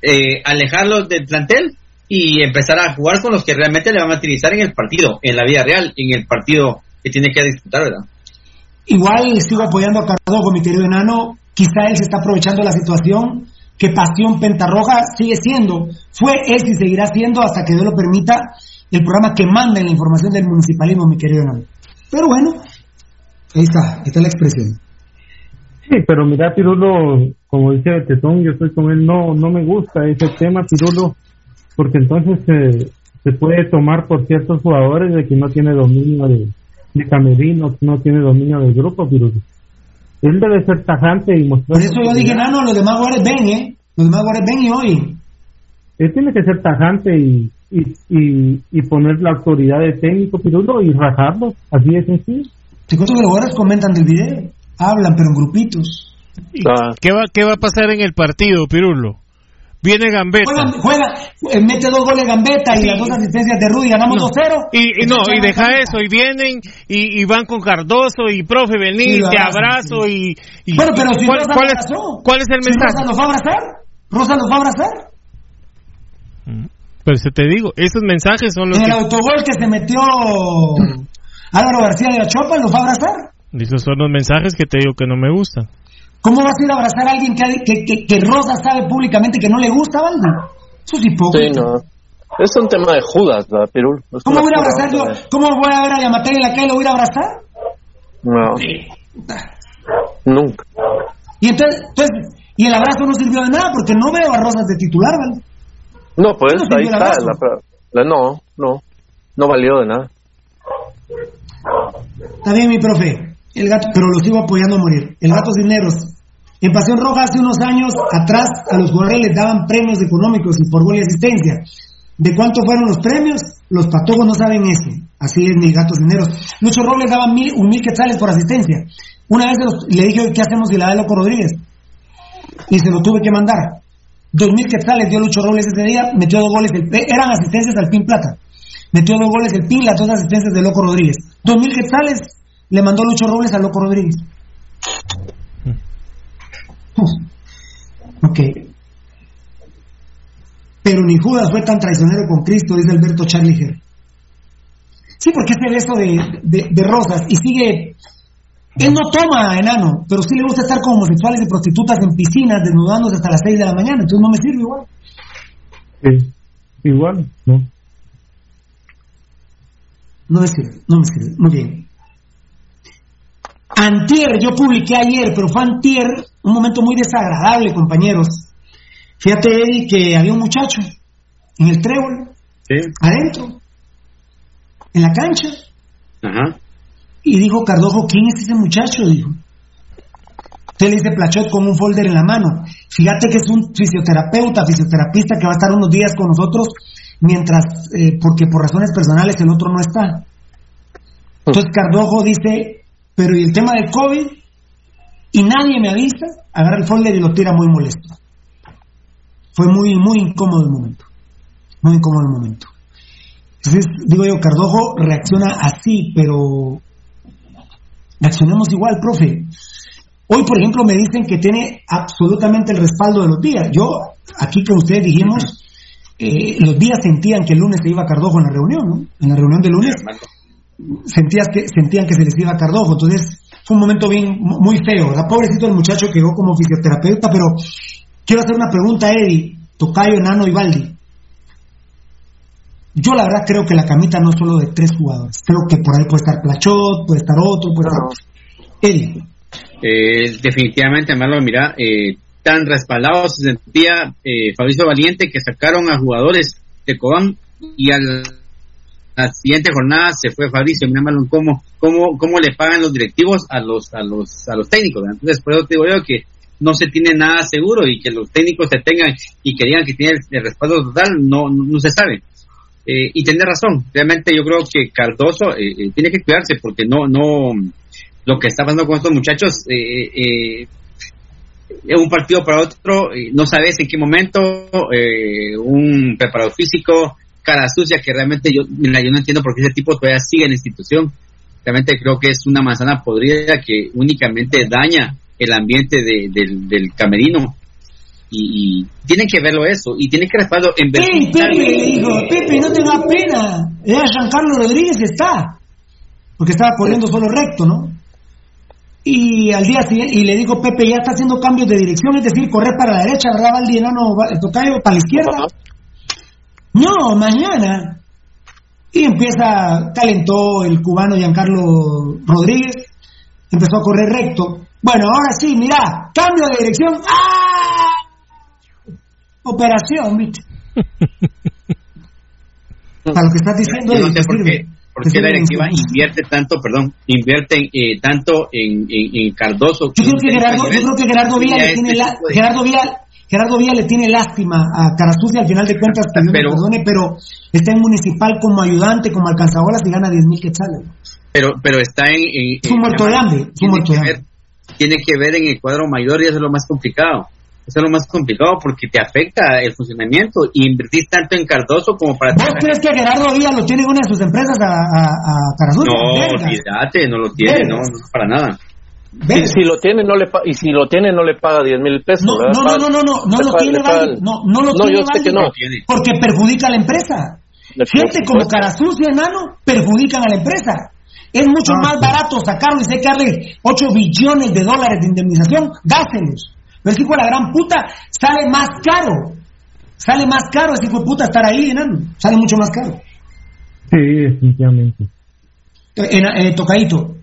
eh, alejarlos del plantel y empezar a jugar con los que realmente le van a utilizar en el partido, en la vida real, en el partido que tiene que disputar, ¿verdad? Igual sigo apoyando a Cardojo, mi querido enano. Quizá él se está aprovechando la situación que Pasión Pentarroja sigue siendo, fue, es y seguirá siendo hasta que Dios lo permita el programa que manda en la información del municipalismo, mi querido enano. Pero bueno, ahí está, ahí está la expresión. Sí, pero mira, Pirulo, como dice Tetón, yo estoy con él, no, no me gusta ese tema, Pirulo, porque entonces eh, se puede tomar por ciertos jugadores de que no tiene dominio de, de camerino, no tiene dominio del grupo, Pirulo. Él debe ser tajante y mostrar... Por eso yo dije, enano, los demás jugadores ven, ¿eh? Los demás jugadores ven y oyen. Él tiene que ser tajante y, y, y, y poner la autoridad de técnico, Pirulo, y rajarlo, así de sencillo. Te cuento que los jugadores comentan del video, hablan, pero en grupitos. ¿Y Ah. ¿Qué va, ¿Qué va a pasar en el partido, Pirulo? Viene Gambetta. Juega, juega, eh, mete dos goles Gambetta y las dos asistencias de Rudy, ganamos No. 2-0. Y, y no, y deja Gambetta. eso, y vienen y, y van con Cardoso y profe, vení, lo te abrazo y, y- Bueno, pero si ¿cuál, Rosa cuál es. ¿cuál es el Si mensaje? Rosa lo fue a abrazar. Rosa lo fue a abrazar. Pero se te digo, esos mensajes son los En el que, autogol que se metió Álvaro García de Achopa, lo fue a abrazar. esos son los mensajes que te digo que no me gustan. ¿Cómo vas a ir a abrazar a alguien que, que, que, que Rosa sabe públicamente que no le gusta, Valdi? Eso es Sí, hipócrita. no. Es un tema de Judas, la Pirul. ¿Cómo voy a pura abrazar yo? onda de- ¿Cómo voy a ver a Yamatei en la calle? ¿Lo voy a abrazar? No, nunca. Y entonces, entonces, y el abrazo no sirvió de nada porque no veo a Rosas de titular, ¿vale? No, pues No ahí está. la- no, no. No valió de nada. Está bien, mi profe. El gato, pero lo sigo apoyando a morir. El gato Cisneros. En Pasión Roja hace unos años atrás a los jugadores les daban premios económicos y por gol y asistencia. ¿De cuánto fueron los premios? Los patojos no saben eso. Así es mi gato Cisneros. Lucho Robles daba mil, un mil quetzales por asistencia. Una vez le dije, ¿qué hacemos si la da Loco Rodríguez? Y se lo tuve que mandar. Dos mil quetzales dio Lucho Robles ese día, metió dos goles, el- eran asistencias al Pin Plata. Metió dos goles el Pin, las dos asistencias de Loco Rodríguez. Dos mil quetzales le mandó Lucho Robles a Loco Rodríguez. Ok. Pero ni Judas fue tan traicionero con Cristo, dice Alberto Charliger. Sí, porque es el beso de, de, de Rosas y sigue. Él no toma enano, pero sí le gusta estar con homosexuales y prostitutas en piscinas, desnudándose hasta las 6 de la mañana, entonces no me sirve igual. Sí. Igual, ¿no? No me sirve, no me sirve. Muy bien. Antier, yo publiqué ayer, pero fue antier, un momento muy desagradable, compañeros. Fíjate, Eddie, que había un muchacho en el trébol, Sí. adentro, en la cancha, Ajá. y dijo Cardojo, ¿quién es ese muchacho? Dijo. Usted le dice Plachot con un folder en la mano. Fíjate que es un fisioterapeuta, fisioterapista que va a estar unos días con nosotros mientras, eh, porque por razones personales el otro no está. Entonces Cardojo dice, pero ¿y el tema del COVID? Y nadie me avisa, agarra el folder y lo tira muy molesto. Fue muy, muy incómodo el momento. Muy incómodo el momento. Entonces, digo yo, Cardojo reacciona así, pero reaccionemos igual, profe. Hoy, por ejemplo, me dicen que tiene absolutamente el respaldo de los días. Yo, aquí con ustedes dijimos, eh, los días sentían que el lunes se iba Cardojo en la reunión, ¿no? En la reunión de lunes sentías que, sentían que se les iba Cardojo. Entonces, fue un momento bien, muy feo. La pobrecito el muchacho quedó como fisioterapeuta, pero quiero hacer una pregunta a Eddie, Tocayo, Nano y Baldi. Yo la verdad creo que la camita no es solo de tres jugadores. Creo que por ahí puede estar Plachot, puede estar otro, puede estar. Eddie. Eh, definitivamente, Marlon, mira, eh, tan respaldado se sentía eh, Fabricio Valiente que sacaron a jugadores de Cobán y al, a la siguiente jornada se fue Fabricio. Mira, Marlon, cómo, cómo, cómo le pagan los directivos a los, a los, a los técnicos. ¿verdad? Entonces, por eso te digo yo que no se tiene nada seguro y que los técnicos se tengan y que digan que tienen el, respaldo total, no, no, no se sabe. Eh, y tiene razón, realmente yo creo que Cardoso eh, eh, tiene que cuidarse porque no, no, lo que está pasando con estos muchachos, eh, eh, de un partido para otro, eh, no sabes en qué momento, eh, un preparado físico, cara sucia, que realmente yo, mira, yo no entiendo por qué ese tipo todavía sigue en la institución. Realmente creo que es una manzana podrida que únicamente daña el ambiente de- del, del camerino. Y, y tienen que verlo eso, y tienen que respaldo en ¡Ey, Pepe! Le dijo, Pepe, no te da pena. Ya Giancarlo Rodríguez está. Porque estaba corriendo solo recto, ¿no? Y al día siguiente, y le digo, Pepe, ya está haciendo cambios de dirección, es decir, correr para la derecha, ¿verdad, Valdi, enano, Va- Tocayo, para la izquierda? No, mañana. Y empieza, calentó el cubano Giancarlo Rodríguez, empezó a correr recto. Bueno, ahora sí, mira, cambio de dirección. ¡Ah! Operación, ¿viste? Para lo que estás diciendo, Yo no sé por qué, por qué la directiva invierte tanto, perdón, invierte eh, tanto en, en, en Cardoso. Yo creo que Gerardo, yo creo que Gerardo Villa tiene este la, Gerardo Villa, Gerardo Villa le tiene lástima a Carasucia al final de cuentas que Dios Pero- perdone, pero está en municipal como ayudante, como alcanzabolas y gana 10 mil quetzales. pero, pero está en... en- Es un muerto de hambre, tiene que ver- hambre. Tiene que ver en el cuadro mayor y eso es lo más complicado. Eso es lo más complicado porque te afecta el funcionamiento y invertís tanto en Cardoso como para... ¿Vos crees que Gerardo Díaz lo tiene en una de sus empresas a, a? No, olvídate, no lo tiene, no, no, para nada. Si lo tiene, no le y si lo tiene, no le paga 10 mil pesos. No, no, no, no, no, no, no lo tiene no, no lo No, tiene yo sé que Valdi, no. tiene. porque perjudica a la empresa. Gente como supuesto. Carasucia, hermano, perjudican a la empresa. Es mucho Ah, más sí. barato sacarlo y sé que darle 8 billones de dólares de indemnización, gástenlos. Pero ese hijo de la gran puta sale más caro. Sale más caro ese hijo de puta estar ahí, enano. Sale mucho más caro. Sí, definitivamente. En, eh, tocadito.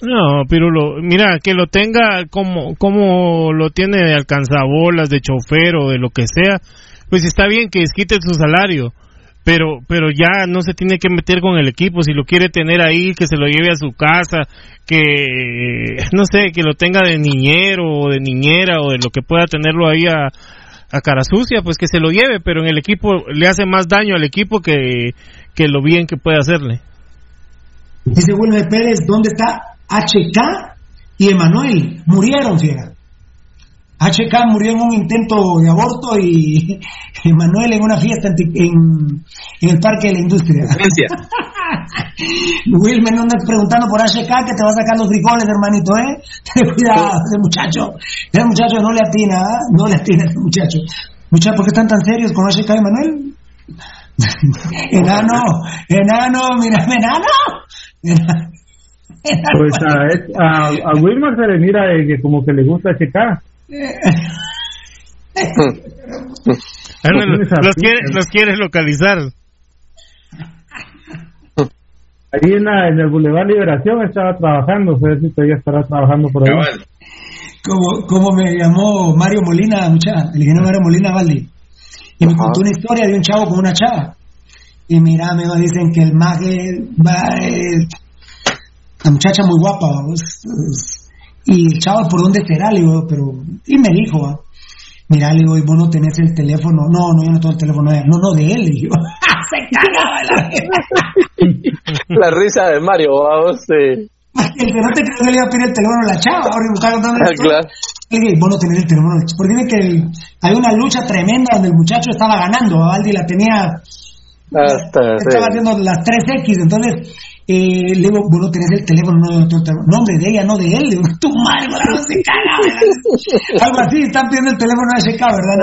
No, Pirulo, mira, que lo tenga como, como lo tiene de alcanzabolas, de chofer o de lo que sea, pues está bien que desquite su salario, pero, pero ya no se tiene que meter con el equipo, si lo quiere tener ahí, que se lo lleve a su casa, que, no sé, que lo tenga de niñero o de niñera o de lo que pueda tenerlo ahí a, a cara sucia, pues que se lo lleve, pero en el equipo le hace más daño al equipo que, que lo bien que puede hacerle. Dice Wilmer Pérez, ¿dónde está HK y Emanuel? Murieron, fiera. HK murió en un intento de aborto y Emanuel en una fiesta en, el Parque de la Industria. Wilmer, no andas preguntando por HK que te va a sacar los frijoles, hermanito, ¿eh? Ten cuidado, ese muchacho. Ese muchacho no le atina, ¿ah? No le atina ese muchacho. Muchachos, ¿por qué están tan serios con HK y Emanuel? enano, enano, enano. Enano. Pues a, a, a Wilmar se le mira de que como que le gusta checar. Tienes los, a quiere, Peter. los quieres localizar. Ahí en, la- en el Boulevard Liberación estaba trabajando, sé si todavía estará trabajando por ahí. Como, como me llamó Mario Molina, mucha, el ingeniero Mario Molina Valdi, y me Ajá. contó una historia de un chavo con una chava. Y mira, me dicen que el maje va, eh, la muchacha muy guapa, y el chavo, ¿por dónde será? Le digo, pero, y me dijo, ah, mira, le digo, ¿y vos no tenés el teléfono? No, no, yo no tengo el teléfono de él. No, no, de él, le digo. Se cagaba la La risa de Mario, vamos. Eh, El que no te que le iba a pedir el teléfono a la chava, ahora contando la Ah, claro. Le dije, vos no tenés el teléfono. Porque dime que el- hay una lucha tremenda donde el muchacho estaba ganando, Valdi la tenía, hasta, estaba sí. haciendo las 3X, entonces eh, le digo, vos no tenés el teléfono, no, no, tengo el teléfono. No, hombre, de ella, no de él, le digo, tu madre, no se caga, ¿verdad? Algo así, están pidiendo el teléfono de HK, ¿verdad?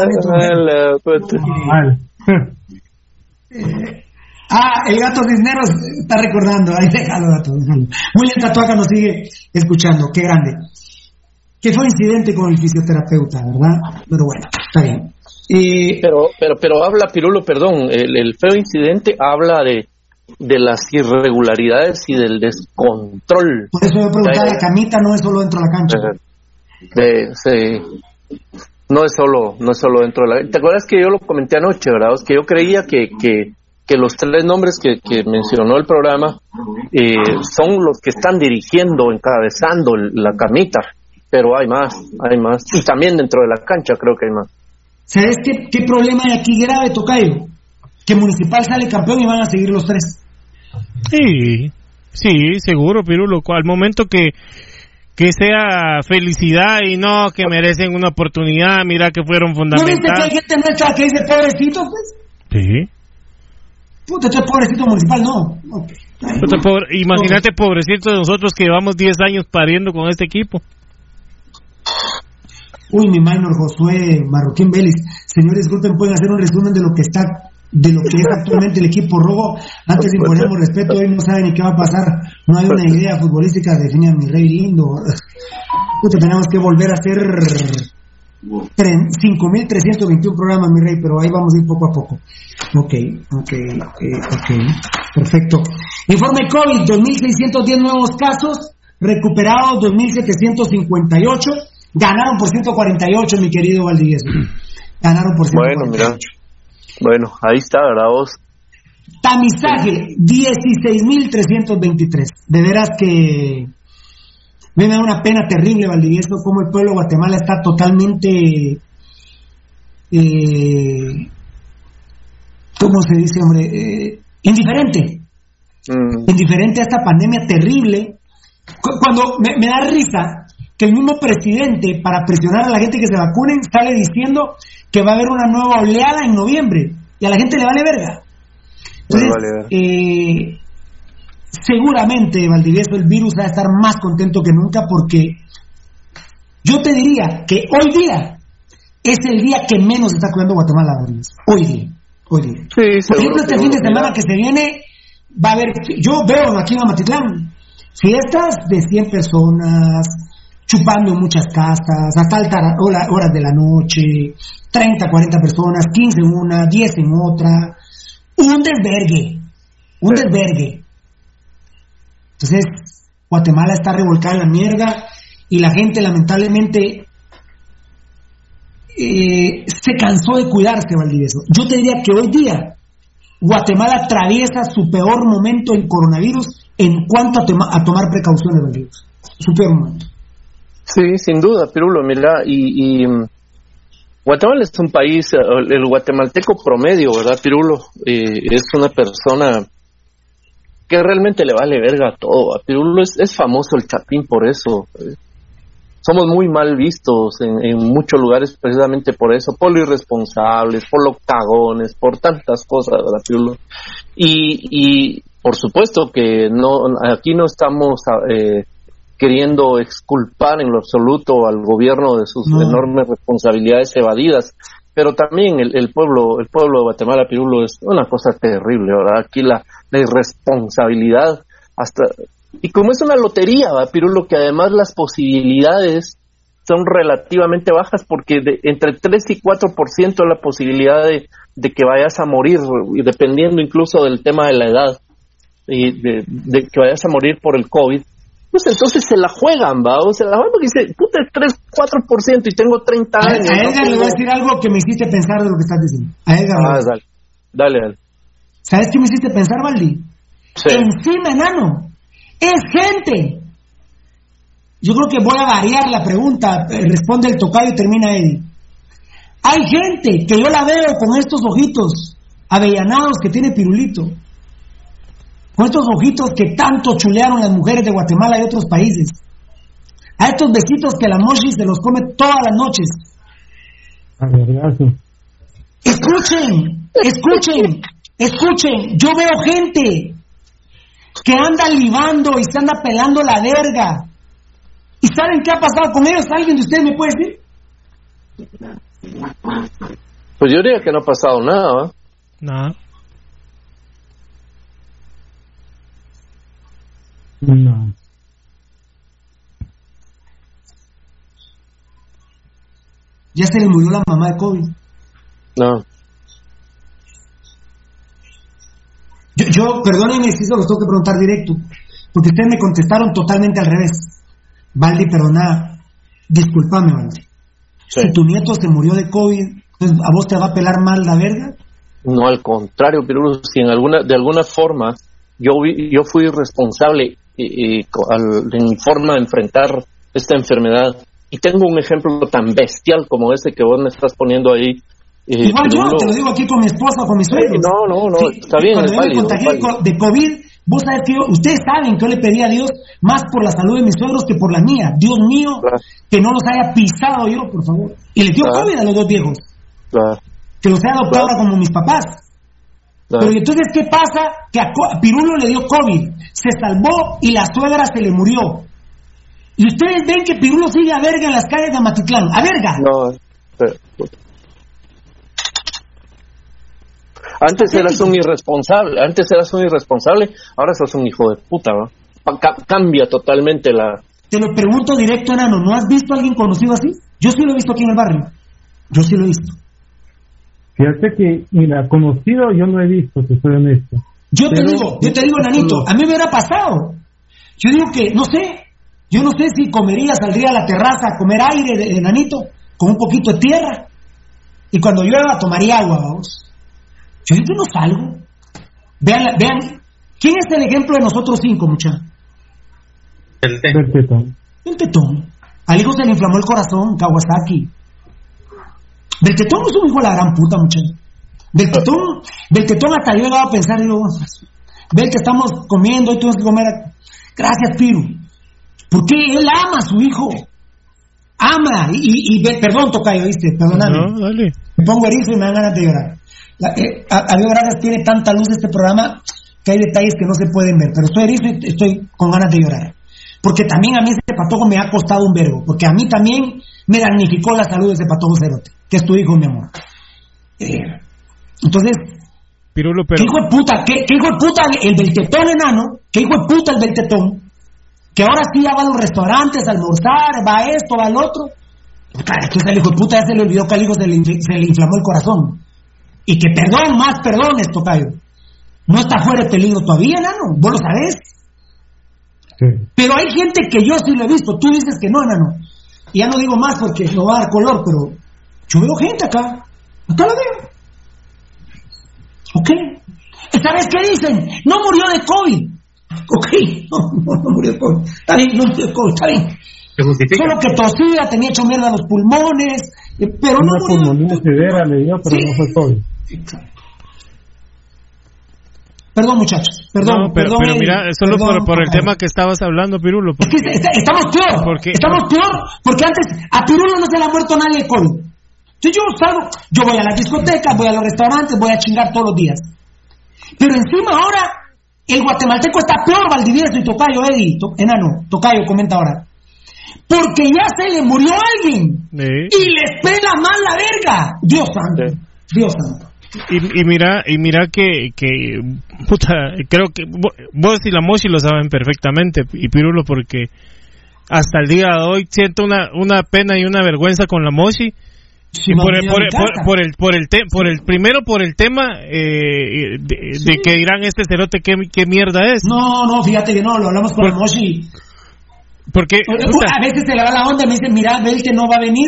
Ah, el gato Cisneros está recordando, ahí déjalo, gato, déjalo. William Tatuaca nos sigue escuchando, qué grande. Que fue incidente con el fisioterapeuta, ¿verdad? Pero bueno, está bien. Eh, pero, pero, pero habla, Pirulo, perdón, el, el feo incidente habla de, de las irregularidades y del descontrol. por eso yo preguntaba, la camita no es solo dentro de la cancha. De, sí. no es solo, no es solo dentro de la. ¿Te acuerdas que yo lo comenté anoche, verdad? Es que yo creía que, que, que los tres nombres que, que mencionó el programa eh, son los que están dirigiendo, encabezando la camita, pero hay más, hay más. Y también dentro de la cancha creo que hay más. ¿Sabes qué, qué problema hay aquí grave, Tocayo? Que Municipal sale campeón y van a seguir los tres. Sí, sí, seguro, Pirulo. Al momento que, que sea felicidad y no que merecen una oportunidad, mira que fueron ¿No viste que hay fundamentales. gente nuestra que dice pobrecito, pues? Sí. Puta, entonces pobrecito Municipal, no. Ok. Puta, pobre- imagínate, pobrecito de nosotros que llevamos 10 años pariendo con este equipo. Uy, mi minor Josué Marroquín Vélez. Señores, disculpen, pueden hacer un resumen de lo que está, de lo que es actualmente el equipo rojo. Antes de imponernos respeto, hoy no saben ni qué va a pasar. No hay una idea futbolística, define a mi rey lindo. Puta, tenemos que volver a hacer tre- 5.321 programas, mi rey, pero ahí vamos a ir poco a poco. Ok, ok, ok, ok. Perfecto. Informe COVID, 2.610 nuevos casos, recuperados 2.758, ganaron por 148, mi querido Valdivieso. Ganaron por 148. Bueno, mira. Bueno, ahí está, ¿verdad vos? Tamizaje, 16.323. De veras que me da una pena terrible, Valdivieso, como el pueblo de Guatemala está totalmente... Eh, ¿Cómo se dice, hombre? Eh, indiferente. Mm, Indiferente a esta pandemia terrible. Cu- Cuando me, me da risa que el mismo presidente, para presionar a la gente que se vacunen, sale diciendo que va a haber una nueva oleada en noviembre y a la gente le vale verga. Entonces, eh, seguramente Valdivieso el virus va a estar más contento que nunca porque yo te diría que hoy día es el día que menos está cuidando Guatemala. Hoy día. Hoy día. Por ejemplo, este fin de semana que se viene va a haber, yo veo aquí en Amatitlán, fiestas de 100 personas, chupando en muchas casas, hasta altas horas de la noche, 30, 40 personas, 15 en una, 10 en otra, un desvergue, un desvergue. Entonces, Guatemala está revolcada en la mierda y la gente lamentablemente eh, se cansó de cuidarse, Valdivieso. Yo te diría que hoy día Guatemala atraviesa su peor momento en coronavirus en cuanto a, tomar precauciones, Valdivieso. Su peor momento. Sí, sin duda, Pirulo, mira, y, mm, Guatemala es un país, eh, el guatemalteco promedio, ¿verdad, Pirulo? Eh, es una persona que realmente le vale verga a todo. A Pirulo es, es famoso el chapín por eso somos muy mal vistos en, muchos lugares precisamente por eso, por lo irresponsables, por los cagones, por tantas cosas, ¿verdad, Y, y por supuesto que no aquí no estamos eh, queriendo exculpar en lo absoluto al gobierno de sus enormes responsabilidades evadidas, pero también el, pueblo el pueblo de Guatemala Pirulo es una cosa terrible, ¿verdad? Aquí la, la irresponsabilidad hasta y como es una lotería, ¿va? Pirulo, que además las posibilidades son relativamente bajas porque de, entre 3 y 4% la posibilidad de, que vayas a morir, dependiendo incluso del tema de la edad, y de, que vayas a morir por el COVID, pues entonces se la juegan, ¿va? O se la juegan porque dice, puta, 3, 4% y tengo 30 años. A, Edgar le voy a decir algo que me hiciste pensar de lo que estás diciendo. A Edgar. Ah, dale, dale, dale. ¿Sabes qué me hiciste pensar, Valdi? Sí. Encima, enano es gente. Yo creo que voy a variar la pregunta, eh, responde el tocayo y termina él. Hay gente que yo la veo con estos ojitos avellanados que tiene Pirulito, con estos ojitos que tanto chulearon las mujeres de Guatemala y otros países, a estos besitos que la Moshi se los come todas las noches. Escuchen, escuchen, escuchen, yo veo gente que anda libando y se anda pelando la verga. ¿Y saben qué ha pasado con ellos? ¿Alguien de ustedes me puede decir? Pues yo diría que no ha pasado nada, Nada. No. Ya se le murió la mamá de COVID. No. Yo, yo perdónenme si se los tengo que preguntar directo, porque ustedes me contestaron totalmente al revés. Valdi, perdona, discúlpame, Valdi. Si tu nieto se murió de COVID, pues, ¿a vos te va a pelar mal la verga? No, al contrario, pero si en alguna, de alguna forma yo, yo fui responsable en mi forma de enfrentar esta enfermedad y tengo un ejemplo tan bestial como ese que vos me estás poniendo ahí eh, Igual yo, te lo digo aquí con mi esposa, con mis suegros. no, no, no, está bien. Cuando yo me contagié de COVID, vos sabés que ustedes saben que yo le pedí a Dios más por la salud de mis suegros que por la mía. Dios mío, que no los haya pisado yo, por favor. Y le dio COVID a los dos viejos. Que los haya adoptado como mis papás. Pero entonces, ¿qué pasa? Que a Pirulo le dio COVID, se salvó y la suegra se le murió. Y ustedes ven que Pirulo sigue a verga en las calles de Amatitlán. ¡A verga! No, Antes eras un irresponsable, antes eras un irresponsable, ahora sos un hijo de puta, ¿no? cambia totalmente la... Te lo pregunto directo, enano, ¿no has visto a alguien conocido así? Yo sí lo he visto aquí en el barrio. Yo sí lo he visto. Fíjate que, mira, conocido yo no he visto, te soy honesto. Yo te digo, yo te digo, nanito, a mí me hubiera pasado. Yo digo que, no sé, yo no sé si comería, saldría a la terraza a comer aire de, nanito con un poquito de tierra. Y cuando llueva tomaría agua, vamos. Yo digo, no salgo. Vean, vean, ¿quién es el ejemplo de nosotros cinco, muchachos? El, tetón. El tetón. Al hijo se le inflamó el corazón, Kawasaki. Tetón no es un hijo de la gran puta, muchachos. Del tetón hasta yo he llegado a pensar, digo, ve que estamos comiendo y tuvimos que comer. Gracias, Piru. Porque él ama a su hijo. ama y, y, ve- perdón, Tocayo, ¿viste? Perdóname. No, dale. Me pongo erizo y me dan ganas de llorar. La, eh, a- Adiós Gracias tiene tanta luz este programa que hay detalles que no se pueden ver, pero estoy erizo y estoy con ganas de llorar. Porque también a mí ese patojo me ha costado un verbo, porque a mí también me damnificó la salud de ese patojo cerote, que es tu hijo, mi amor. Eh, entonces, Pirulo, ¿qué pero. hijo de puta, qué, qué hijo de puta el del tetón enano? ¿Qué hijo de puta el del tetón? Que ahora sí ya va a los restaurantes a almorzar, va a esto, va al otro. Es que el hijo de puta ya se le olvidó que al hijo se le, infl- se le inflamó el corazón. Y que perdón, más perdones, tocayo. No está fuera de peligro todavía, enano. Vos lo sabés. Sí. Pero hay gente que yo sí lo he visto. Tú dices que no, enano. Y ya no digo más porque no va a dar color, pero yo veo gente acá. Acá la veo. ¿Ok? ¿Y ¿Sabes qué dicen? No murió de COVID. Ok, no, no, no murió de COVID. Está bien, no murió de COVID, está bien. Solo que tosía, tenía hecho mierda los pulmones, eh, pero no Una murió. pulmonía severa le dio, pero Sí. no fue COVID. Perdón, muchachos. Perdón, no, pero, perdón, pero mira, solo perdón, por, por el tema que estabas hablando, Pirulo. Es Porque, que está- estamos peor. ¿Por qué? Estamos peor porque antes a Pirulo no se le ha muerto nadie de COVID. Entonces yo salgo, yo voy a las discotecas, voy a los restaurantes, voy a chingar todos los días. Pero encima ahora el guatemalteco está peor, Valdivieso y Tocayo, Eddie, To- enano, Tocayo, comenta ahora. Porque ya se le murió alguien eh, y les pela más la verga. Dios santo, Dios santo. Y, y mira, y mira que, que, puta, creo que vo- vos y la Moshi lo saben perfectamente, y Pirulo, porque hasta el día de hoy siento una, una pena y una vergüenza con la Moshi. Y no por, el, por, por- por el por el te- por el primero por el tema eh, de, de que dirán este cerote qué, qué mierda es No, no, fíjate que no, lo hablamos con el Moshi. porque puta, A veces se le va la onda y me dice, mira, Belte no va a venir.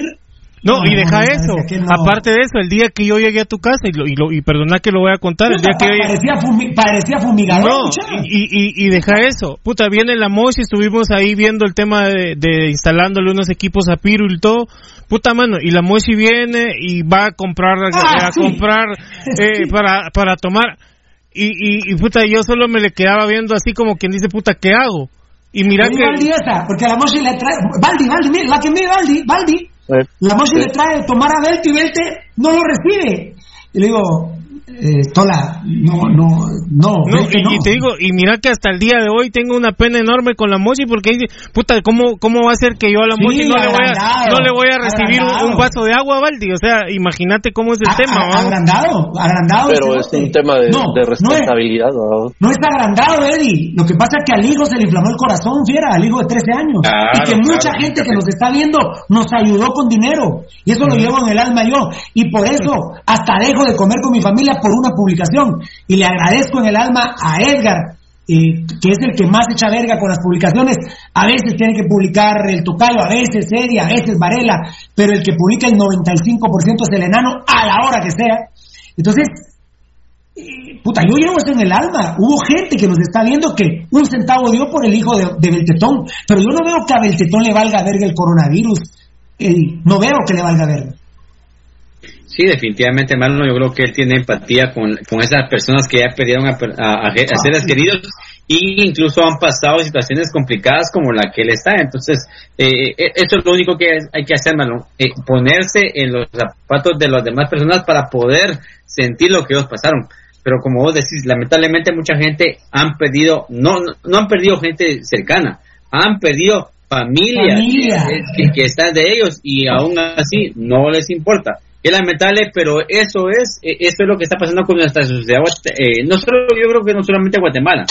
No, y deja no, eso es que no. aparte de eso el día que yo llegué a tu casa y lo, y, lo- y perdona que lo voy a contar el día que parecía, fumi- parecía fumigador. no, y, y, y deja eso. Puta, viene la Moshi, estuvimos ahí viendo el tema de, de instalándole unos equipos a Piru y todo. Puta mano, y la Moshi viene y va a comprar, Ah, a sí. comprar eh, para, para tomar. Y, y, y puta, yo solo me le quedaba viendo así como quien dice, puta, ¿qué hago? Y mira que... esa, porque la Moshi le trae. Baldi, Baldi, mira, la que mire Baldi, Baldi. Eh, La sí. le trae tomar a Belte y Belte no lo recibe. Y le digo, eh, Tola, no, no, no. No, y, no. y te digo, y mira que hasta el día de hoy tengo una pena enorme con la Mochi porque dice, puta, ¿cómo, cómo va a ser que yo a la Sí, Mochi no le voy a, no le voy a recibir un, vaso de agua, Valdi? O sea, imagínate cómo es el A- tema, a- ¿va? agrandado, agrandado. Pero es un tema de, No, de no es- responsabilidad. ¿no? No es agrandado, Eddie. Lo que pasa es que al hijo se le inflamó el corazón, fiera, al hijo de 13 años. Claro, y que mucha claro, gente que nos está viendo nos ayudó con dinero. Y eso lo llevo en el alma yo. Y por eso hasta dejo de comer con mi familia por una publicación. Y le agradezco en el alma a Edgar, eh, que es el que más echa verga con las publicaciones. A veces tiene que publicar el tocayo, a veces Eddie, a veces Varela. Pero el que publica el 95% es el enano a la hora que sea. Entonces, eh, puta, yo llevo eso en el alma. Hubo gente que nos está viendo que un centavo dio por el hijo de, de Beltetón, pero yo no veo que a Beltetón le valga verga el coronavirus. Eddie. no veo que le valga verga. Sí, definitivamente, Marlon, yo creo que él tiene empatía con, con esas personas que ya perdieron a, a- a- a seres queridos y incluso han pasado situaciones complicadas como la que él está. Entonces, eh, eh, eso es lo único que hay que hacer, Marlon, eh, ponerse en los zapatos de las demás personas para poder sentir lo que ellos pasaron. Pero como vos decís, lamentablemente mucha gente han perdido, no, no, no han perdido gente cercana, han perdido familias Familia. que, que- que están de ellos y aún así no les importa. Es lamentable, pero eso es eh, eso es lo que está pasando con nuestra sociedad. eh, no solo, yo creo que no solamente Guatemala,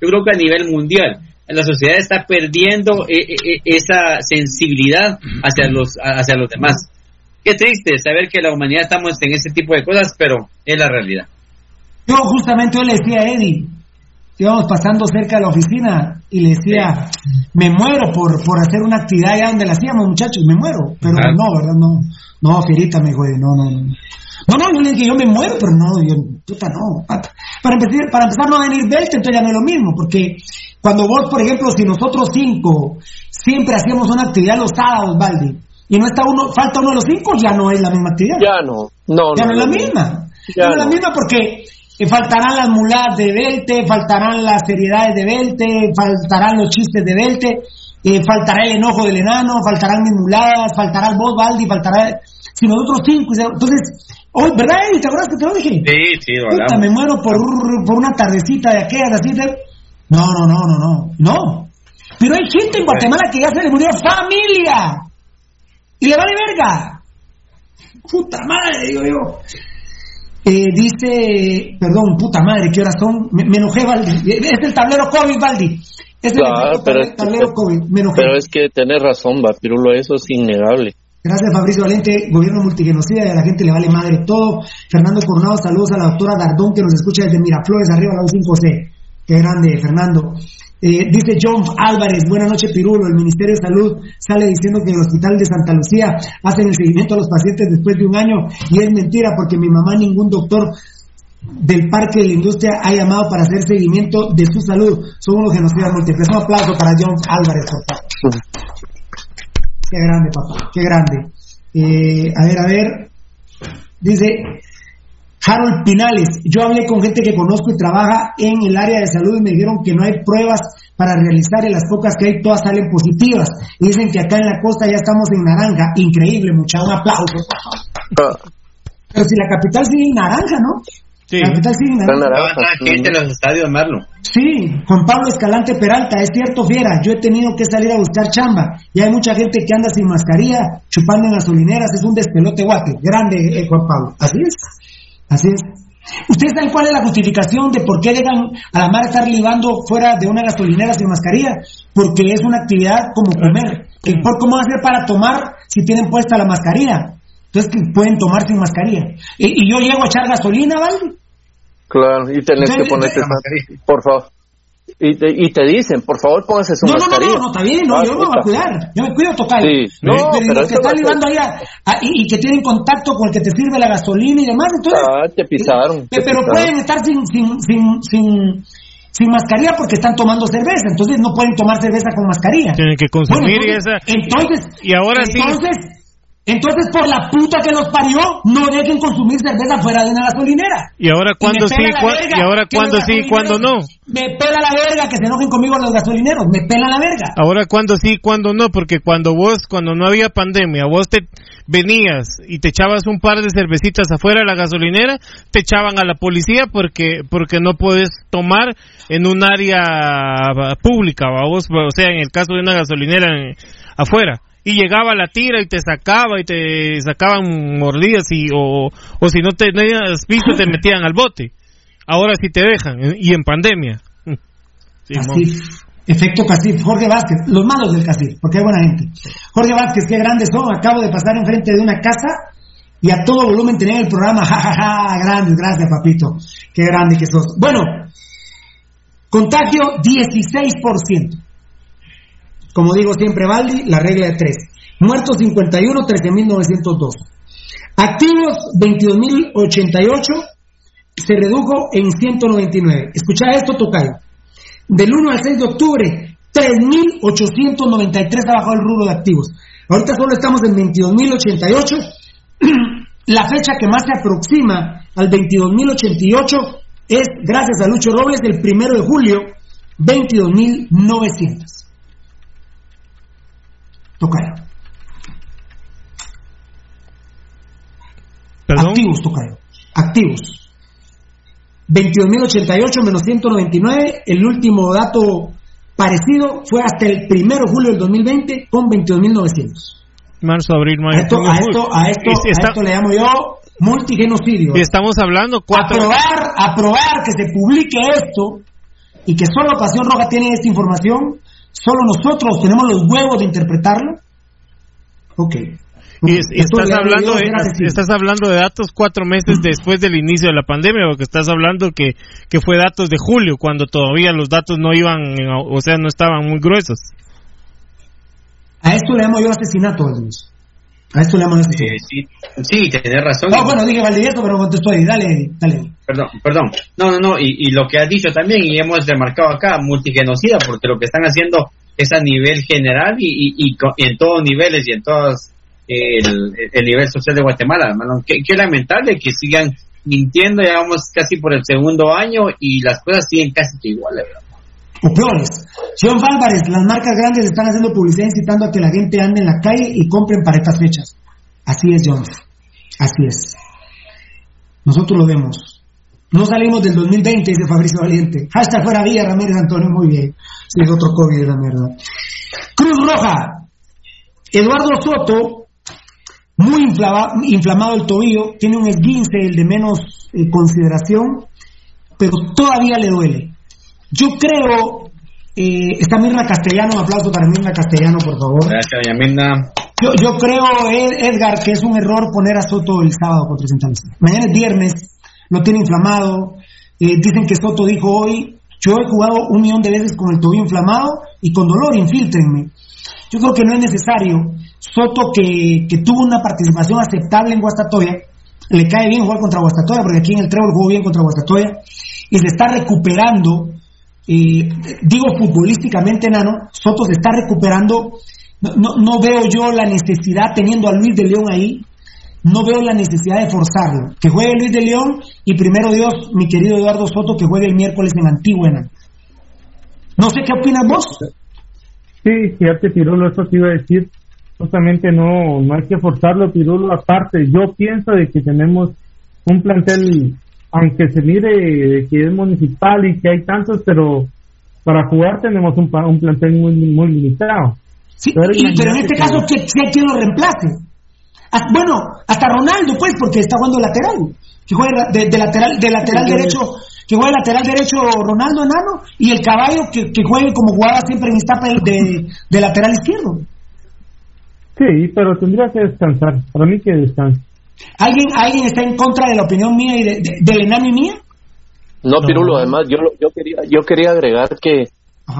yo creo que a nivel mundial la sociedad está perdiendo eh, eh, esa sensibilidad hacia los hacia los demás. Qué triste saber que la humanidad estamos en ese tipo de cosas, pero es la realidad. Yo justamente hoy le decía a Eddie, íbamos pasando cerca de la oficina y le decía, me muero por, por hacer una actividad allá donde la hacíamos, muchachos, me muero. Pero Ajá. no, ¿verdad? No, no, Fierita, me dijo, no, no, no. No, no, yo le dije, yo me muero, pero no, yo, puta, no. Para empezar, para empezar no va a venir Belte, entonces ya no es lo mismo, porque cuando vos, por ejemplo, si nosotros cinco siempre hacíamos una actividad los sábados, Valdi, y no está uno, falta uno de los cinco, ya no es la misma actividad. Ya no, no, Ya no es la misma. Ya no es la misma porque faltarán las muladas de Belte, faltarán las seriedades de Belte, faltarán los chistes de Belte, eh, faltará el enojo del enano, faltarán mis muladas, faltará el vos, Baldi, faltará... Si nosotros cinco, entonces, hoy, ¿verdad, Eddie? ¿Te acuerdas que te lo dije? Sí, sí, Puta, me muero por, por una tardecita de aquellas, así de... No, no, no, no, no, no. Pero hay gente en Guatemala que ya se le murió familia. Y le vale verga. Puta madre, digo yo. Eh, dice, perdón, puta madre, ¿qué horas son? Me, me enojé, Baldi. Es el tablero COVID, Baldi. Es el Claro, efecto pero table- es, tablero COVID. Me enojé. pero es que tenés razón, va, Pirulo, eso es innegable. Gracias Fabricio Valente, gobierno multigenocida y a la gente le vale madre todo. Fernando Coronado, saludos a la doctora Dardón que nos escucha desde Miraflores, arriba la U5C. Qué grande, Fernando. Eh, dice John Álvarez, buenas noches Pirulo, el Ministerio de Salud sale diciendo que en el Hospital de Santa Lucía hacen el seguimiento a los pacientes después de un año y es mentira porque mi mamá ningún doctor del Parque de la Industria ha llamado para hacer seguimiento de su salud. Son unos genocidas múltiples. Un aplauso para John Álvarez, por favor. Qué grande, papá, qué grande. Eh, a ver, a ver. Dice Harold Pinales, yo hablé con gente que conozco y trabaja en el área de salud y me dijeron que no hay pruebas para realizar y las pocas que hay todas salen positivas. Y dicen que acá en la costa ya estamos en naranja. Increíble, mucha un aplauso. Pero si la capital sigue en naranja, ¿no? Sí. La capital sigue en naranja. naranja. Gente en los estadios, Marlon. Sí, Juan Pablo Escalante Peralta, es cierto, fiera, yo he tenido que salir a buscar chamba y hay mucha gente que anda sin mascarilla, chupando en gasolineras, es un despelote guate, grande eh, Juan Pablo, así es, así es. ¿Ustedes saben cuál es la justificación de por qué dejan a la mar estar libando fuera de una gasolinera sin mascarilla? Porque es una actividad como comer. ¿Y por cómo va a ser para tomar si tienen puesta la mascarilla? Entonces que pueden tomar sin mascarilla. Y, y yo llego a echar gasolina, ¿vale? Claro, y tenés Entonces, que ponerte mascarilla. por favor. Y te, y te dicen, por favor, póngase su No, no, no, mascarilla. no, no, está bien, no, Ah, yo me voy a cuidar, yo me cuido tocar. Sí, no, pero, y pero los que están libando ahí a- a- y, y que tienen contacto con el que te sirve la gasolina y demás, entonces. Ah, te pisaron. Te pero pisaron. pueden estar sin, sin, sin, sin, sin mascarilla porque están tomando cerveza, entonces no pueden tomar cerveza con mascarilla. Tienen que consumir Bueno, y esa. entonces, y ahora sí. Entonces, por la puta que los parió, no dejen consumir cerveza fuera de una gasolinera. Y ahora cuándo sí, cua- verga y ahora cuándo sí, cuándo no. Me pela la verga que se enojen conmigo los gasolineros, me pela la verga. Ahora cuándo sí, cuándo no, porque cuando vos, cuando no había pandemia, vos te venías y te echabas un par de cervecitas afuera de la gasolinera, te echaban a la policía porque porque no puedes tomar en un área pública, ¿va? vos, o sea, en el caso de una gasolinera en- afuera. Y llegaba la tira y te sacaba y te sacaban mordidas y o, o si no tenías piso te metían al bote. Ahora sí te dejan y en pandemia. Sí, Casif. Efecto Casif. Jorge Vázquez. Los malos del Casif, porque hay buena gente. Jorge Vázquez, qué grandes son. Acabo de pasar enfrente de una casa y a todo volumen tenía el programa. Ja, ja, ja. Grandes, gracias, papito. Qué grande que sos. Bueno, contagio 16%. Como digo siempre, Valdi, la regla de 3. Muertos 51, 13.902. Activos 22.088 se redujo en 199. Escucha esto, Tocayo. Del 1 al 6 de octubre, 3.893 ha bajado el rubro de activos. Ahorita solo estamos en 22.088. La fecha que más se aproxima al 22.088 es, gracias a Lucho Robles, el primero de julio, 22.900. Tocayo. ¿Perdón? Activos, Tocayo. Activos. 22.088 menos 199. El último dato parecido fue hasta el 1 de julio del 2020 con 22.900. Marzo, abril, A mayo. esto, junio, a esto, a esto, Y a está- esto le llamo yo multigenocidio. y estamos hablando cuatro. Aprobar, aprobar que se publique esto y que solo Pasión Roja tiene esta información, solo nosotros tenemos los huevos de interpretarlo. Ok. Y, es- estás hablando de, estás hablando de datos cuatro meses después del inicio de la pandemia, porque estás hablando que, que fue datos de julio, cuando todavía los datos no iban, o sea, no estaban muy gruesos. A esto le llamo yo asesinato, Valdivieso. A esto le llamo yo Eh, sí, sí, tenés razón. Oh, bueno, dije Valdivieso, pero contestó ahí. Dale, dale. Perdón, perdón. No, no, no. Y, y lo que has dicho también, y hemos remarcado acá, multigenocida, porque lo que están haciendo es a nivel general y, y, y en todos niveles y en todos el, el nivel social de Guatemala, hermano. Qué, qué lamentable que sigan mintiendo, ya vamos casi por el segundo año y las cosas siguen casi que iguales, ¿verdad? O peores. John Álvarez, las marcas grandes están haciendo publicidad incitando a que la gente ande en la calle y compren para estas fechas. Así es, John. Así es. Nosotros lo vemos. No salimos del 2020, dice Fabricio Valiente. Hasta fuera Villa Ramírez Antonio, muy bien. Si es otro COVID la mierda. Cruz Roja. Eduardo Soto, muy inflamado el tobillo, tiene un esguince, el de menos eh, consideración, pero todavía le duele. Yo creo, eh, está Mirna Castellano, un aplauso para Mirna Castellano, por favor. Gracias, Mirna. Yo, yo creo, Edgar, que es un error poner a Soto el sábado contra Santa Mañana es viernes, lo tiene inflamado. Eh, dicen que Soto dijo hoy, yo he jugado un millón de veces con el tobillo inflamado y con dolor, infiltrenme. Yo creo que no es necesario. Soto, que, que tuvo una participación aceptable en Guastatoya, le cae bien jugar contra Guastatoya, porque aquí en el Trébol jugó bien contra Guastatoya, y se está recuperando, eh, digo futbolísticamente, Nano, Soto se está recuperando no, no, veo yo la necesidad, teniendo a Luis de León ahí, no veo la necesidad de forzarlo. Que juegue Luis de León y primero Dios, mi querido Eduardo Soto, que juegue el miércoles en Antigüena. No sé qué opinas vos. Sí, fíjate, Pirulo, eso te iba a decir. Justamente no, no hay que forzarlo, Pirulo. Aparte, yo pienso de que tenemos un plantel, aunque se mire que es municipal y que hay tantos, pero para jugar tenemos un, un plantel muy, muy limitado. Sí, pero, en este caso, ¿qué, ¿quién lo reemplace? Bueno, hasta Ronaldo, pues, porque está jugando lateral. Que juega de, lateral, de lateral derecho, que juegue lateral derecho Ronaldo enano, y el caballo que, que juegue como jugaba siempre en esta de, de lateral izquierdo. Sí, pero tendría que descansar. Para mí que descanse. ¿Alguien, ¿Alguien está en contra de la opinión mía y de, del enano y mía? No, Pirulo, además yo, yo, quería, yo quería agregar que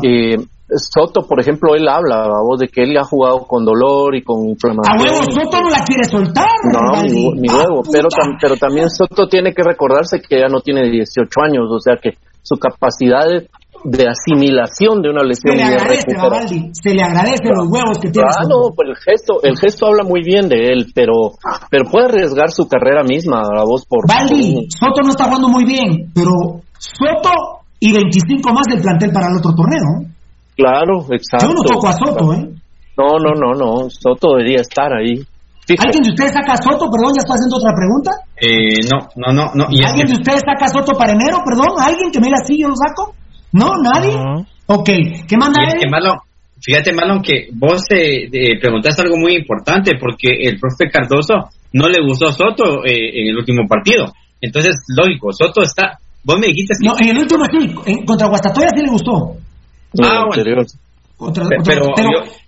eh, Soto, por ejemplo, él habla, vos, de que él ha jugado con dolor y con inflamación. A huevo, Soto no la quiere soltar. No, ni, huevo, pero, pero también Soto tiene que recordarse que ya no tiene 18 años, o sea que su capacidad de, asimilación de una lesión. Se le agradece, Babaldi, se le agradece los huevos que tiene. Ah, no, pues el gesto, el gesto habla muy bien de él, pero, pero puede arriesgar su carrera misma, a vos por. Baldi, Soto no está jugando muy bien, pero Soto y 25 más del plantel para el otro torneo. Claro, exacto. Yo no toco a Soto, ¿eh? No, no, no, no. Soto debería estar ahí. ¿Alguien de ustedes saca a Soto? Perdón, ya está haciendo otra pregunta. Eh, no, no, no. no. ¿Alguien de ustedes saca a Soto para enero? Perdón, ¿alguien que me diga así yo lo saco? ¿No? ¿Nadie? Ok, ¿qué manda él? Que fíjate, Marlon, que vos eh, preguntaste algo muy importante porque el profe Cardoso no le gustó a Soto eh, en el último partido. Entonces, lógico, Soto está... Vos me dijiste... No, en el último sí, en, contra Guastatoya sí le gustó. Ah, bueno. pero,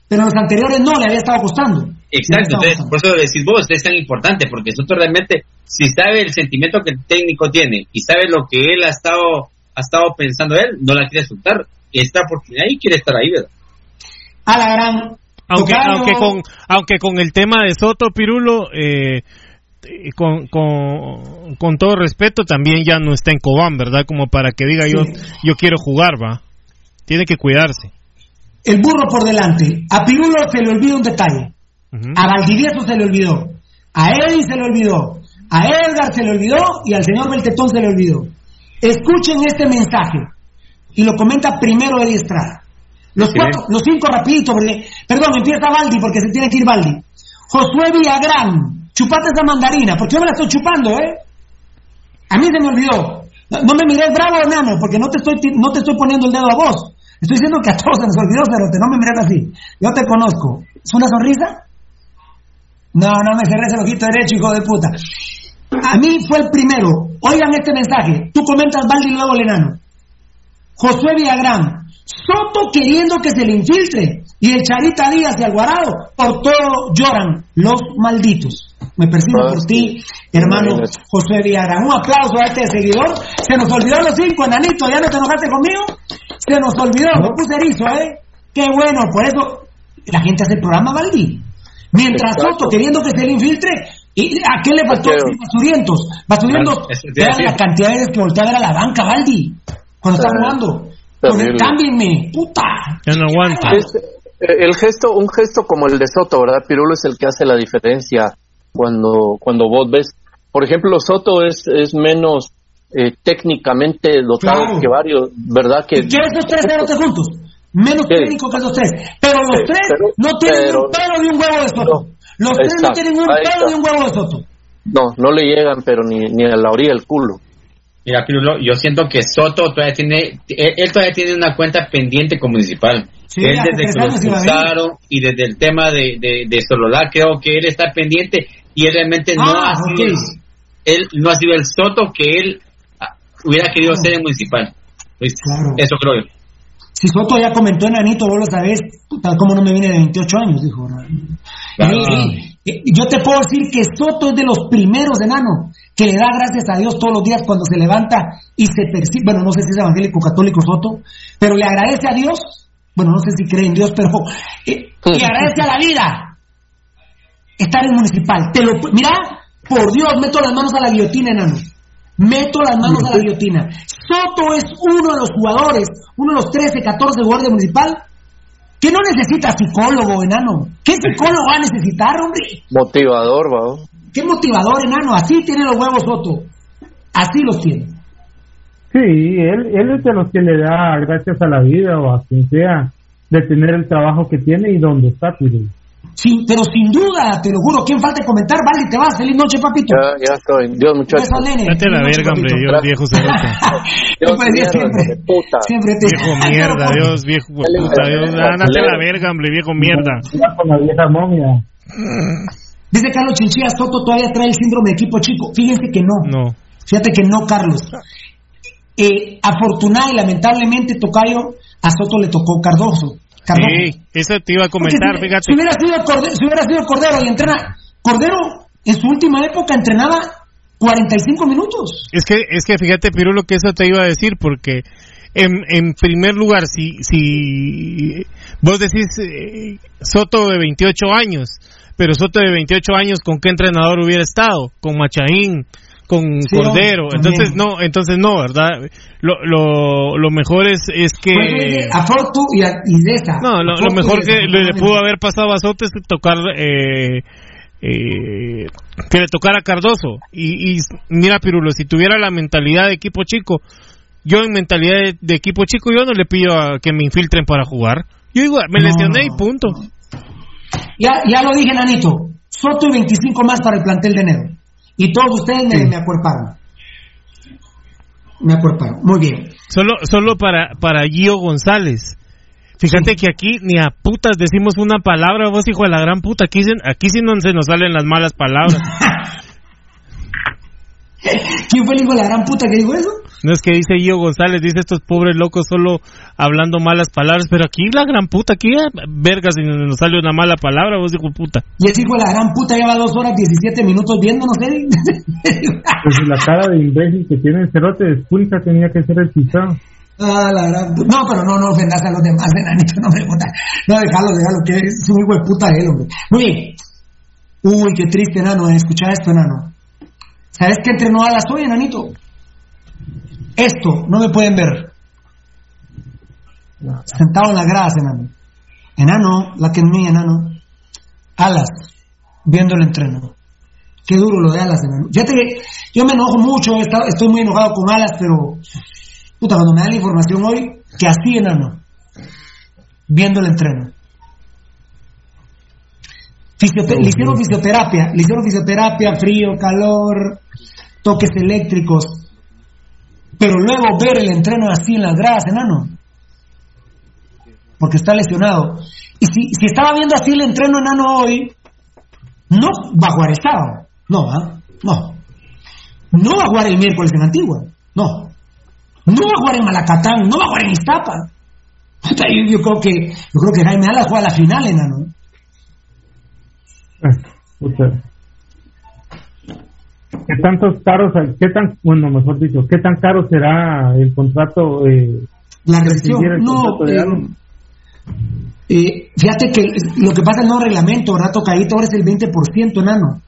pero, los anteriores no le había estado costando. Exacto, entonces por eso decís vos, es tan importante, porque nosotros realmente, si sabe el sentimiento que el técnico tiene y sabe lo que él ha estado, ha estado pensando él, no la quiere soltar. Esta oportunidad y quiere estar ahí, ¿verdad? A la gran. Aunque, aunque, con, aunque con el tema de Soto Pirulo, eh, con, con, con, todo respeto, también ya no está en Cobán, ¿verdad? Como para que diga yo, yo quiero jugar, va. Tiene que cuidarse. El burro por delante. A Pirulo se le olvidó un detalle. A Valdivieso se le olvidó. A Eddie se le olvidó. A Edgar se le olvidó y al señor Beltetón se le olvidó. Escuchen este mensaje. Y lo comenta primero Eddie Estrada. Los cuatro, los cinco rapidito, porque, perdón, empieza Valdi porque se tiene que ir Valdi. Josué Villagrán, chupate esa mandarina, porque yo me la estoy chupando, ¿eh? A mí se me olvidó. No, me mires bravo, enano, porque no te estoy no te estoy poniendo el dedo a vos. Estoy diciendo que a todos se nos olvidó, pero no me mires así. Yo te conozco. ¿Es una sonrisa? No, no me cerres el ojito derecho, hijo de puta. A mí fue el primero. Oigan este mensaje. Tú comentas Valdi y luego el enano. Josué Villagrán. Soto queriendo que se le infiltre. Y el Charita Díaz y Alvarado. Por todo lloran los malditos. Me percibo ah, por ti, hermano Josué Villagrán. Un aplauso a este seguidor. Se nos olvidó los cinco, enanito. ¿Ya no te enojaste conmigo? Se nos olvidó, me puse erizo, ¿eh? Qué bueno, por eso la gente hace el programa Valdi. Mientras Soto queriendo que se le infiltre, ¿y ¿a qué le faltó? Basurientos. Basurientos, vean la cantidad de veces que voltea a ver a la banca, Valdi, cuando está jugando. Cámbienme, puta. Ya no aguanta. el gesto, un gesto como el de Soto, ¿verdad? Pirulo es el que hace la diferencia cuando, cuando vos ves. Por ejemplo, Soto es, es menos eh, técnicamente dotados Claro. que varios, ¿verdad? Que, ¿Y qué esos tres cerotes juntos? Menos Sí. técnicos que esos tres. Pero los Sí, tres pero- no tienen pero- un pelo ni un huevo de soto. No. Los tres no tienen un pelo ni un huevo de soto. no, no le llegan, pero ni, ni a la orilla del culo. Mira, Pirulo, yo siento que Soto todavía tiene, él, él todavía tiene una cuenta pendiente con Municipal. Sí, él desde que lo expulsaron y desde el tema de, de, de Sololá, creo que él está pendiente y él realmente no Ah, ha sido, él no ha sido el Soto que él ah, hubiera querido ser en Municipal. Pues, Claro. Eso creo yo. Si Soto ya comentó enanito, vos lo sabés, tal como no me viene de 28 años, dijo. Eh, yo te puedo decir que Soto es de los primeros enanos que le da gracias a Dios todos los días cuando se levanta y se percibe, bueno, no sé si es evangélico católico Soto, pero le agradece a Dios, bueno, no sé si cree en Dios, pero eh, le agradece a la vida estar en municipal. Te lo, mira, por Dios, meto las manos a la guillotina, enano. Meto las manos a la guillotina. Soto es uno de los jugadores, uno de los 13, 14 jugadores de municipal que no necesita psicólogo, enano. ¿Qué psicólogo va a necesitar, hombre? Motivador, va. Qué motivador, enano. Así tiene los huevos Soto. Así los tiene. Sí, él, él es de los que le da gracias a la vida o a quien sea de tener el trabajo que tiene y donde está, Pirulo. Sin, pero sin duda, te lo juro, ¿quién falta comentar? Vale, te vas. Feliz noche, papito. Ya, ya estoy. Dios, muchachos. Date la verga, hombre. Dios, viejo Dios, mierda, siempre, puta. siempre te Viejo mierda, Dios, viejo puta, Dios. A la verga, hombre, viejo mierda. Con la vieja momia. Dice Carlos Chinchilla, Soto todavía trae el síndrome de equipo chico. Fíjense que no. No. Fíjate que no, Carlos. Eh, afortunada y lamentablemente, Tocayo, a Soto le tocó Cardoso. Cardoso. Sí, eso te iba a comentar, si, fíjate. Si hubiera, sido Cordero, si hubiera sido Cordero y entrena. Cordero en su última época entrenaba 45 minutos. Es que, es que fíjate, Pirulo, que eso te iba a decir, porque en, en primer lugar, si, si vos decís eh, Soto de 28 años, pero Soto de 28 años, ¿con qué entrenador hubiera estado? Con Machaín, con Sí, Cordero. también. Entonces no, entonces no, ¿verdad? Lo, lo, lo mejor es, es que... Pues, a Fortu y, a. No, lo, mejor que le, le pudo haber pasado a Soto es tocar eh, eh, que le tocara a Cardoso. Y, y mira, Pirulo, si tuviera la mentalidad de equipo chico, yo en mentalidad de, de equipo chico, yo no le pido a que me infiltren para jugar. Yo digo, me No, lesioné no, y punto. Ya, ya lo dije, Nanito. Soto y 25 más para el plantel de enero. Y todos ustedes me, me acuerparon. Me acuerparon. Muy bien. Solo, solo para, para Gio González. Fíjate que aquí ni a putas decimos una palabra, vos hijo de la gran puta. Aquí, aquí sí no se nos salen las malas palabras. ¿Quién fue el hijo de la gran puta que dijo eso? No es que dice Gio González, dice estos pobres locos solo hablando malas palabras, pero aquí la gran puta, aquí eh, verga si no nos sale una mala palabra, vos hijo de puta. Y ese hijo de la gran puta lleva dos horas 17 minutos viéndonos, ¿eh? Pues la cara de imbécil que tiene el cerote de expulsa tenía que ser el pisado. Ah, la gran puta. No, pero no, no ofendas a los demás, enanito, no me gusta. No, déjalo, déjalo, que es un hijo de puta él, hombre. Muy bien. Uy, qué triste, enano, eh. escucha esto, enano. ¿Sabes qué entrenó a las hoy, enanito? Esto, no me pueden ver. Sentado en las gradas, enano. Enano, la que es mía, enano. Alas, viendo el entreno. Qué duro lo de Alas, enano. Fíjate que yo me enojo mucho, estoy muy enojado con Alas, pero puta, cuando me dan la información hoy, que así, enano. Viendo el entreno. Le hicieron fisioterapia, le hicieron fisioterapia, frío, calor, toques eléctricos. Pero luego ver el entreno así en las gradas, enano. Porque está lesionado. Y si, si estaba viendo así el entreno enano hoy, no va a jugar el sábado. No, ¿ah? No. No va a jugar el miércoles en Antigua. No. No va a jugar en Malacatán. No va a jugar en Iztapa. Yo, yo creo que yo creo que Jaime Alas juega la final, enano. ¿Qué tantos caros, qué tan, bueno, mejor dicho, qué tan caro será el contrato? Eh, La el No, eh, eh, fíjate que lo que pasa en el nuevo reglamento, ¿verdad? Tocadito ahora es el 20%, enano.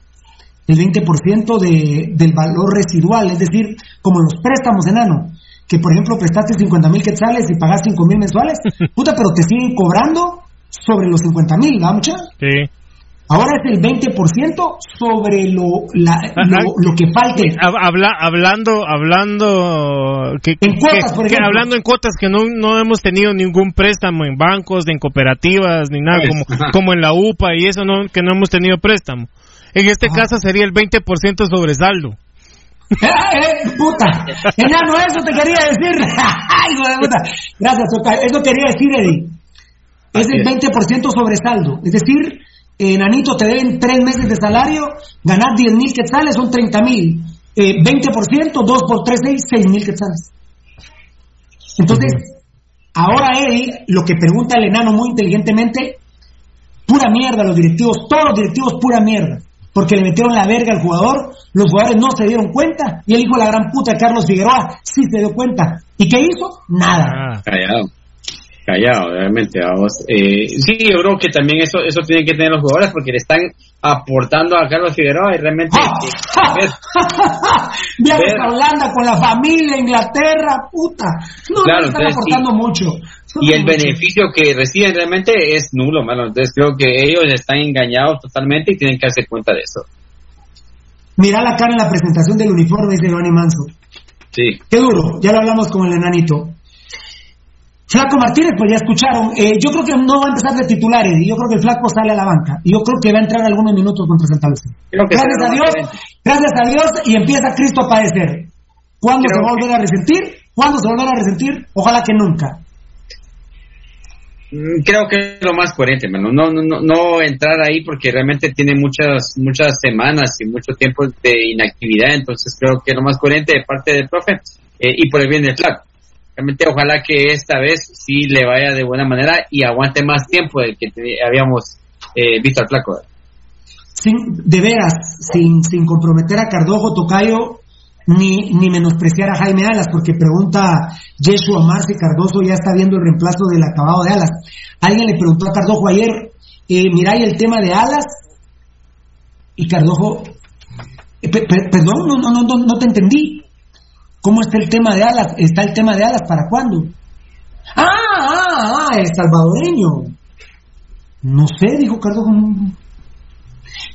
El 20% de, del valor residual, es decir, como los préstamos, enano. Que por ejemplo prestaste 50 mil quetzales y pagaste 5 mil mensuales, puta, pero te siguen cobrando sobre los 50 mil, ¿va, mucha? Sí. Ahora es el 20% sobre lo, la, lo, lo, que falte. Habla, hablando, hablando, que, en cuotas, que, por que hablando en cuotas que no, no hemos tenido ningún préstamo en bancos, en cooperativas, ni nada, como, como en la UPA y eso, no, que no hemos tenido préstamo. En este caso sería el 20% sobre saldo. eh, puta, enano, eso te quería decir. Ay, puta. Gracias. Eso quería decir, Eddie. Es el 20% sobre saldo. Es decir, enanito, te deben tres meses de salario, ganar 10 mil quetzales son 30 mil. Eh, 20%, 2 por 3, 6, 6 mil quetzales. Entonces, ahora Eddie, lo que pregunta el enano muy inteligentemente, pura mierda los directivos, todos los directivos pura mierda, porque le metieron la verga al jugador, los jugadores no se dieron cuenta, y el hijo de la gran puta de Carlos Figueroa sí se dio cuenta. ¿Y qué hizo? Nada. Ah, Callado. Callado, realmente, vamos. Eh, sí, yo creo que también eso eso tienen que tener los jugadores porque le están aportando a Carlos Figueroa y realmente... ¡Ah! eh, Viajes a Holanda con la familia, Inglaterra, puta. No, Claro, no están entonces, aportando mucho. y el Mucho. beneficio que reciben realmente es nulo, mano. Entonces creo que ellos están engañados totalmente y tienen que darse cuenta de eso. Mira la cara en la presentación del uniforme, dice Giovanni Manso. Sí. Qué duro, ya lo hablamos con el enanito. Flaco Martínez, pues ya escucharon. Eh, yo creo que no va a empezar de titulares. y Yo creo que el Flaco sale a la banca. Y yo creo que va a entrar algunos minutos contra Santa Lucía. Gracias a Dios, gracias a Dios, y empieza Cristo a padecer. ¿Cuándo Creo se va a volver a resentir? ¿Cuándo se va a volver a resentir? Ojalá que nunca. Mm, Creo que es lo más coherente, mano. No, no, no, no entrar ahí porque realmente tiene muchas, muchas semanas y mucho tiempo de inactividad. Entonces creo que es lo más coherente de parte del profe eh, y por el bien del flaco. Realmente ojalá que esta vez sí le vaya de buena manera y aguante más tiempo del que habíamos eh, visto al flaco. Sin, de veras, sin, sin comprometer a Cardojo, Tocayo, ni, ni menospreciar a Jaime Alas, porque pregunta Yeshua Omar si Cardoso ya está viendo el reemplazo del acabado de Alas. Alguien le preguntó a Cardojo ayer, eh, mira, y el tema de Alas, y Cardojo, eh, pe- pe- perdón, no, no, no, no te entendí. ¿Cómo está el tema de Alas? ¿Está el tema de Alas para cuándo? Ah, ah, ah, el salvadoreño. No sé, dijo Cardojo.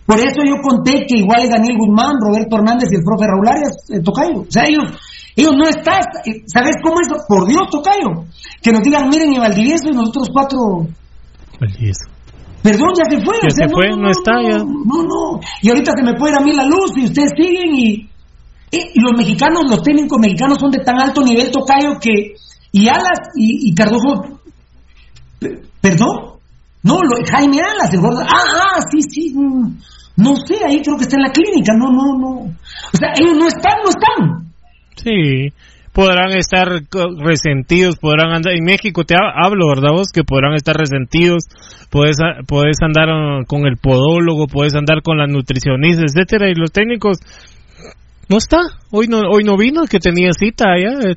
Por eso yo conté que igual es Daniel Guzmán, Roberto Hernández y el profe Raúl Arias, eh, Tocayo. O sea, ellos, ellos no están. eh, ¿Sabes cómo es? Por Dios, Tocayo. Que nos digan, miren, y Valdivieso y nosotros cuatro. y eso. Perdón, ya se fue. Ya o sea, se fue, no está, no, ya. No, no. Y ahorita se me puede ir a mí la luz y ustedes siguen y. y los mexicanos, los técnicos mexicanos son de tan alto nivel, Tocayo, que. Y Alas y, y Cardojo. pe- ¿Perdón? No, lo, Jaime Alas, el gordo. Ah, ah, sí, sí. mm, No sé, ahí creo que está en la clínica. No, no, no. O sea, ellos no están, no están. Sí, podrán estar resentidos, podrán andar, en México te ha- hablo, ¿verdad vos? Que podrán estar resentidos, puedes, puedes andar uh, con el podólogo, puedes andar con la nutricionista, etcétera, y los técnicos, no está, hoy no, hoy no vino, que tenía cita allá, eh,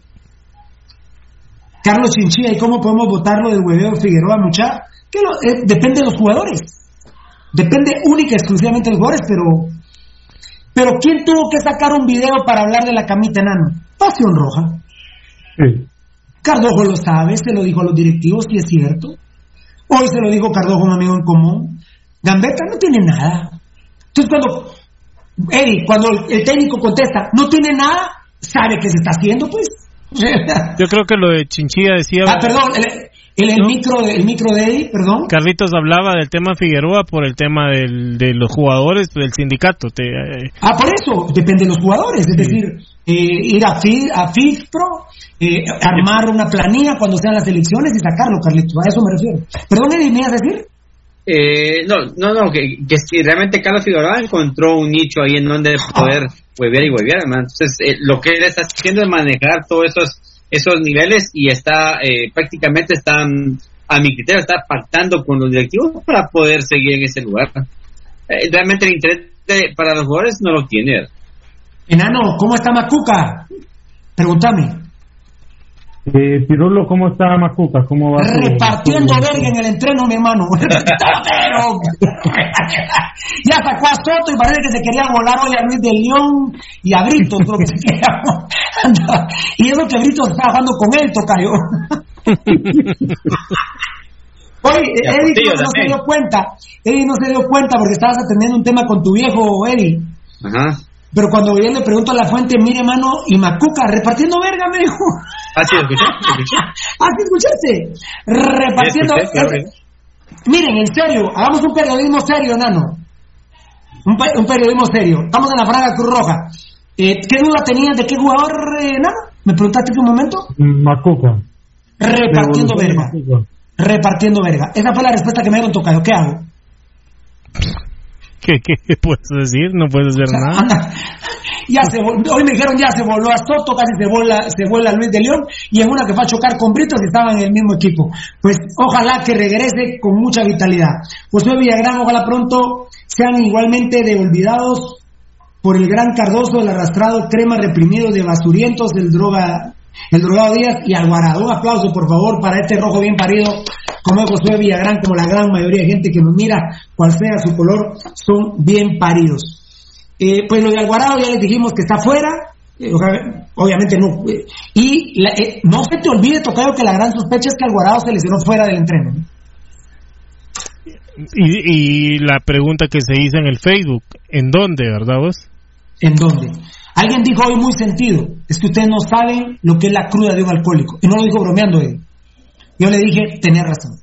Carlos Chinchilla, ¿y cómo podemos votarlo del hueveo de Figueroa, mucha? Que lo- eh, depende de los jugadores. Depende única y exclusivamente de los jugadores, pero. Pero ¿quién tuvo que sacar un video para hablar de la camita enano? Pasión Roja. Sí. Cardojo lo sabe, se lo dijo a los directivos y es cierto. Hoy se lo dijo Cardojo a un amigo en común. Gambetta no tiene nada. Entonces cuando, Eddie, cuando el, técnico contesta, no tiene nada, sabe que se está haciendo, pues. yo creo que lo de Chinchilla decía, ah, perdón, el, el, el No. micro, el micro de Eddie, perdón. Carlitos hablaba del tema Figueroa por el tema del, de los jugadores del sindicato, te, eh, Ah, por eso, depende de los jugadores, es decir, eh, ir a, FI, a FIFPRO, eh, armar una planilla cuando sean las elecciones y sacarlo, Carlitos, a eso me refiero. Perdón, Eddie, ¿me ibas a decir? Eh, no, no, no, que, que si realmente Carlos Figueroa encontró un nicho ahí en donde poder huevear y huevear. Entonces, eh, lo que él está haciendo es manejar todos esos esos niveles y está eh, prácticamente están a mi criterio está pactando con los directivos para poder seguir en ese lugar. Eh, realmente el interés para los jugadores no lo tiene. Enano, ¿cómo está Macuca? Pregúntame. Eh, Pirulo, ¿cómo está Macuca? ¿Cómo va? Repartiendo verga en el entreno, mi hermano. Ya sacó a Soto y parece que se quería volar hoy a Luis de León y a Brito, creo que se quería. Y eso que Brito está jugando con él, tocayo. Oye, Eddie no, se dio cuenta, Eddie no se dio cuenta porque estabas atendiendo un tema con tu viejo, Eddie. Ajá. Pero cuando yo le pregunto a la fuente, mire, mano, y Macuca, repartiendo verga, me dijo. Ah, sí, escuché, escuché. ah, sí, escuchaste. Repartiendo. Miren, en serio, hagamos un periodismo serio, nano. Un, un periodismo serio. Estamos en la Fraga Cruz Roja. Eh, ¿Qué duda tenías de qué jugador, eh, nano? ¿Me preguntaste en un momento? Macuca. Repartiendo verga. Repartiendo verga. Esa fue la respuesta que me dieron Tocayo. ¿Qué hago? ¿Qué, ¿Qué, puedes decir? No puedes hacer nada. ya se hoy me dijeron ya se voló a Soto, casi se vuela, se vuela Luis de León y en una que fue a chocar con Britos que estaban en el mismo equipo. Pues ojalá que regrese con mucha vitalidad. Pues Josué Villagrán, ojalá pronto sean igualmente de olvidados por el gran Cardoso, el arrastrado crema reprimido de basurientos, el droga, el drogado Díaz y Alvarado. Un aplauso, por favor, para este rojo bien parido, como es Josué Villagrán, como la gran mayoría de gente que nos mira, cual sea su color, son bien paridos. Eh, pues lo de Alvarado ya les dijimos que está fuera, eh, obviamente no. Eh, y no se te olvide, Tocayo, que la gran sospecha es que Alvarado se lesionó fuera del entreno. Y, y la pregunta que se hizo en el Facebook, ¿en dónde, verdad vos? ¿En dónde? Alguien dijo hoy muy sentido, es que ustedes no saben lo que es la cruda de un alcohólico. Y no lo dijo bromeando él. Yo le dije, tenés razón.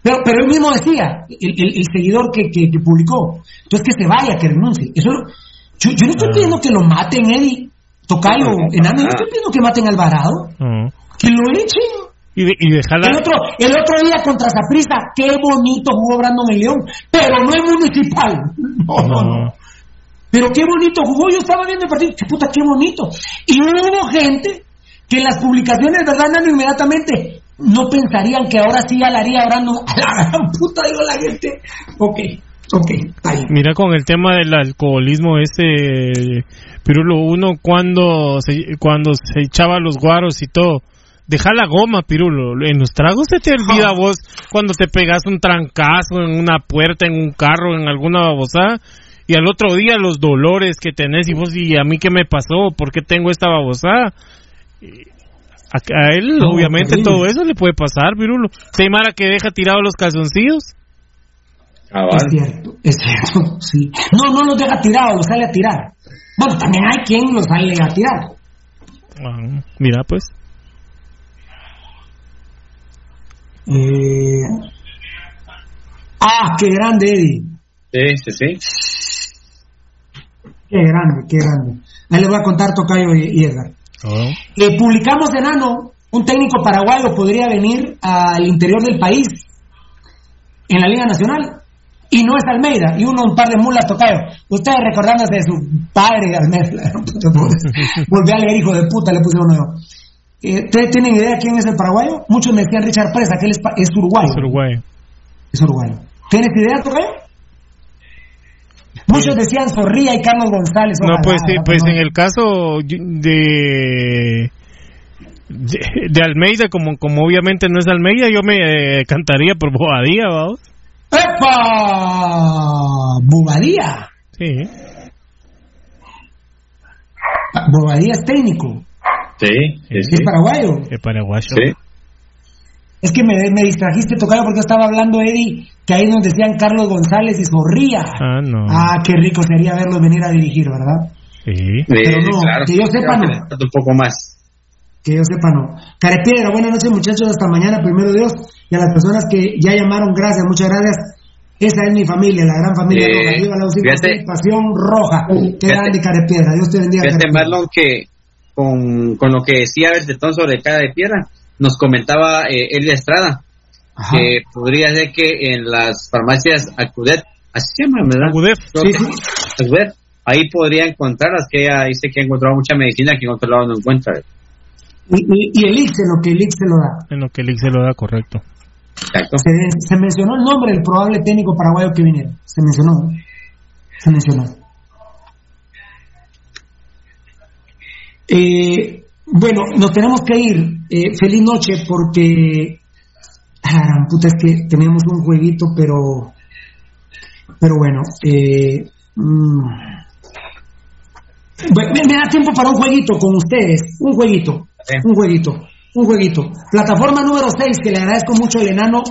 Pero, pero él mismo decía, el, seguidor que, que, publicó, entonces que se vaya, que renuncie. Eso, yo, yo no estoy ah. pidiendo que lo maten, Eddie, Tocayo, Enano, no estoy pidiendo que maten a Alvarado, ah. que lo echen. Y, y dejarla... el, otro, el otro día contra Zaprisa, qué bonito jugó Brandon el León, pero no es municipal. no, no. no. Pero qué bonito jugó, yo estaba viendo el partido, qué puta, qué bonito. Y hubo gente que en las publicaciones, ¿verdad, Nano? Inmediatamente no pensarían que ahora sí ya la haría hablando a la gran puta, digo la gente. Ok, ok, ahí. Mira con el tema del alcoholismo ese, pero lo uno cuando se, cuando se echaba los guaros y todo, deja la goma, Pirulo. En los tragos se te olvida vos cuando te pegas un trancazo en una puerta, en un carro, en alguna babosada y al otro día los dolores que tenés y vos y a mí qué me pasó, por qué tengo esta babosada. A, él obviamente todo eso le puede pasar, Virulo. Se mara que deja tirados los calzoncillos. Ah, es cierto, es cierto, sí. No, no los deja tirados, los sale a tirar. Bueno, también hay quien los sale a tirar. Ah, mira pues. Eh... Ah, qué grande, Eddie. Sí, sí, sí. Qué grande, qué grande. Ahí les voy a contar Tocayo y, Edgar. Oh. Eh, publicamos en Ano, un técnico paraguayo podría venir al interior del país, en la Liga Nacional, y no es Almeida, y uno un par de mulas Tocayo. Ustedes recordándose de su padre, Almeida, volví a leer hijo de puta, le puse uno eh, ¿Ustedes tienen idea quién es el paraguayo? Muchos me decían Richard Presa, que él es, es uruguayo. Es uruguayo. Es uruguayo. ¿Tienes idea, Tocayo? Muchos decían Zorrilla y Carlos González. No, pues, sí, pues en el caso de, de, Almeida, como, como obviamente no es Almeida, yo me eh, cantaría por Bobadía, vamos. ¡Epa! ¿Bobadía? Sí. Bobadía es técnico. Sí, es, paraguayo. Es paraguayo. Sí. Es que me, me distrajiste, tocado porque estaba hablando, Eddie, que ahí nos decían Carlos González y Zorría. Ah, no. Ah, qué rico sería verlos venir a dirigir, ¿verdad? Sí. Pero no, que yo sepa no. Un poco más. Que yo sepa no. Carepiedra, buenas noches muchachos, hasta mañana, primero Dios. Y a las personas que ya llamaron, gracias, muchas gracias. Esa es mi familia, la gran familia eh, roja. la pasión roja. Qué grande Carepiedra, Dios te bendiga. Fíjate, Marlon, que con, con lo que decía Bertetón sobre cada de piedra, nos comentaba eh, Elia Estrada, que podría ser que en las farmacias Acudet, así se llama, ¿verdad? Acudet, sí, ahí podría encontrarlas, que ella dice que ha encontrado mucha medicina que en otro lado no encuentra. Y, y, el IX, en lo que el IX se lo da. En lo que el IX se lo da, correcto. Exacto. Se, mencionó el nombre del probable técnico paraguayo que viniera. Se mencionó. Se mencionó. Eh, bueno, nos tenemos que ir. Eh, feliz noche porque... Ah, puta, es que tenemos un jueguito, pero... Pero bueno, eh, mm, me, da tiempo para un jueguito con ustedes. Un jueguito. Un jueguito. Un jueguito. Plataforma número 6, que le agradezco mucho al enano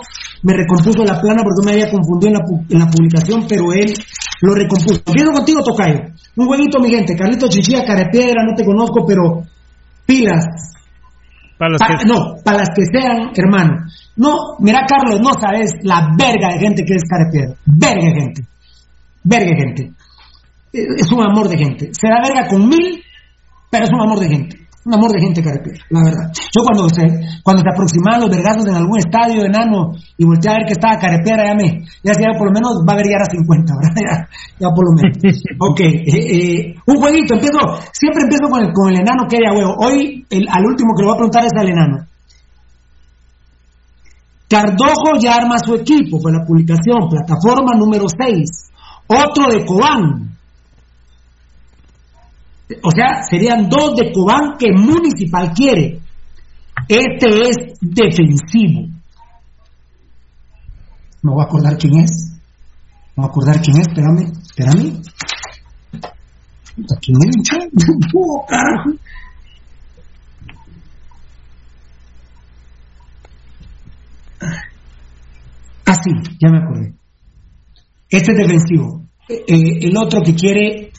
me recompuso la plana porque me había confundido en la, en la publicación, pero él lo recompuso. Empiezo contigo, Tocayo. Un jueguito, mi gente. Carlito Chichilla, Carepiedra, no te conozco, pero pilas. Para los Pa- que- no, para las que sean, hermano. No, mira, Carlos, no sabes la verga de gente que es Carepiedra. Verga de gente. Verga de gente. Es un amor de gente. Será verga con mil, pero es un amor de gente. Un amor de gente Carepiedra, la verdad. Yo cuando se, cuando se aproximaban los vergazos en algún estadio enano y volteé a ver que estaba Carepiedra, ya me, ya decía, por lo menos va a ya a 50, ¿verdad? Ya, ya por lo menos. ok, eh, eh, un jueguito, empiezo, siempre empiezo con el, con el enano que era huevo. Hoy, el, al último que le voy a preguntar es al enano. Cardojo ya arma su equipo, fue la publicación, plataforma número 6. Otro de Cobán. O sea, serían dos de Cobán que Municipal quiere. Este es defensivo. No voy a acordar quién es. No voy a acordar quién es, espérame, espérame. ¿Quién es? No, carajo. Ah, sí, ya me acordé. Este es defensivo. Eh, el otro que quiere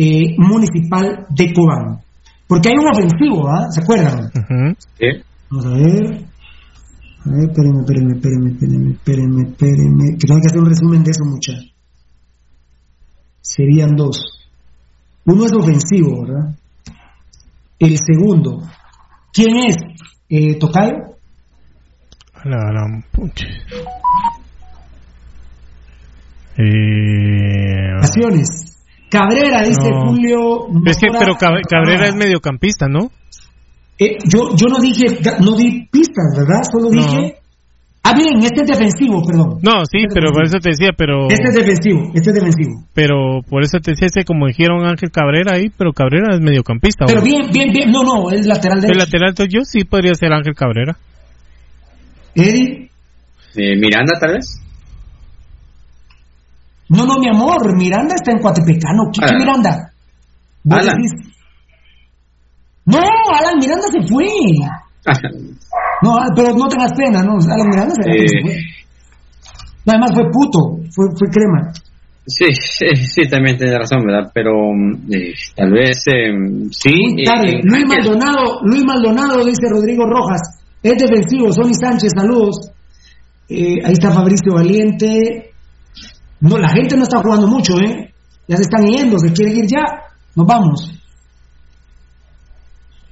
eh, Municipal de Cobán. Porque hay un ofensivo, ¿ah? ¿Se acuerdan? Sí. Vamos a ver. A ver, espérenme, espérenme, espérenme, espérenme, espérenme, espérenme. Que tengo que hacer un resumen de eso, muchachos. Serían dos. Uno es ofensivo, ¿verdad? El segundo. ¿Quién es? Eh, ¿Tocayo? A la gran pucha. Eh, Acciones. Cabrera, dice No. Julio. es que, Mora- pero Cab- Cabrera es mediocampista, ¿no? Eh, yo, yo no dije, no di pistas, ¿verdad? Solo No. dije. Ah, bien, este es defensivo, perdón. No, sí, Este es pero por eso te decía, pero Este es defensivo, este es defensivo. pero por eso te decía ese como dijeron Ángel Cabrera ahí, pero Cabrera es mediocampista. Pero bien, bien, bien. No, no, es lateral El derecho. lateral, entonces yo sí podría ser Ángel Cabrera. Eddie. Eh, Miranda, tal vez. No, no, mi amor, Miranda está en Coatepecano. ¿Qué, qué Alan. Miranda? ¿Vos Alan. decís? No, Alan Miranda se fue. No, ah, pero no tengas pena, no, Alan Miranda se, Eh. se fue. No, además fue puto, fue, fue crema. Sí, sí, sí, también tiene razón, ¿verdad? Pero mm, eh, tal vez eh, sí. Muy eh, tarde. eh, Luis Maldonado, Luis Maldonado, dice Rodrigo Rojas, es defensivo, Sonny Sánchez, saludos. Ahí está Fabricio Valiente. No, la gente no está jugando mucho, ¿eh? Ya se están yendo, se quieren ir ya. Nos vamos.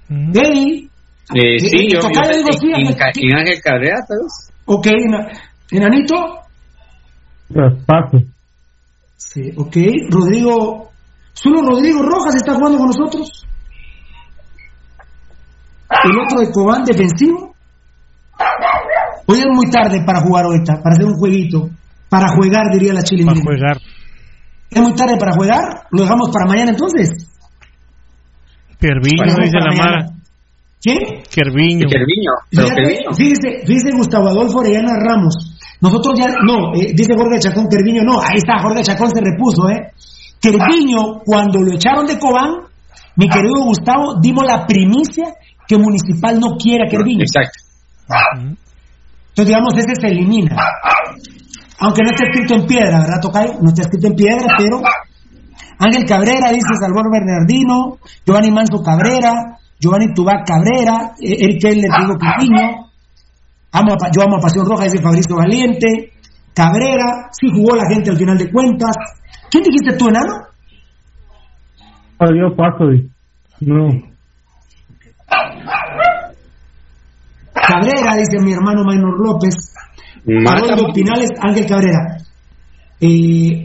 Eh, sí, Eh, yo, yo tocayo, digo, sí, en, en ¿qué- Ca- en Ángel Cabrera. Ok, ena- enanito. Traspaso. Sí, ok. Rodrigo. Solo Rodrigo Rojas está jugando con nosotros. El otro de Cobán defensivo. Hoy es muy tarde para jugar ahorita, para hacer un jueguito. Para jugar, diría la Chile. Para jugar. Es muy tarde para jugar. Lo dejamos para mañana entonces. Kerviño, dice la. Mara. ¿Quién? Kerviño. Fíjate, fíjese, fíjese Gustavo Adolfo Orellana Ramos. Nosotros ya, no, eh, dice Jorge Chacón, Kerviño, no, ahí está, Jorge Chacón se repuso, ¿eh? Kerviño, cuando lo echaron de Cobán, mi querido Gustavo, dimos la primicia que Municipal no quiere a Kerviño. Exacto. Entonces, digamos, ese se elimina. Aunque no está escrito en piedra, ¿verdad, Tocayo? No está escrito en piedra, pero Ángel Cabrera, dice Salvador Bernardino, Giovanni Manso Cabrera, Giovanni Tubac Cabrera, eh, Eric Keller, amo a Pa- yo amo a Pasión Roja, dice Fabricio Valiente, Cabrera, sí jugó la gente al final de cuentas. ¿Quién dijiste tú, enano? Ah, yo paso. di. No. Cabrera, dice mi hermano Maynor López. Mata, Adolfo Pinales, Ángel Cabrera. Eh,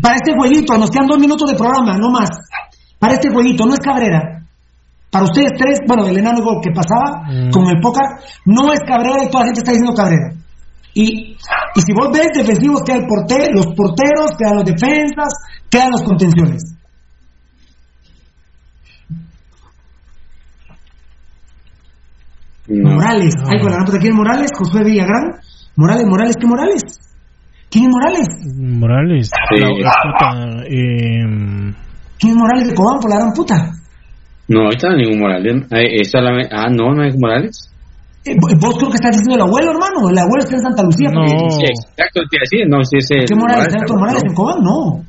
para este jueguito, nos quedan dos minutos de programa, no más. Para este jueguito, no es Cabrera. Para ustedes tres, bueno, el enano que pasaba Mm. con el pócar, no es Cabrera y toda la gente está diciendo Cabrera. Y, y si vos ves defensivos, quedan el porte- los porteros, quedan los defensas, quedan los contenciones. No. Morales, ay, con la puta, ¿quién es Morales? Josué Villagrán. Morales, Morales, ¿qué Morales? ¿Quién es Morales? Morales. Sí. La, la puta, eh, ¿Quién es Morales de Cobán por la gran puta? No, ahorita no hay ningún Morales. Es solamente- ah, no, no hay Morales. Eh, vos creo que estás diciendo el abuelo, hermano. El abuelo está en Santa Lucía. No. porque- Sí, exacto, te iba a decir, no, sí, sí. ¿Qué Morales? ¿Está Héctor Morales en Cobán? No.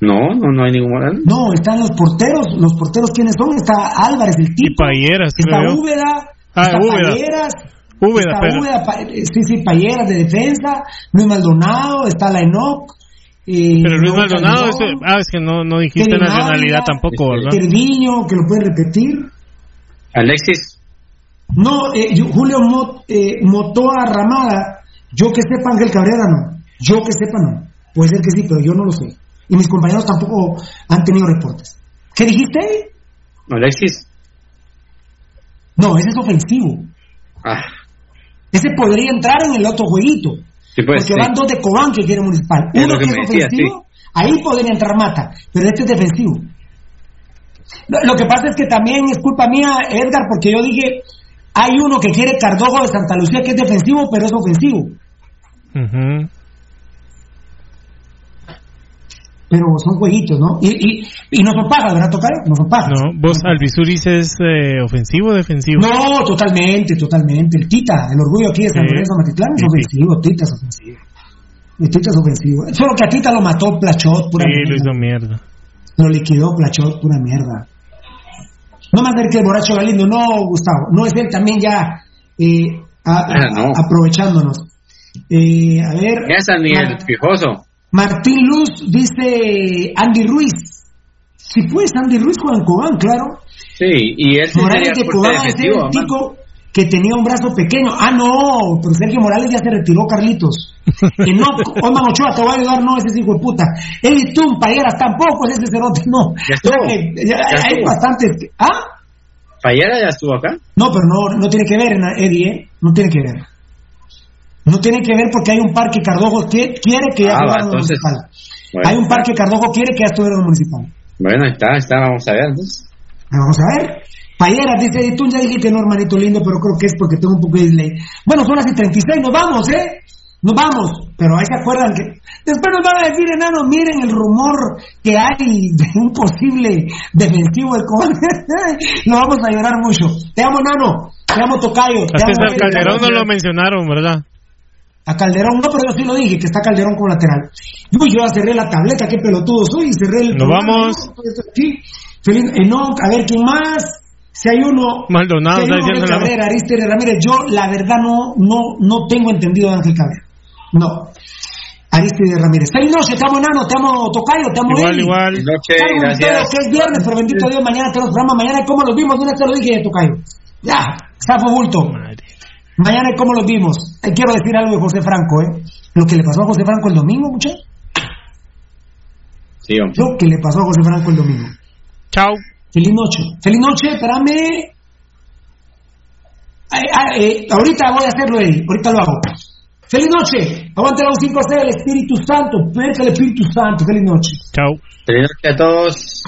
No, no, no hay ningún Morales. No, están los porteros. ¿Los porteros quiénes son? Está Álvarez, el Y tipo. Payeras, Está. Úbeda. Ah, está Úbeda. Payeras. Úbeda, está pero- Úbeda, Pa- eh, sí, sí, Payeras de defensa. Luis Maldonado. Está la Enoc. eh, Pero Luis Maldonado, es, Calderón, ah, es que no, no dijiste nacionalidad tampoco, ¿verdad? Terviño, que lo pueden repetir. Alexis, No, eh, yo- Julio Mot, eh, Motoa Ramada, yo que sepa Ángel Cabrera no, yo que sepa no, puede ser que sí, pero yo no lo sé. Y mis compañeros tampoco han tenido reportes. ¿Qué dijiste? Alexis. No, ese es ofensivo. Ah, Ese podría entrar en el otro jueguito. sí, pues. porque sí. van dos de Cobán que quiere municipal. Es Uno lo que que es decía, ofensivo, ahí podría entrar Mata, pero este es defensivo. Lo, lo que pasa es que también es culpa mía, Edgar, porque yo dije, hay uno que quiere Cardojo de Santa Lucía que es defensivo, pero es ofensivo. Ujú. Pero son jueguitos, ¿no? Y, y, y no son pagas, ¿verdad, Tocayo? No son pagas. No, vos Alvisuris es eh, ofensivo o defensivo. No, totalmente, totalmente. El Tita, el orgullo aquí de San Sí. Lorenzo Matitlán es Sí, sí. ofensivo, Tita es ofensivo. El Tita es ofensivo. Solo que a Tita lo mató Plachot, pura Sí, lo mierda. hizo mierda. Lo liquidó Plachot, pura mierda. No más ver que el borracho Galindo, no, Gustavo, no es él también ya eh, a- a- Ah, no. aprovechándonos. Eh, a ver. Ya San Miguel Fijoso. Martín Luz dice Andy Ruiz. Si pues Andy Ruiz en Cobán, claro. Sí, y él sí Morales de Cobán es el tico que tenía un brazo pequeño. Ah, no, pero Sergio Morales ya se retiró, Carlitos. Que no, Osman Ochoa te va a ayudar, no, ese es hijo de puta. Eli Tum, Payeras tampoco, es ese cerote, no. Ya estuvo, O sea que ya ya hay bastantes. ¿Ah? Fallera ya estuvo acá. No, pero no, no tiene que ver, Eddie, ¿eh? No tiene que ver. No tiene que ver porque hay un par que Cardojo que- quiere que ya Ah, va, entonces, municipal. bueno. Hay un par que Cardojo quiere que ya estuviera en el municipal. Bueno, ahí está, ahí está, vamos a ver. entonces. Vamos a ver. Payeras dice, tú ya dije que no, hermanito lindo, pero creo que es porque tengo un poco de delay. Bueno, son las y 36, nos vamos, ¿eh? Nos vamos. Pero ahí se acuerdan que... Después nos van a decir, enano, miren el rumor que hay de un posible defensivo de Cobán. Lo vamos a llorar mucho. Te amo, enano. Te amo, Tocayo. Te amo. Calderón no lo mencionaron, ¿verdad? A Calderón, no, pero yo sí lo dije, que está Calderón como lateral. Uy, yo ya cerré la tableta, qué pelotudo soy, y cerré el... Nos programa, vamos. ¿no? Esto aquí. Feliz, Enoch, a ver quién más. Si hay uno... Maldonado, si hay está uno la- Cabrera, Aristere Ramírez, yo la verdad no, no, no tengo entendido de Ángel Cabrera. No. Aristide Ramírez. Feliz noche, te amo enano, te amo Tocayo, te amo Igual, Eli. igual. Pedo, gracias. que es viernes, pero bendito Dios, mañana tenemos programa. Mañana, ¿cómo los vimos? ¿Dónde te lo dije, Tocayo? Ya, Zafo Bulto. Madre. Mañana, ¿cómo los vimos? Eh, quiero decir algo de José Franco, ¿eh? Lo que le pasó a José Franco el domingo, muchachos. Sí, hombre. Lo que le pasó a José Franco el domingo. Chao. Feliz noche. Feliz noche, espérame. Ay, ay, eh, ahorita voy a hacerlo, Eddie. Ahorita lo hago. Feliz noche. Aguante la 5 a el Espíritu Santo. Perca el Espíritu Santo. Feliz noche. Chao. Feliz noche a todos.